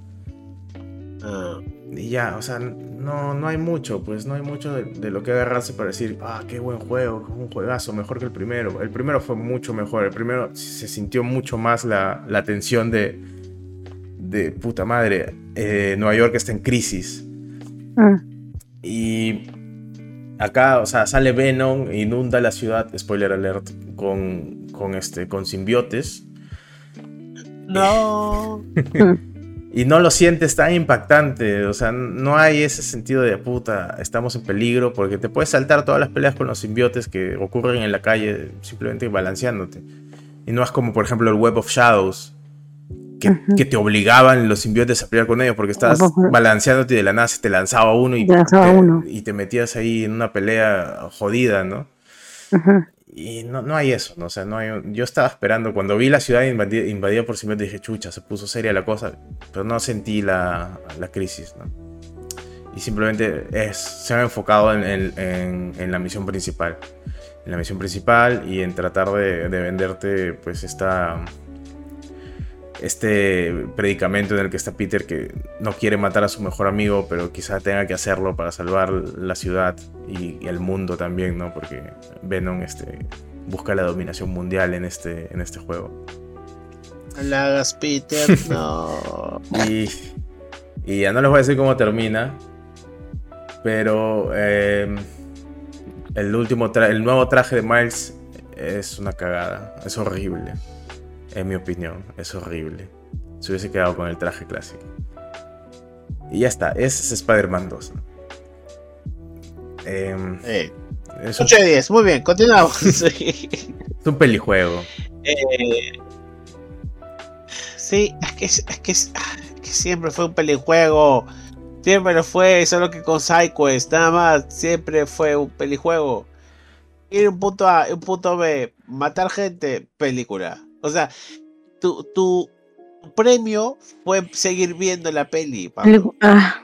Ah, Y ya, o sea, no, no hay mucho, pues no hay mucho de, de lo que agarrarse para decir, ah, qué buen juego, qué un juegazo, mejor que el primero. El primero fue mucho mejor, el primero se sintió mucho más la, la tensión de, de puta madre, eh, Nueva York está en crisis. Mm. Y acá, o sea, sale Venom, inunda la ciudad, spoiler alert, con, con, este, con simbiotes. no. *laughs* Y no lo sientes tan impactante, o sea, no hay ese sentido de puta, estamos en peligro, porque te puedes saltar todas las peleas con los simbiotes que ocurren en la calle simplemente balanceándote. Y no es como, por ejemplo, el Web of Shadows, que, te obligaban los simbiotes a pelear con ellos, porque estabas balanceándote y de la nada se te lanzaba uno y Te lanzaba te, uno. y te metías ahí en una pelea jodida, ¿no? Ujú. Y no, no hay eso, ¿no? O sea, no hay, yo estaba esperando, cuando vi la ciudad invadida, invadida por simbiontes, dije, chucha, se puso seria la cosa, pero no sentí la, la crisis, ¿no? Y simplemente es, se han enfocado en, en- en- en la misión principal. En la misión principal y en tratar de, de venderte, pues, esta, este predicamento en el que está Peter que no quiere matar a su mejor amigo, pero quizá tenga que hacerlo para salvar la ciudad y, y el mundo también, ¿no? Porque Venom este, busca la dominación mundial en este, en este juego. La hagas, Peter. *laughs* No. Y, y ya no les voy a decir cómo termina, pero eh, el último el nuevo traje de Miles es una cagada, es horrible, en mi opinión, es horrible. Se hubiese quedado con el traje clásico. Y ya está, ese es Spider-Man 2. ¿no? Em, Eh, es, un, 8 de 10, muy bien, continuamos. *laughs* Es un pelijuego. Eh, sí, es que, es, que, es que siempre fue un pelijuego. Siempre lo fue, solo que con PsyQuest, nada más. Siempre fue un pelijuego. Ir un punto A, un punto B, matar gente, película. O sea, tu, tu premio fue seguir viendo la peli, Pablo, Ah,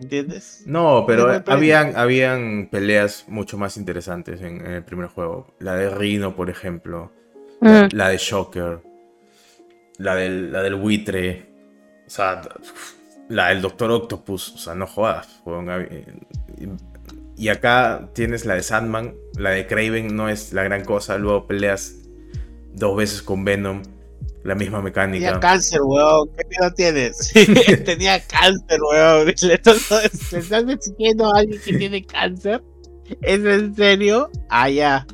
¿entiendes? No, pero habían, habían peleas mucho más interesantes en, en el primer juego. La de Rhino, por ejemplo. mm. La de Shocker. La del, la del buitre. O sea, la del Doctor Octopus. O sea, no jodas. Y acá tienes la de Sandman. La de Craven no es la gran cosa. Luego peleas dos veces con Venom. La misma Tenía mecánica. cáncer, weón. ¿Qué miedo tienes? *laughs* Tenía cáncer, weón. *laughs* ¿Le estás, persiguiendo a alguien que tiene cáncer? ¿Es en serio? Ah, ya.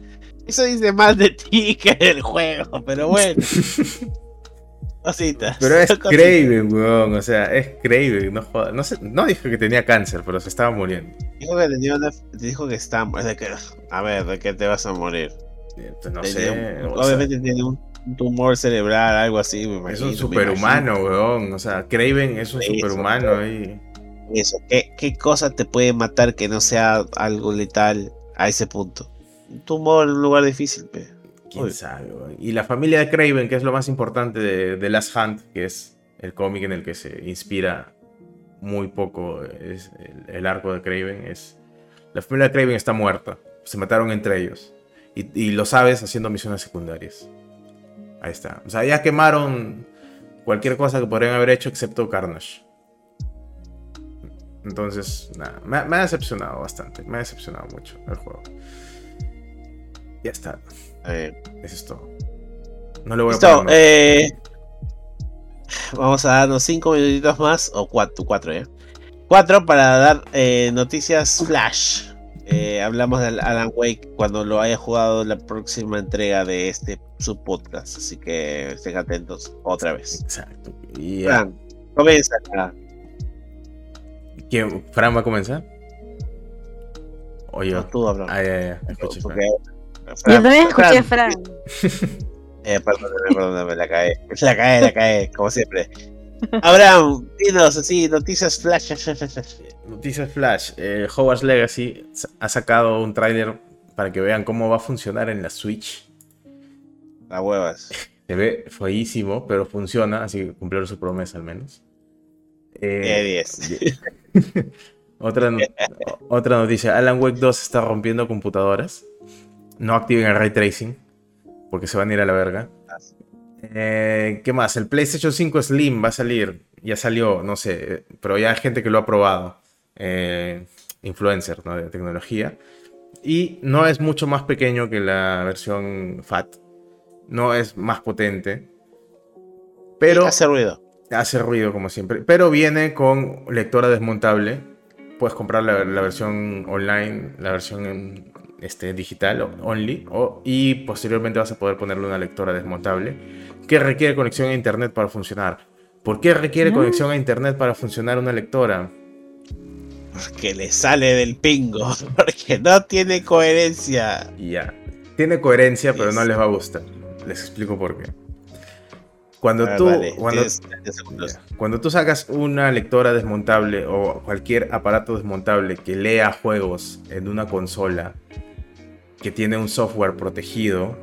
Eso dice más de ti que del juego, pero bueno. *laughs* Cositas. Pero es cositas. Craven, weón. O sea, es Craven. No jodas. No, sé- no dijo que tenía cáncer, pero se estaba muriendo. Dijo que tenía una. Dijo que está. de que- a ver, ¿de qué te vas a morir? Eh, Pues no sé. un- sea, obviamente tiene un tumor cerebral, algo así, me es imagino. un me superhumano, weón. O sea, Craven es un superhumano ahí. eso. ¿Qué, ¿Qué cosa te puede matar que no sea algo letal a ese punto? Un tumor en un lugar difícil, pe. ¿Quién Uy. sabe? weón? Y la familia de Craven, que es lo más importante de, de Last Hunt, que es el cómic en el que se inspira muy poco es el, el arco de Craven, es... La familia de Craven está muerta. Se mataron entre ellos. Y, y lo sabes haciendo misiones secundarias. Ahí está. O sea, ya quemaron cualquier cosa que podrían haber hecho excepto Carnage. Entonces, nada, me, ha- me ha decepcionado bastante. Me ha decepcionado mucho el juego. Ya está. Eh, Eso es todo. No le voy a poner eh, vamos a darnos cinco minutitos más, o cuatro, cuatro ya. Cuatro para dar eh, noticias flash. Eh, hablamos del Alan Wake cuando lo haya jugado la próxima entrega de este subpodcast. Así que estén atentos otra vez. Exacto. Y, eh, Fran, comienza acá. ¿quién- ¿Fran va a comenzar? O yo. No, tú, Abraham. Ah, ya, ya. Escuché, Porque- Fran. Yo también escuché a Fran, Fran. *laughs* Eh, perdóname, perdóname, la cae. La cae, la cae, como siempre. Abraham, dinos así, noticias flash. Noticias Flash. eh, Hogwarts Legacy ha sacado un tráiler para que vean cómo va a funcionar en la Switch. Las huevas. *laughs* Se ve feísimo, pero funciona, así que cumplieron su promesa al menos. Eh, 10. *laughs* Otra, no- otra noticia, Alan Wake 2 está rompiendo computadoras. No activen el ray tracing, porque se van a ir a la verga. Eh, ¿Qué más? El PlayStation 5 Slim va a salir. Ya salió, no sé, pero ya hay gente que lo ha probado. Eh, influencer ¿no? de tecnología. Y no es mucho más pequeño que la versión FAT. No es más potente. Pero hace ruido. hace ruido como siempre. Pero viene con lectora desmontable. Puedes comprar la, la versión online, la versión este, digital only. o- y posteriormente vas a poder ponerle una lectora desmontable que requiere conexión a internet para funcionar. ¿Por qué requiere Mm. conexión a internet para funcionar una lectora? Porque le sale del pingo. *laughs* Porque no tiene coherencia. Ya. Tiene coherencia, pero no les va a gustar. Les explico por qué. Cuando Ah, tú, vale, cuando, tienes 30 segundos. Ya. Cuando tú sacas una lectora desmontable o cualquier aparato desmontable que lea juegos en una consola que tiene un software protegido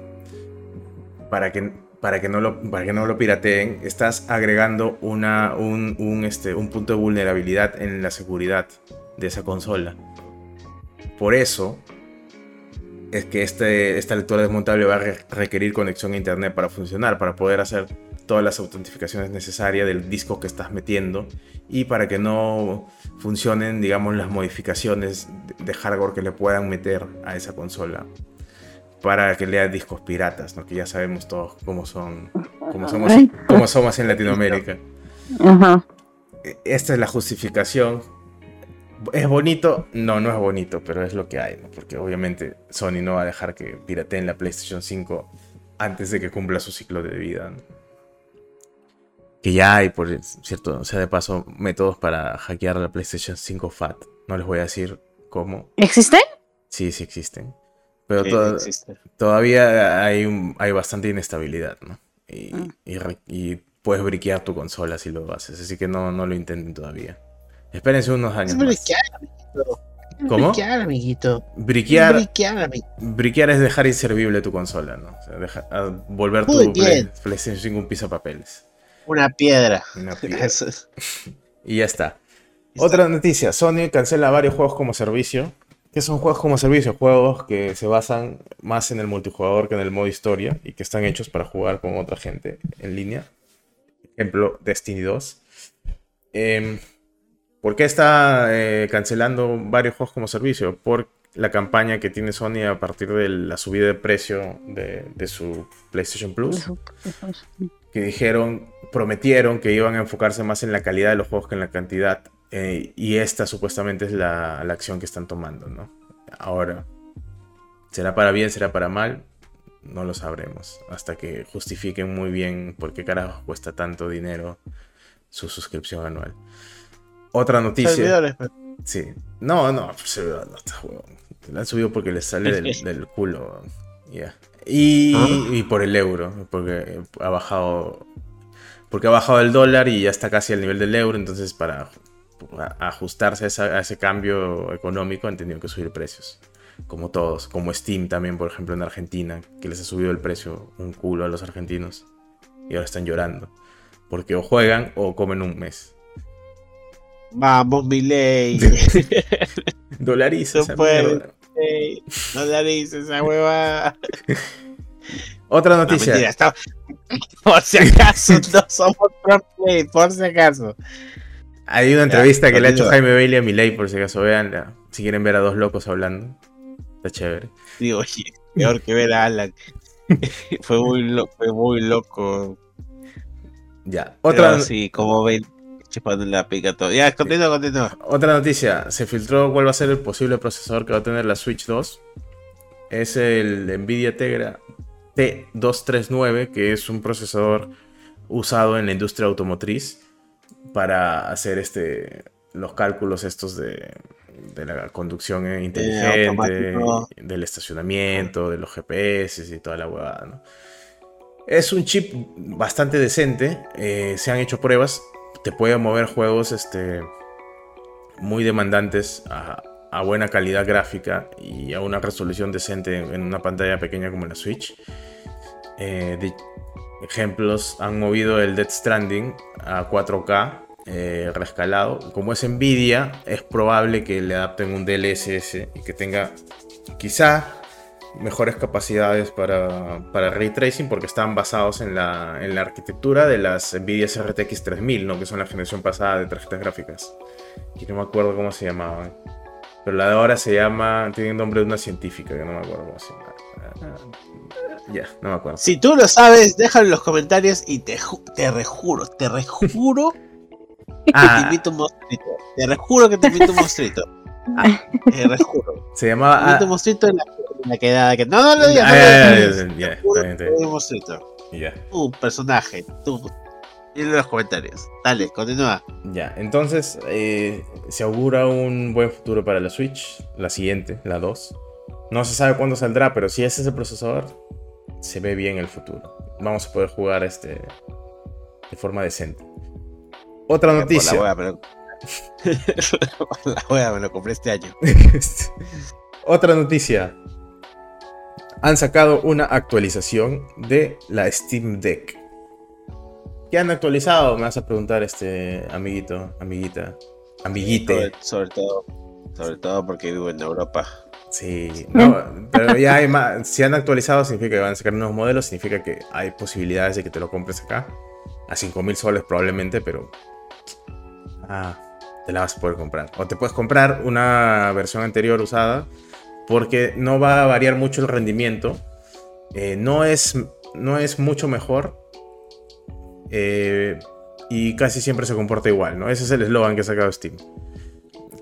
para que, para que, no, lo, para que no lo pirateen, estás agregando una, un, un, este, un punto de vulnerabilidad en la seguridad de esa consola. Por eso es que este, esta lectora desmontable va a re- requerir conexión a internet para funcionar, para poder hacer todas las autentificaciones necesarias del disco que estás metiendo y para que no funcionen, digamos, las modificaciones de- hardware que le puedan meter a esa consola para que lea discos piratas, ¿no? que ya sabemos todos cómo son, cómo somos, cómo somos en Latinoamérica. Ajá. Esta es la justificación. ¿Es bonito? No, no es bonito, pero es lo que hay, ¿no? Porque obviamente Sony no va a dejar que pirateen la PlayStation 5 antes de que cumpla su ciclo de vida. ¿no? Que ya hay, por cierto, o sea, de paso, métodos para hackear la PlayStation 5 FAT. No les voy a decir cómo. ¿Existen? Sí, sí existen. Pero Sí, to- existe. todavía hay, un- hay bastante inestabilidad, ¿no? Y, Ah. y y puedes briquear tu consola si lo haces, así que no, no lo intenten todavía. Espérense unos años Es más. briquear, amiguito. Es ¿Cómo? Briquear, amiguito. Briquear, Briquear, amiguito. briquear es dejar inservible tu consola, ¿no? O sea, deja- a volver tu Muy Play- bien. PlayStation 5 un pisapapeles. Una piedra. Una *laughs* piedra. Eso es- Y ya está. Listo. Otra noticia, Sony cancela varios juegos como servicio. ¿Qué son juegos como servicio? Juegos que se basan más en el multijugador que en el modo historia y que están hechos para jugar con otra gente en línea. Ejemplo, Destiny 2. Em, ¿Por qué está eh, cancelando varios juegos como servicio? Por la campaña que tiene Sony a partir de la subida de precio de, de su PlayStation Plus que dijeron, prometieron que iban a enfocarse más en la calidad de los juegos que en la cantidad. eh, y esta supuestamente es la, la acción que están tomando, ¿no? Ahora, ¿será para bien, será para mal? No lo sabremos. Hasta que justifiquen muy bien por qué carajo cuesta tanto dinero su suscripción anual. Otra noticia. Servidores. Sí. No, no, pues, servidor no está huevón. La han subido porque les sale del, *laughs* del culo. Ya. Y, Ah. y por el euro, porque ha bajado. Porque ha bajado el dólar y ya está casi al nivel del euro, entonces para ajustarse a, esa- a ese cambio económico han tenido que subir precios. Como todos, como Steam también, por ejemplo, en Argentina, que les ha subido el precio un culo a los argentinos y ahora están llorando. Porque o juegan o comen un mes. Vamos, mi ley. *laughs* Dolariza No esa mierda. esa hueva. Otra No, noticia. mentira, está- Por si acaso, *laughs* no somos play, por si acaso. Hay una entrevista que le ha hecho. Jaime Bailey a Milei, por si acaso vean, si quieren ver a dos locos hablando. Está chévere. Digo, oye, peor que ver a Alan. *laughs* fue, muy lo- fue muy loco. Ya. Otra. Otra, sí, como ven, chupando la pica todo. Ya, continúa, continúa. otra noticia. Se filtró cuál va a ser el posible procesador que va a tener la Switch 2. Es el Nvidia Tegra T239, que es un procesador usado en la industria automotriz para hacer este los cálculos estos de, de la conducción eh, inteligente, del estacionamiento, de los GPS y toda la huevada, ¿no? Es un chip bastante decente, eh, se han hecho pruebas, te puede mover juegos este, muy demandantes a, buena calidad gráfica y a una resolución decente en, una pantalla pequeña como la Switch. Eh, ejemplos, han movido el Dead Stranding a 4K eh, rescalado. Como es Nvidia, es probable que le adapten un DLSS y que tenga quizá mejores capacidades para, para ray tracing porque están basados en la, en la arquitectura de las Nvidia RTX 3000, ¿no? que son la generación pasada de tarjetas gráficas. Y no me acuerdo cómo se llamaban. Pero la de ahora se llama, tiene el nombre de una científica, que no me acuerdo cómo se llama. Ah, Ya, no me acuerdo. Si tú lo sabes, déjalo en los comentarios y te, ju- te rejuro, te rejuro que te Ah, invito un monstruito. Te rejuro que te invito un monstruito. Ah. Te rejuro. se Te llamaba... invito un ah, monstruito en la, la quedada. Que... No, no lo digas. ah, no lo ya, un personaje, tú. En los comentarios. Dale, continúa. Ya, entonces eh, se augura un buen futuro para la Switch, la siguiente, la 2. No se sabe cuándo saldrá, pero si ese es el procesador, se ve bien el futuro. Vamos a poder jugar este de forma decente. Otra Por noticia. *laughs* la wea, pero. Por la wea, me lo compré este año. *laughs* Otra noticia. Han sacado una actualización de la Steam Deck. ¿Qué han actualizado? Me vas a preguntar, este amiguito, amiguita, amiguite. Sobre, sobre todo. Sobre todo porque vivo en Europa. Sí, no, pero ya hay más. Si han actualizado, significa que van a sacar nuevos modelos, significa que hay posibilidades de que te lo compres acá. A 5000 soles probablemente, pero. Ah, te la vas a poder comprar. O te puedes comprar una versión anterior usada, porque no va a variar mucho el rendimiento. Eh, no, es, no es mucho mejor. eh, y casi siempre se comporta igual, ¿no? Ese es el eslogan que ha sacado Steam.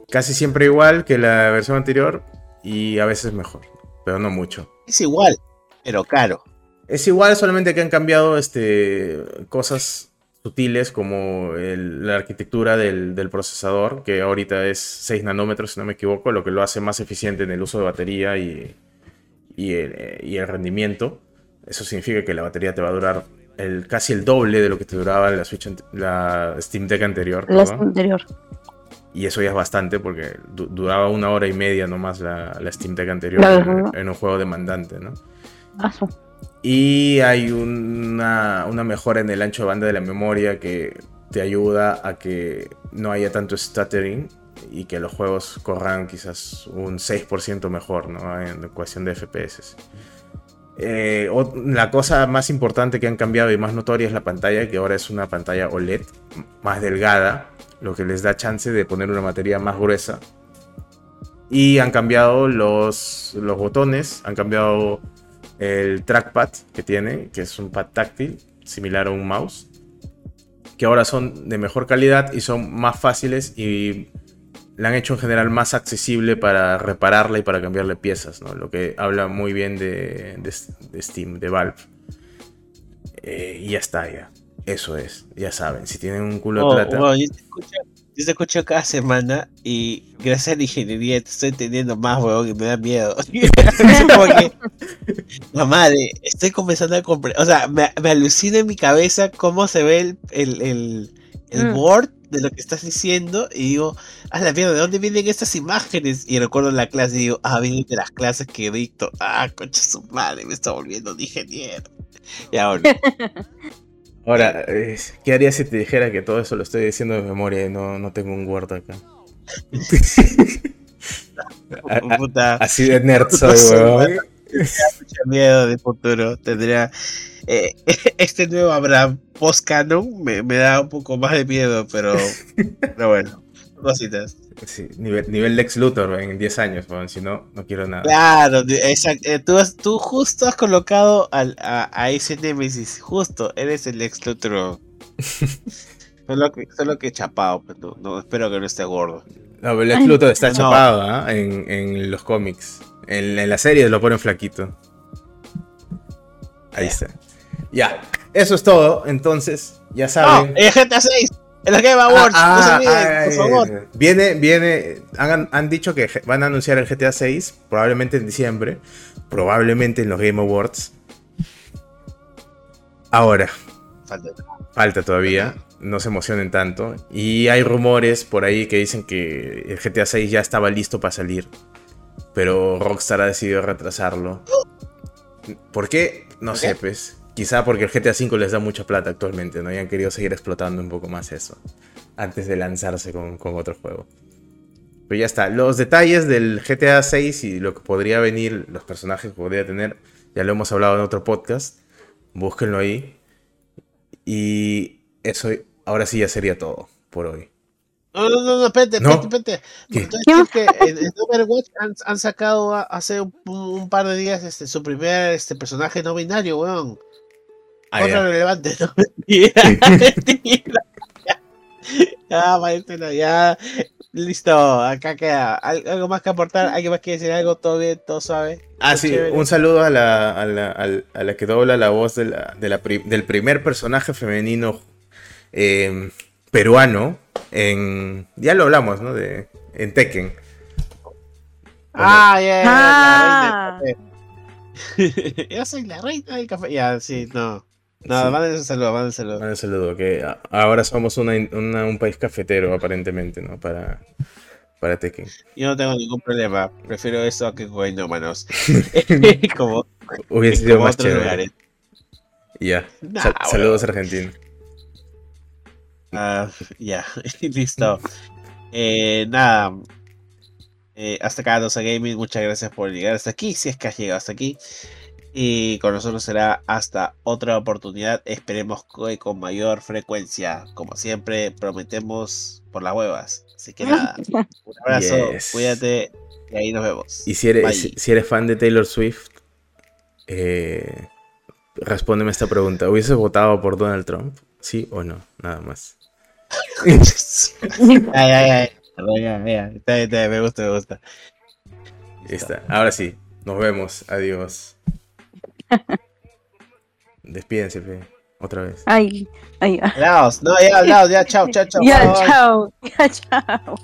Casi siempre igual que la versión anterior, y a veces mejor, pero no mucho. Es igual, pero caro. Es igual, solamente que han cambiado este, cosas sutiles como el- la arquitectura del, del procesador, que ahorita es 6 nanómetros, si no me equivoco, lo que lo hace más eficiente en el uso de batería y, y el, y el rendimiento. Eso significa que la batería te va a durar el, casi el doble de lo que te duraba la, Switch, la Steam Deck anterior. La anterior. Y eso ya es bastante porque du- duraba una hora y media nomás la, la Steam Deck anterior en, un juego demandante, ¿no? Y hay una, una mejora en el ancho de banda de la memoria que te ayuda a que no haya tanto stuttering y que los juegos corran quizás un 6% mejor, ¿no? En cuestión de FPS. Eh, la cosa más importante que han cambiado y más notoria es la pantalla, que ahora es una pantalla OLED más delgada, lo que les da chance de poner una batería más gruesa. Y han cambiado los, los botones, han cambiado el trackpad que tiene, que es un pad táctil, similar a un mouse, que ahora son de mejor calidad y son más fáciles y la han hecho en general más accesible para repararla y para cambiarle piezas, ¿no? Lo que habla muy bien de, de- de Steam, de Valve. Eh, y ya está, ya. Eso es, ya saben. Si tienen un culo de Oh, plata. wow, yo te escucho cada semana y gracias a la ingeniería te estoy entendiendo más, weón, y me da miedo. *laughs* Es como que, la madre, estoy comenzando a comprender. O sea, me, me alucina en mi cabeza cómo se ve el, el, el, el Mm. board de lo que estás diciendo y digo, a la mierda, ¿de dónde vienen estas imágenes? Y recuerdo la clase y digo, ah, vienen de las clases que dicto. Ah, concha su madre, me está volviendo de ingeniero. Y ahora. *laughs* Ahora, ¿qué haría si te dijera que todo eso lo estoy diciendo de memoria y no, no tengo un Word acá? *laughs* Puta, Así de nerd soy, *laughs* weón. mucho miedo de futuro. Tendría. eh, *laughs* este nuevo Abraham post-canon me, me da un poco más de miedo, pero, pero bueno, cositas. Sí, nivel, nivel Lex Luthor en 10 años. Si no, no quiero nada. Claro, exacto. tú, has- tú justo has colocado al, a, a ese Nemesis, justo, eres el ex Luthor. *laughs* solo que, solo que chapado, pero no, no, espero que no esté gordo. No, pero Lex Luthor está No. chapado, ¿ah? En, en los cómics. En, en la serie lo ponen flaquito. Ahí está. Ya, eso es todo. Entonces, ya No, saben. el GTA 6, en los Game Awards, Ah, no se ah, olviden, ay, por favor. Viene, viene. Han, han dicho que van a anunciar el GTA 6 probablemente en diciembre. Probablemente en los Game Awards. Ahora, Falta. falta todavía. No se emocionen tanto. Y hay rumores por ahí que dicen que el GTA 6 ya estaba listo para salir. Pero Rockstar ha decidido retrasarlo. ¿Por qué? No ¿Por sé, qué? pues. Quizá porque el GTA 5 les da mucha plata actualmente, ¿no? Y han querido seguir explotando un poco más eso. Antes de lanzarse con, con otro juego. Pero ya está. Los detalles del GTA 6 y lo que podría venir, los personajes que podría tener, ya lo hemos hablado en otro podcast. Búsquenlo ahí. Y eso ahora sí ya sería todo por hoy. No, no, no, no, espérate, No. espérate, espérate. ¿Qué? Que en, Overwatch han, han sacado hace un, un par de días este, su primer este, personaje no binario, weón. Ah, Cosa ya. relevante, no mentira, mentira. Ya, maestro, ya. Listo, acá queda. ¿Al- ¿Algo más que aportar? ¿Alguien más quiere decir algo? ¿Todo bien? ¿Todo suave? Ah, ¿Todo sí, chévere? un saludo a la, a la, a la que dobla la voz de la, de la pri- del primer personaje femenino eh, peruano en... Ya lo hablamos, ¿no? De, en Tekken. Ah, ya, ya, Ah. del café. *laughs* Yo soy la reina del café. Ya, sí, no. No, Sí. manden un saludo, manden un saludo. Un saludo, que ahora somos una, una- un país cafetero aparentemente, ¿no? Para, para Tekken. Yo no tengo ningún problema. Prefiero eso a que manos *laughs* *laughs* como, Hubiese sido como más otros chévere. lugares. Ya. Nah, Sal- bueno. saludos Argentina. Ah, ya, *laughs* listo. Eh, nada. Eh, hasta acá, Dosa Gaming. Muchas gracias por llegar hasta aquí. Si es que has llegado hasta aquí. Y con nosotros será hasta otra oportunidad. Esperemos que con mayor frecuencia. Como siempre, prometemos por las huevas. Así que nada. *laughs* Un abrazo. Yes. Cuídate. Y ahí nos vemos. Y si eres, Bye. si, si eres fan de Taylor Swift, eh, respóndeme esta pregunta. ¿Hubieses votado por Donald Trump? ¿Sí o no? Nada más. *laughs* ay, ay, ay. Está está me gusta, me gusta. Ahí está. Ahora sí. Nos vemos. Adiós. Despídense, fe. Otra vez. Ay, ay, ay. Hablaos, no, ya hablaos, ya, chao, chao, chao. Ya, chao. *laughs* Ya, chao.